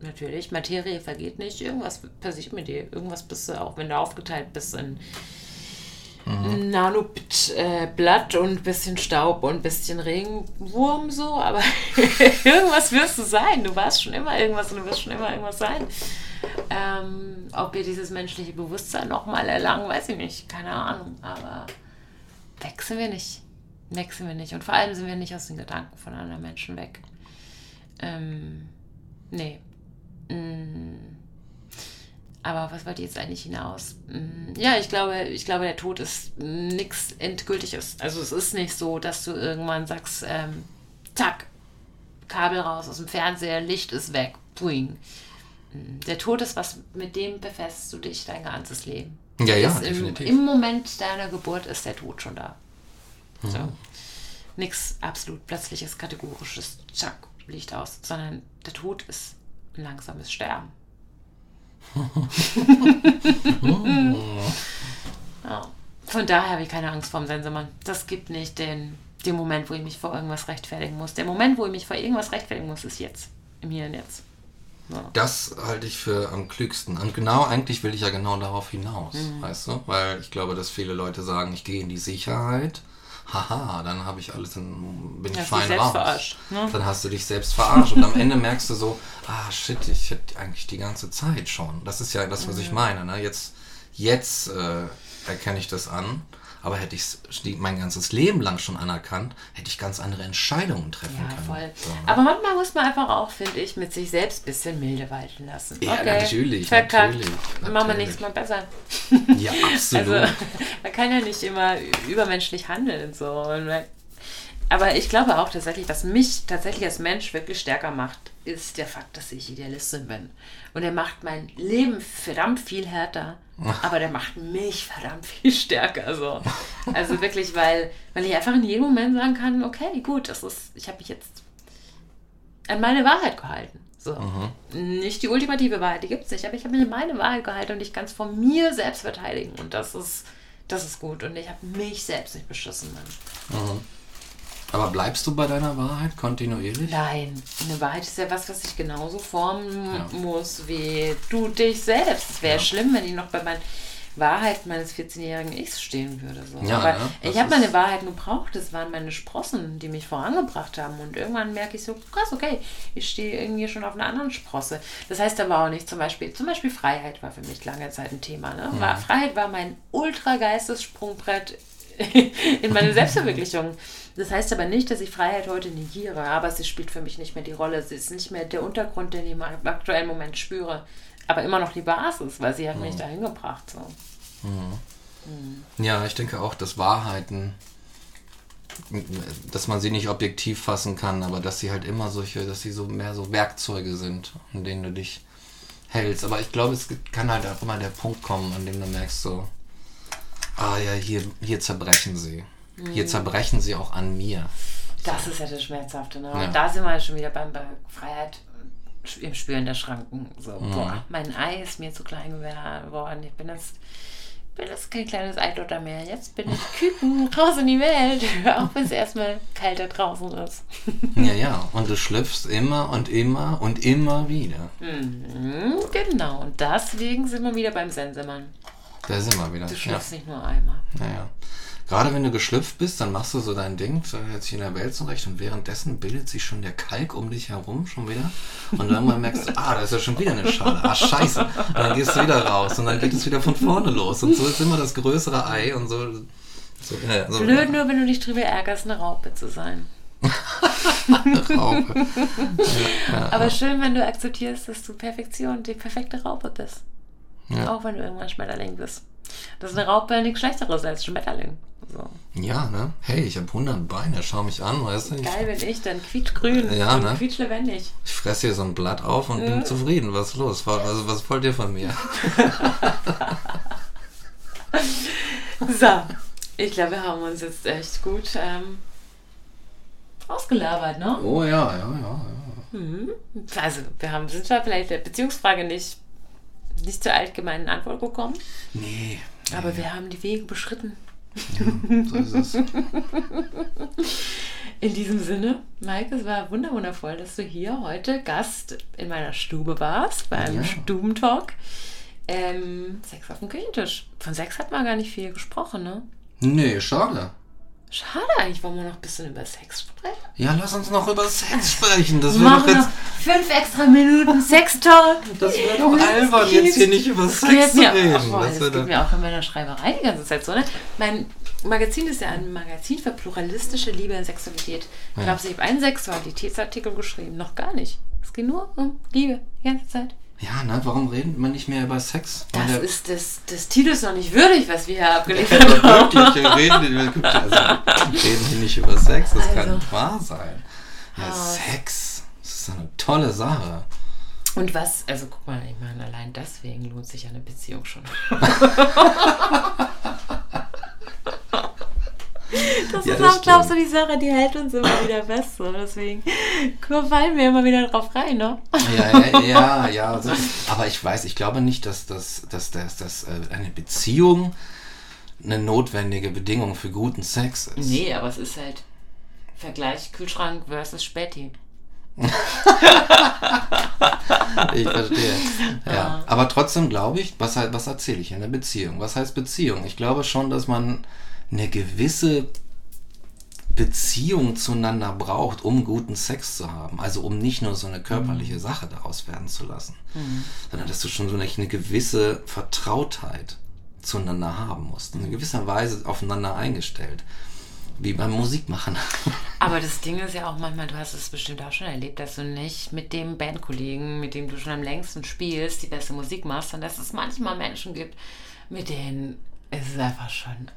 Natürlich, Materie vergeht nicht. Irgendwas passiert mit dir. Irgendwas bist du, auch wenn du aufgeteilt bist in mhm. Nanoblatt äh, und ein bisschen Staub und ein bisschen Regenwurm so, aber irgendwas wirst du sein. Du warst schon immer irgendwas und du wirst schon immer irgendwas sein. Ähm, ob wir dieses menschliche Bewusstsein nochmal erlangen, weiß ich nicht. Keine Ahnung. Aber wechseln wir nicht. Wechseln wir nicht. Und vor allem sind wir nicht aus den Gedanken von anderen Menschen weg. Ähm, nee. Mm. Aber was wollte ich jetzt eigentlich hinaus? Mm, ja, ich glaube, ich glaube, der Tod ist nichts Endgültiges. Also es ist nicht so, dass du irgendwann sagst, ähm, zack, Kabel raus aus dem Fernseher, Licht ist weg, puing. Mm, der Tod ist was, mit dem befestigst du dich dein ganzes Leben. Ja, ja, definitiv. Im, Im, Moment deiner Geburt ist der Tod schon da. Mhm. So. Nichts absolut plötzliches, kategorisches, zack, Licht aus, sondern der Tod ist ein langsames Sterben ja. Von daher habe ich keine Angst vor dem Sensemann. Das gibt nicht den, den Moment, wo ich mich vor irgendwas rechtfertigen muss. Der Moment, wo ich mich vor irgendwas rechtfertigen muss, ist jetzt. Im Hier und Jetzt. Ja. Das halte ich für am klügsten. Und genau, eigentlich will ich ja genau darauf hinaus, Mhm. weißt du? Weil ich glaube, dass viele Leute sagen, ich gehe in die Sicherheit. Haha, dann habe ich alles, in, bin ich fein raus. verarscht, ne? Dann hast du dich selbst verarscht und am Ende merkst du so, ah shit, ich hätte eigentlich die ganze Zeit schon. Das ist ja das, was Mhm. ich meine. Ne? Jetzt, jetzt äh, erkenne ich das an. Aber hätte ich es mein ganzes Leben lang schon anerkannt, hätte ich ganz andere Entscheidungen treffen Ja, können. voll. So, ne? Aber manchmal muss man einfach auch, finde ich, mit sich selbst ein bisschen milde walten lassen. Ja, okay, natürlich, Verkackt. natürlich, Machen wir natürlich. nächstes Mal besser. ja, absolut. Also, man kann ja nicht immer übermenschlich handeln. So. Aber ich glaube auch tatsächlich, was mich tatsächlich als Mensch wirklich stärker macht, ist der Fakt, dass ich Idealistin bin. Und er macht mein Leben verdammt viel härter, aber der macht mich verdammt viel stärker. So. Also wirklich, weil, weil ich einfach in jedem Moment sagen kann, okay, gut, das ist, ich habe mich jetzt an meine Wahrheit gehalten. So. Nicht die ultimative Wahrheit, die gibt es nicht, aber ich habe mich an meine Wahrheit gehalten und ich kann es von mir selbst verteidigen. Und das ist, das ist gut. Und ich habe mich selbst nicht beschissen. Mann. Aber bleibst du bei deiner Wahrheit kontinuierlich? Nein, eine Wahrheit ist ja was, was ich genauso formen Ja. muss wie du dich selbst. Es wäre Ja. schlimm, wenn ich noch bei meiner Wahrheit meines 14-jährigen Ichs stehen würde. So. Ja, Aber ne? Das ich habe meine Wahrheit nur braucht. Das waren meine Sprossen, die mich vorangebracht haben. Und irgendwann merke ich so, krass, okay, ich stehe irgendwie schon auf einer anderen Sprosse. Das heißt aber auch nicht, zum Beispiel, zum Beispiel Freiheit war für mich lange Zeit ein Thema. Ne? Mhm. War, Freiheit war mein ultra Geistessprungbrett in meine Selbstverwirklichung. Das heißt aber nicht, dass ich Freiheit heute negiere, aber sie spielt für mich nicht mehr die Rolle. Sie ist nicht mehr der Untergrund, den ich im aktuellen Moment spüre, aber immer noch die Basis, weil sie hat Mhm. mich dahin gebracht. So. Ja, ich denke auch, dass Wahrheiten, dass man sie nicht objektiv fassen kann, aber dass sie halt immer solche, dass sie so mehr so Werkzeuge sind, an denen du dich hältst. Aber ich glaube, es kann halt auch immer der Punkt kommen, an dem du merkst so, ah ja, hier, hier zerbrechen sie. Hier Mhm. zerbrechen sie auch an mir. Das ist ja das Schmerzhafte. Ne? Ja. Und da sind wir schon wieder beim bei Freiheit im Spüren der Schranken. So, Mhm. boah, mein Ei ist mir zu klein geworden. Ich bin jetzt, bin jetzt kein kleines Eidotter mehr. Jetzt bin ich Küken raus in die Welt. Auch wenn es erstmal kalter draußen ist. Ja, ja. Und du schlüpfst immer und immer und immer wieder. Mhm, genau. Und deswegen sind wir wieder beim Sensemann. Da sind wir wieder. Du Ja. schlüpfst nicht nur einmal. Naja. Gerade wenn du geschlüpft bist, dann machst du so dein Ding, jetzt hier in der Welt zurecht und währenddessen bildet sich schon der Kalk um dich herum schon wieder. Und irgendwann merkst du, ah, da ist ja schon wieder eine Schale. Ah, scheiße. Und dann gehst du wieder raus und dann geht es wieder von vorne los. Und so ist immer das größere Ei und so. so, ja, so Blöd nur, wenn du dich drüber ärgerst, eine Raupe zu sein. Raupe. Aber schön, wenn du akzeptierst, dass du Perfektion, die perfekte Raupe bist. Ja. Auch wenn du irgendwann Schmetterling bist. Das ist eine Raupe nichts Schlechteres als Schmetterling. So. Ja, ne? Hey, ich habe 100 Beine, schau mich an, weißt du? Ich, Geil bin ich, dann quietschgrün Ja, und ne? quietschlebendig. ich fresse hier so ein Blatt auf und bin zufrieden. Was ist los? Also, was wollt ihr von mir? So, ich glaube, wir haben uns jetzt echt gut ähm, ausgelabert, ne? Oh ja, ja, ja, ja. Also, wir haben, sind zwar vielleicht der Beziehungsfrage nicht, nicht zur allgemeinen Antwort gekommen, Nee, aber wir haben die Wege beschritten. so ist es. In diesem Sinne, Mike, es war wunder wundervoll, dass du hier heute Gast in meiner Stube warst, beim Ja. Stubentalk. Ähm, Sex auf dem Küchentisch. Von Sex hat man gar nicht viel gesprochen, ne? Nee, schade. Schade eigentlich, wollen wir noch ein bisschen über Sex sprechen? Ja, lass uns noch über Sex sprechen. Das Wir wäre doch machen noch jetzt. fünf extra Minuten Sex-Talk. Das wäre doch albern, jetzt hier nicht über Das Sex zu reden. boah, Das das geht mir auch in meiner Schreiberei die ganze Zeit so, ne? Mein Magazin ist ja ein Magazin für pluralistische Liebe und Sexualität. Ich glaube, ich habe einen Sexualitätsartikel geschrieben, noch gar nicht. Es geht nur um Liebe, die ganze Zeit. Ja, ne, warum redet man nicht mehr über Sex? Das der- ist des, des Titels noch nicht würdig, was wir hier abgeliefert Also haben. wirklich, wir reden, wir also, reden hier nicht über Sex, das kann Also. nicht wahr sein. Ja, Ah. Sex, das ist eine tolle Sache. Und was, also guck mal, ich meine, allein deswegen lohnt sich eine Beziehung schon. Das Ja, ist das auch, glaubst du, die Sache, die hält uns immer wieder fest. So. Deswegen fallen wir immer wieder drauf rein, ne? Ja, ja, ja, ja. Also, aber ich weiß, ich glaube nicht, dass, das, dass, dass, dass äh, eine Beziehung eine notwendige Bedingung für guten Sex ist. Nee, aber es ist halt Vergleich Kühlschrank versus Späti. ich verstehe. Ja. Aber trotzdem glaube ich, was, was erzähle ich in der Beziehung? Was heißt Beziehung? Ich glaube schon, dass man eine gewisse Beziehung zueinander braucht, um guten Sex zu haben. Also um nicht nur so eine körperliche mhm. Sache daraus werden zu lassen, mhm. sondern dass du schon so eine, eine gewisse Vertrautheit zueinander haben musst. In gewisser Weise aufeinander eingestellt. Wie beim Musikmachen. Aber das Ding ist ja auch manchmal, du hast es bestimmt auch schon erlebt, dass du nicht mit dem Bandkollegen, mit dem du schon am längsten spielst, die beste Musik machst, sondern dass es manchmal Menschen gibt, mit denen ist es einfach schon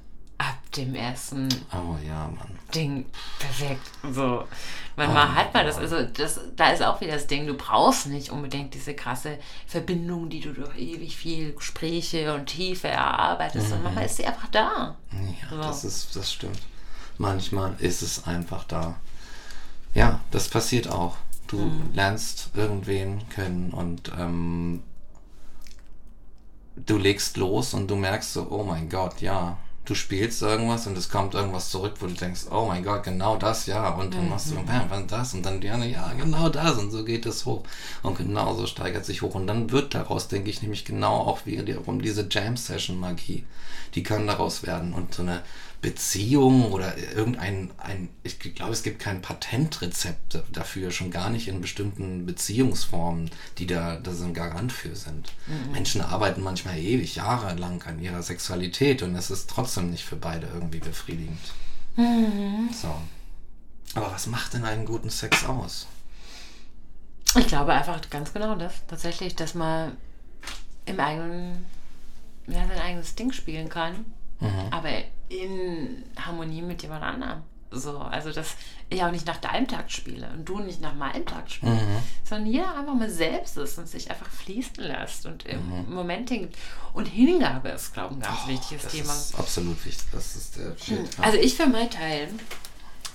ab dem ersten oh, ja, Mann. Ding perfekt. So, manchmal oh, hat man das. Also das, da ist auch wieder das Ding, du brauchst nicht unbedingt diese krasse Verbindung, die du durch ewig viel Gespräche und Tiefe erarbeitest. Mhm. Und manchmal ist sie einfach da. Ja, so. das ist, das stimmt. Manchmal ist es einfach da. Ja, das passiert auch. Du mhm. lernst irgendwen kennen und ähm, du legst los und du merkst so, oh mein Gott, ja, du spielst irgendwas und es kommt irgendwas zurück, wo du denkst, oh mein Gott, genau das, ja. Und dann machst du, mhm. bam, bam, das und dann die andere, ja, genau das. Und so geht es hoch. Und genau so steigert sich hoch. Und dann wird daraus, denke ich, nämlich genau auch wiederum diese Jam-Session-Magie. Die kann daraus werden. Und so eine Beziehung oder irgendein, ein, ich glaube, es gibt kein Patentrezept dafür, schon gar nicht in bestimmten Beziehungsformen, die da, da so ein Garant für sind. Mhm. Menschen arbeiten manchmal ewig, jahrelang an ihrer Sexualität und es ist trotzdem nicht für beide irgendwie befriedigend. Mhm. So. Aber was macht denn einen guten Sex aus? Ich glaube einfach ganz genau das. Tatsächlich, dass man im eigenen, ja, sein eigenes Ding spielen kann mhm. aber in Harmonie mit jemand anderem. So, also dass ich auch nicht nach deinem Takt spiele und du nicht nach meinem Takt spielst, mhm. sondern jeder einfach mal selbst ist und sich einfach fließen lässt und im mhm. Moment hingibt. Und Hingabe ist, glaube ich, ein ganz oh, wichtiges das Thema. Ist absolut wichtig. Das ist der Shit. Hm. Also ich für meinen Teil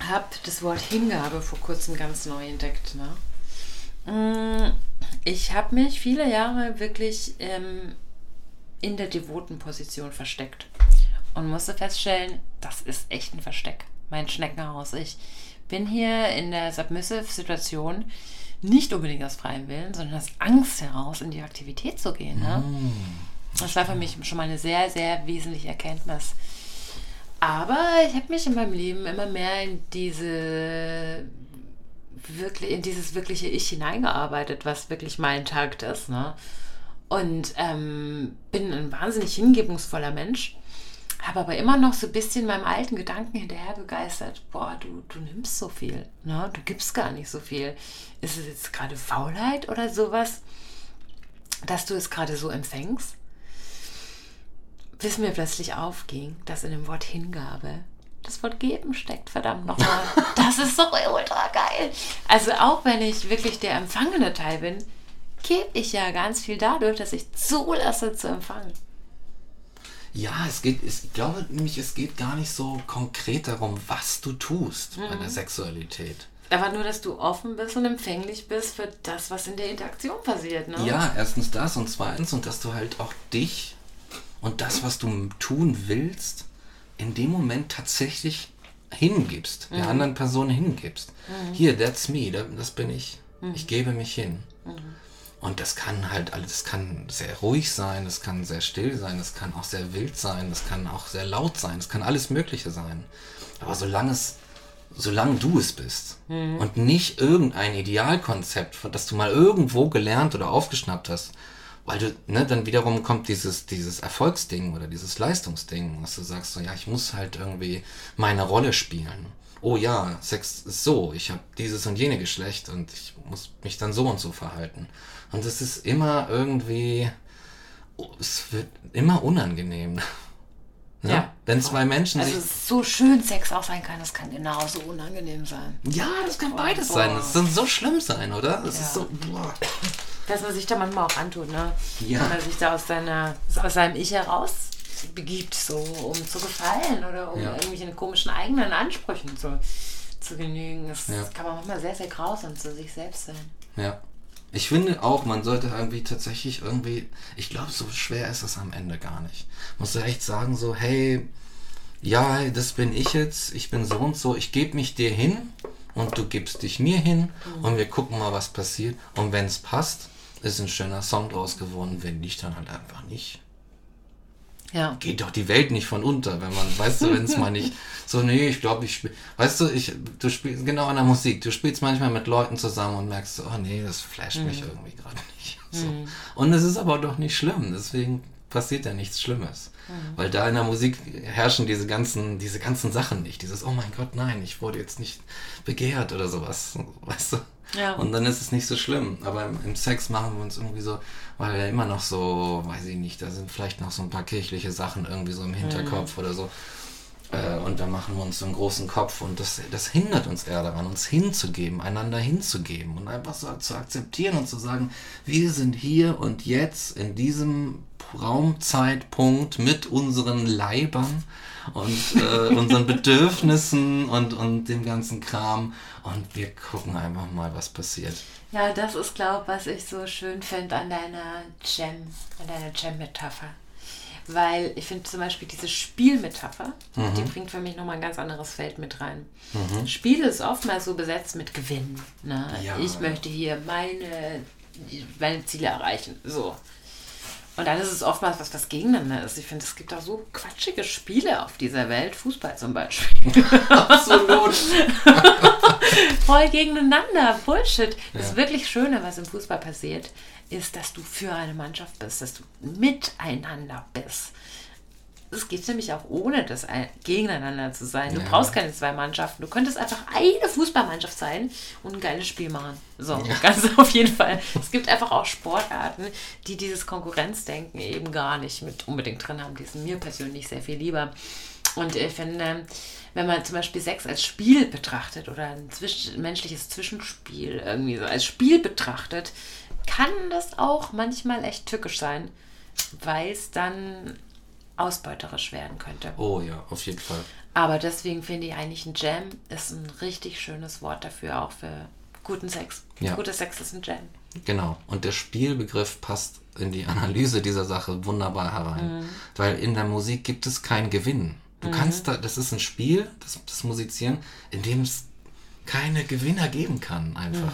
habe das Wort Hingabe vor kurzem ganz neu entdeckt. Ne? Hm, ich habe mich viele Jahre wirklich ähm, in der devoten Position versteckt und musste feststellen, das ist echt ein Versteck. Mein Schneckenhaus. Ich bin hier in der Submissive-Situation nicht unbedingt aus freiem Willen, sondern aus Angst heraus, in die Aktivität zu gehen. Ne? Mm. Das war für mich schon mal eine sehr, sehr wesentliche Erkenntnis. Aber ich habe mich in meinem Leben immer mehr in diese wirklich in dieses wirkliche Ich hineingearbeitet, was wirklich mein Takt ist. Ne? Und ähm, bin ein wahnsinnig hingebungsvoller Mensch habe aber immer noch so ein bisschen meinem alten Gedanken hinterher begeistert. Boah, du, du nimmst so viel, ne? du gibst gar nicht so viel. Ist es jetzt gerade Faulheit oder sowas, dass du es gerade so empfängst? Bis mir plötzlich aufging, dass in dem Wort Hingabe das Wort geben steckt, verdammt nochmal. Das ist so ultra geil. Also auch wenn ich wirklich der empfangene Teil bin, gebe ich ja ganz viel dadurch, dass ich zulasse zu empfangen. Ja, es geht, ich glaube nämlich, es geht gar nicht so konkret darum, was du tust mhm. bei der Sexualität. Aber nur, dass du offen bist und empfänglich bist für das, was in der Interaktion passiert, ne? Ja, erstens das und zweitens und dass du halt auch dich und das, was du tun willst, in dem Moment tatsächlich hingibst, der mhm. anderen Person hingibst. Mhm. Hier, that's me, das bin ich. Mhm. Ich gebe mich hin. Und das kann halt alles, das kann sehr ruhig sein, das kann sehr still sein, das kann auch sehr wild sein, das kann auch sehr laut sein, das kann alles Mögliche sein. Aber solange es, solange du es bist mhm. und nicht irgendein Idealkonzept, das du mal irgendwo gelernt oder aufgeschnappt hast, weil du, ne, dann wiederum kommt dieses, dieses Erfolgsding oder dieses Leistungsding, dass du sagst so, ja, ich muss halt irgendwie meine Rolle spielen. Oh ja, Sex ist so, ich habe dieses und jene Geschlecht und ich muss mich dann so und so verhalten. Und es ist immer irgendwie, es wird immer unangenehm. Ne? Ja. Wenn zwei Menschen also sich. so schön Sex auch sein kann, das kann genauso unangenehm sein. Ja, das kann boah, beides boah. sein. Das kann so schlimm sein, oder? Das ja. ist so. Boah. Dass man sich da manchmal auch antut, ne? Ja. Wenn man sich da aus, seiner, aus seinem Ich heraus begibt, so um zu gefallen oder um ja. irgendwelchen komischen eigenen Ansprüchen zu, zu genügen. Das ja. kann man manchmal sehr, sehr grausam zu sich selbst sein. Ja. Ich finde auch, man sollte irgendwie tatsächlich irgendwie, ich glaube, so schwer ist es am Ende gar nicht. Muss du echt sagen, so, hey, ja, das bin ich jetzt, ich bin so und so, ich gebe mich dir hin und du gibst dich mir hin und wir gucken mal, was passiert. Und wenn es passt, ist ein schöner Song draus geworden. Wenn nicht, dann halt einfach nicht. Ja. Geht doch die Welt nicht von unter, wenn man, weißt du, wenn es mal nicht so, nee, ich glaube, ich spiele, weißt du, ich, du spielst genau in der Musik, du spielst manchmal mit Leuten zusammen und merkst, oh nee, das flasht mich irgendwie gerade nicht. So. Und es ist aber doch nicht schlimm, deswegen passiert ja nichts Schlimmes. Weil da in der Musik herrschen diese ganzen, diese ganzen Sachen nicht. Dieses, oh mein Gott, nein, ich wurde jetzt nicht begehrt oder sowas. Weißt du? Ja. Und dann ist es nicht so schlimm. Aber im, im Sex machen wir uns irgendwie so, weil wir immer noch so, weiß ich nicht, da sind vielleicht noch so ein paar kirchliche Sachen irgendwie so im Hinterkopf oder so. Äh, und dann machen wir uns so einen großen Kopf und das, das hindert uns eher daran, uns hinzugeben, einander hinzugeben und einfach so zu akzeptieren und zu sagen, wir sind hier und jetzt in diesem Raumzeitpunkt mit unseren Leibern und äh, unseren Bedürfnissen und, und dem ganzen Kram und wir gucken einfach mal, was passiert. Ja, das ist, glaube ich, was ich so schön finde an deiner Gem, an deiner Gem-Metapher. Weil ich finde zum Beispiel diese Spielmetapher, Mhm. die bringt für mich nochmal ein ganz anderes Feld mit rein. Spiel ist oftmals so besetzt mit Gewinn. Ne? Ja. Ich möchte hier meine, meine Ziele erreichen. So. Und dann ist es oftmals was, was gegeneinander ist. Ich finde, es gibt auch so quatschige Spiele auf dieser Welt. Fußball zum Beispiel. Absolut. Voll gegeneinander. Bullshit. Das Ja. wirklich Schöne, was im Fußball passiert, ist, dass du für eine Mannschaft bist, dass du miteinander bist. Es geht nämlich auch ohne das ein- gegeneinander zu sein. Du Ja. brauchst keine zwei Mannschaften. Du könntest einfach eine Fußballmannschaft sein und ein geiles Spiel machen. So, ganz auf jeden Fall. Es gibt einfach auch Sportarten, die dieses Konkurrenzdenken eben gar nicht mit unbedingt drin haben. Die sind mir persönlich sehr viel lieber. Und ich finde, wenn man zum Beispiel Sex als Spiel betrachtet oder ein zwischen, menschliches Zwischenspiel irgendwie so als Spiel betrachtet, kann das auch manchmal echt tückisch sein, weil es dann ausbeuterisch werden könnte. Oh ja, auf jeden Fall. Aber deswegen finde ich eigentlich ein Jam ist ein richtig schönes Wort dafür, auch für guten Sex. Ja. Guter Sex ist ein Jam. Genau. Und der Spielbegriff passt in die Analyse dieser Sache wunderbar herein. Weil in der Musik gibt es keinen Gewinn. Du kannst da, das ist ein Spiel, das, das Musizieren, in dem es keine Gewinner geben kann, einfach.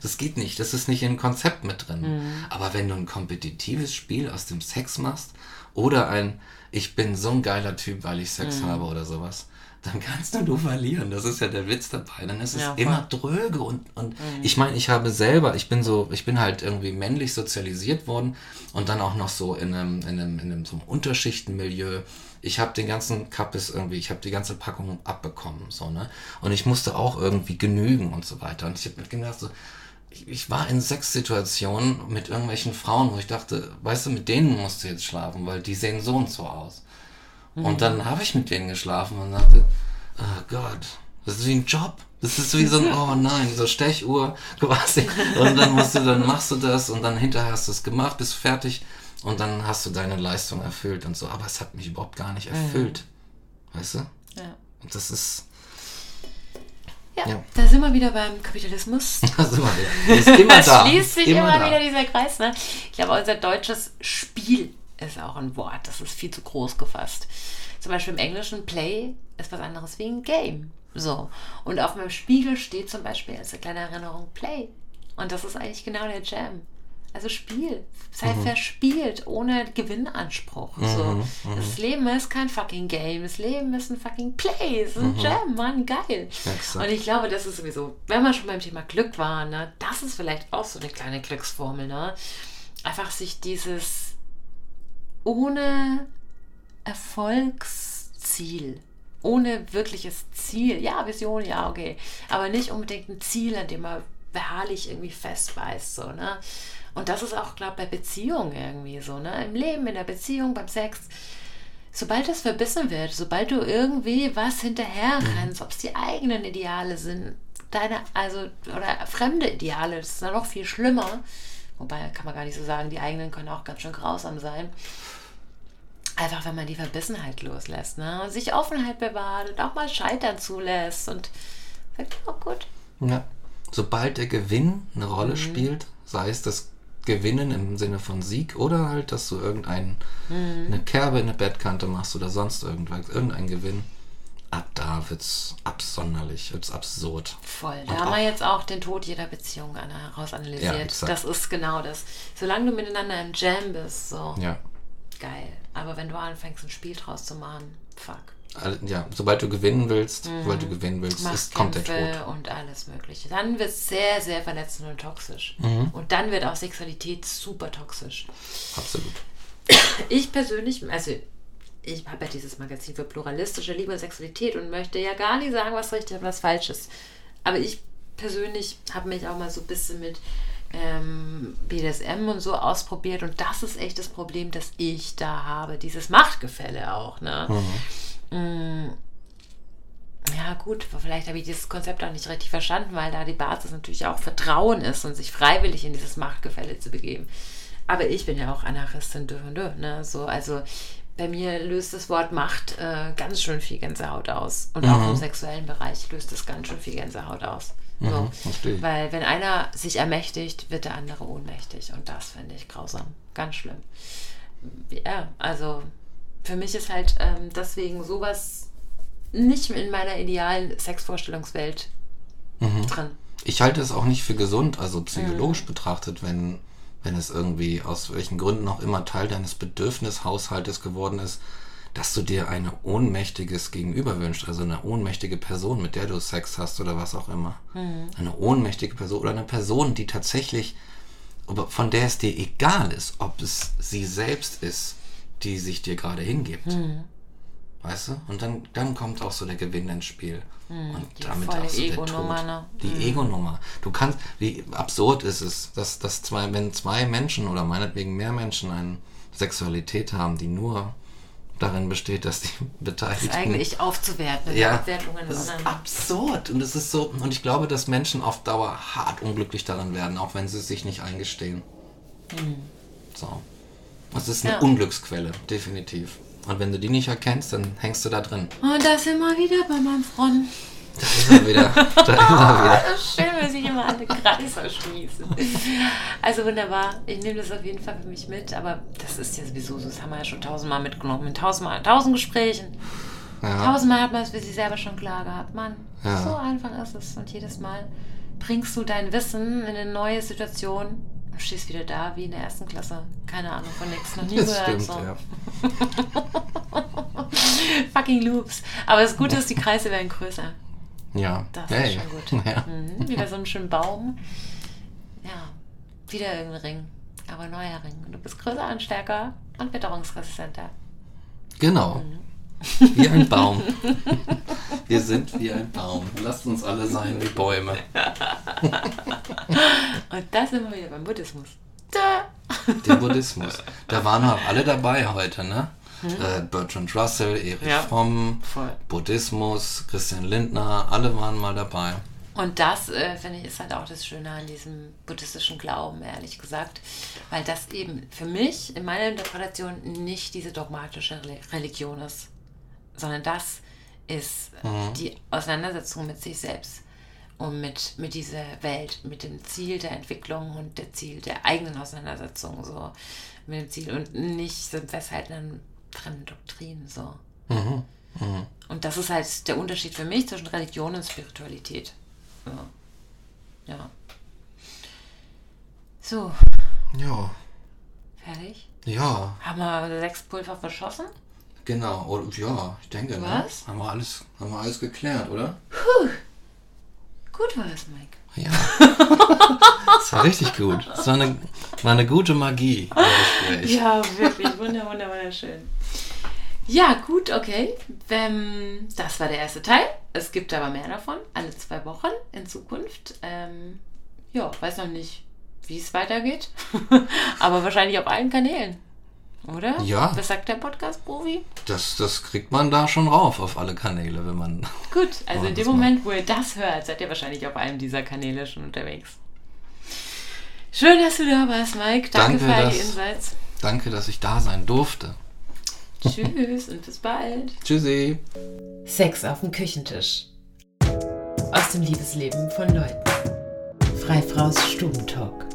Das geht nicht, das ist nicht im Konzept mit drin. Aber wenn du ein kompetitives Spiel aus dem Sex machst oder ein, ich bin so ein geiler Typ, weil ich Sex habe oder sowas, dann kannst du nur verlieren. Das ist ja der Witz dabei. Dann ist es Ja, immer dröge und, und ich meine, ich habe selber, ich bin so, ich bin halt irgendwie männlich sozialisiert worden und dann auch noch so in einem, in einem, in einem so einem Unterschichtenmilieu. Ich habe den ganzen Kappes irgendwie, ich habe die ganze Packung abbekommen, so, ne? Und ich musste auch irgendwie genügen und so weiter. Und ich habe mir gedacht, so, ich, ich war in Sexsituationen mit irgendwelchen Frauen, wo ich dachte, weißt du, mit denen musst du jetzt schlafen, weil die sehen so und so aus. Und dann habe ich mit denen geschlafen und dachte, oh Gott, das ist wie ein Job. Das ist wie so ein, oh nein, so Stechuhr quasi. Und dann musst du, dann machst du das und dann hinterher hast du es gemacht, bist fertig und dann hast du deine Leistung erfüllt und so. Aber es hat mich überhaupt gar nicht erfüllt. Weißt du? Ja. Und das ist, Ja, Ja. da sind wir wieder beim Kapitalismus. das ist immer, der ist immer Das da. schließt sich immer, da. wieder dieser Kreis. Ne? Ich glaube, unser deutsches Spiel ist auch ein Wort. Das ist viel zu groß gefasst. Zum Beispiel im Englischen Play ist was anderes wie ein Game. So. Und auf meinem Spiegel steht zum Beispiel als eine kleine Erinnerung Play. Und das ist eigentlich genau der Jam. Also Spiel. Sei Mhm. verspielt, ohne Gewinnanspruch. So. Das Leben ist kein fucking Game. Das Leben ist ein fucking Play. Es ist ein Jam, Mann, geil. Exakt. Und ich glaube, das ist sowieso, wenn wir schon beim Thema Glück waren, ne, das ist vielleicht auch so eine kleine Glücksformel, ne? Einfach sich dieses ohne Erfolgsziel, ohne wirkliches Ziel, ja, Vision, ja, okay, aber nicht unbedingt ein Ziel, an dem man beharrlich irgendwie festbeißt, so, ne? Und das ist auch, glaube ich, bei Beziehungen irgendwie so, ne? Im Leben, in der Beziehung, beim Sex, sobald das verbissen wird, sobald du irgendwie was hinterher rennst, ob es die eigenen Ideale sind, deine, also, oder fremde Ideale, das ist dann noch viel schlimmer. Wobei kann man gar nicht so sagen, die eigenen können auch ganz schön grausam sein. Einfach, wenn man die Verbissenheit loslässt, ne? Und sich Offenheit bewahrt und auch mal scheitern zulässt und sagt, oh gut. Ja. Sobald der Gewinn eine Mhm. Rolle spielt, sei es das Gewinnen im Sinne von Sieg oder halt, dass du irgendein, Mhm. eine Kerbe in der Bettkante machst oder sonst irgendwas, irgendein Gewinn. ab da wird's absonderlich, wird's absurd. Voll. Und Da haben auch- wir jetzt auch den Tod jeder Beziehung ana- Ja, herausanalysiert. exakt. das ist genau das. Solange du miteinander im Jam bist, so Ja. geil. Aber wenn du anfängst, ein Spiel draus zu machen, fuck. Ja, sobald du gewinnen willst, sobald du gewinnen willst, ist, kommt der Tod. und alles mögliche. Dann wird es sehr, sehr verletzend und toxisch. Mhm. Und dann wird auch Sexualität super toxisch. Absolut. Ich persönlich, also ich habe ja dieses Magazin für pluralistische Liebe und Sexualität und möchte ja gar nicht sagen, was richtig und was falsch ist. Aber ich persönlich habe mich auch mal so ein bisschen mit ähm, BDSM und so ausprobiert und das ist echt das Problem, das ich da habe. Dieses Machtgefälle auch. Ne? Mm, Ja, gut, vielleicht habe ich dieses Konzept auch nicht richtig verstanden, weil da die Basis natürlich auch Vertrauen ist und sich freiwillig in dieses Machtgefälle zu begeben. Aber ich bin ja auch Anarchistin, dö und dö, ne? So, also bei mir löst das Wort Macht äh, ganz schön viel Gänsehaut aus. Und auch im sexuellen Bereich löst es ganz schön viel Gänsehaut aus. So. Mhm, verstehe ich. Weil wenn einer sich ermächtigt, wird der andere ohnmächtig. Und das finde ich grausam. Ganz schlimm. Ja, also für mich ist halt ähm, deswegen sowas nicht in meiner idealen Sexvorstellungswelt Mhm. drin. Ich halte es auch nicht für gesund, also Mhm. psychologisch betrachtet, wenn, wenn es irgendwie aus welchen Gründen auch immer Teil deines Bedürfnishaushaltes geworden ist, dass du dir eine ohnmächtiges Gegenüber wünschst, also eine ohnmächtige Person, mit der du Sex hast oder was auch immer. Mhm. Eine ohnmächtige Person oder eine Person, die tatsächlich, von der es dir egal ist, ob es sie selbst ist, die sich dir gerade hingibt. Mhm. Weißt du? Und dann, dann kommt auch so der Gewinn ins Spiel. Und Mhm. die damit auch so der Ego-Nummer, Tod. ne? Die Ego-Nummer. Du kannst, wie absurd ist es, dass, dass zwei, wenn zwei Menschen oder meinetwegen mehr Menschen eine Sexualität haben, die nur darin besteht, dass die Das Beteiligten ist eigentlich aufzuwerten. ja, Abwertungen das ist sondern- absurd. Und es ist so, und ich glaube, dass Menschen auf Dauer hart unglücklich daran werden, auch wenn sie es sich nicht eingestehen. So. Das ist eine. Ja. Unglücksquelle, definitiv. Und wenn du die nicht erkennst, dann hängst du da drin. Und da sind wir wieder bei meinem Freund. Da ist er wieder. Da ist er wieder. Das ist schön, wenn sich immer alle Kreise schließen. Also wunderbar. Ich nehme das auf jeden Fall für mich mit. Aber das ist ja sowieso so. Das haben wir ja schon tausendmal mitgenommen. In tausendmal, tausend Gesprächen. Ja. Tausendmal hat man es für sich selber schon klar gehabt. Mann, Ja. so einfach ist es. Und jedes Mal bringst du dein Wissen in eine neue Situation und stehst wieder da wie in der ersten Klasse. Keine Ahnung von nichts. Noch nie Das gehört. stimmt, so. ja. Fucking Loops. Aber das Gute ist, die Kreise werden größer. Ja. Das hey. ist schon gut. Ja. Mhm, wie bei so einem schönen Baum. Ja, wieder irgendein Ring. Aber neuer Ring. Und du bist größer und stärker und witterungsresistenter. Genau. Mhm. Wie ein Baum. Wir sind wie ein Baum. Lasst uns alle sein wie Bäume. Und da sind wir wieder beim Buddhismus. Da. Der Buddhismus. Da waren auch alle dabei heute, ne? Äh, Bertrand Russell, Erich. Ja. Fromm, Voll. Buddhismus, Christian Lindner, alle waren mal dabei. Und das, äh, finde ich, ist halt auch das Schöne an diesem buddhistischen Glauben, ehrlich gesagt. Weil das eben für mich in meiner Interpretation nicht diese dogmatische Reli- Religion ist, sondern das ist Mhm. die Auseinandersetzung mit sich selbst und mit, mit dieser Welt, mit dem Ziel der Entwicklung und der Ziel der eigenen Auseinandersetzung, so mit dem Ziel und nicht so im Festhalten an fremden Doktrinen, so. Mhm. Und das ist halt der Unterschied für mich zwischen Religion und Spiritualität. Ja. ja. So, Ja. fertig. Ja, Haben wir sechs Pulver verschossen? Genau. Oder, ja, ich denke, ne? Was? Haben wir alles, haben wir alles geklärt, oder? Gut war es, Mike. Ja. Das war richtig gut. Das war eine, war eine gute Magie im Gespräch. Ja, wirklich. Wunder, wunder, wunderschön. Ja, gut, okay. Ähm, das war der erste Teil. Es gibt aber mehr davon, alle zwei Wochen in Zukunft. Ähm, ja, weiß noch nicht, wie es weitergeht. aber wahrscheinlich auf allen Kanälen. Oder? Ja. Was sagt der Podcast-Profi? Das, das kriegt man da schon rauf auf alle Kanäle, wenn man. Gut, also in dem Moment, wo ihr das hört, seid ihr wahrscheinlich auf einem dieser Kanäle schon unterwegs. Schön, dass du da warst, Mike. Danke, Danke, für all die dass- Insights. Danke, dass ich da sein durfte. Tschüss und bis bald. Tschüssi. Sex auf dem Küchentisch. Aus dem Liebesleben von Leuten. Freifraus Stubentalk.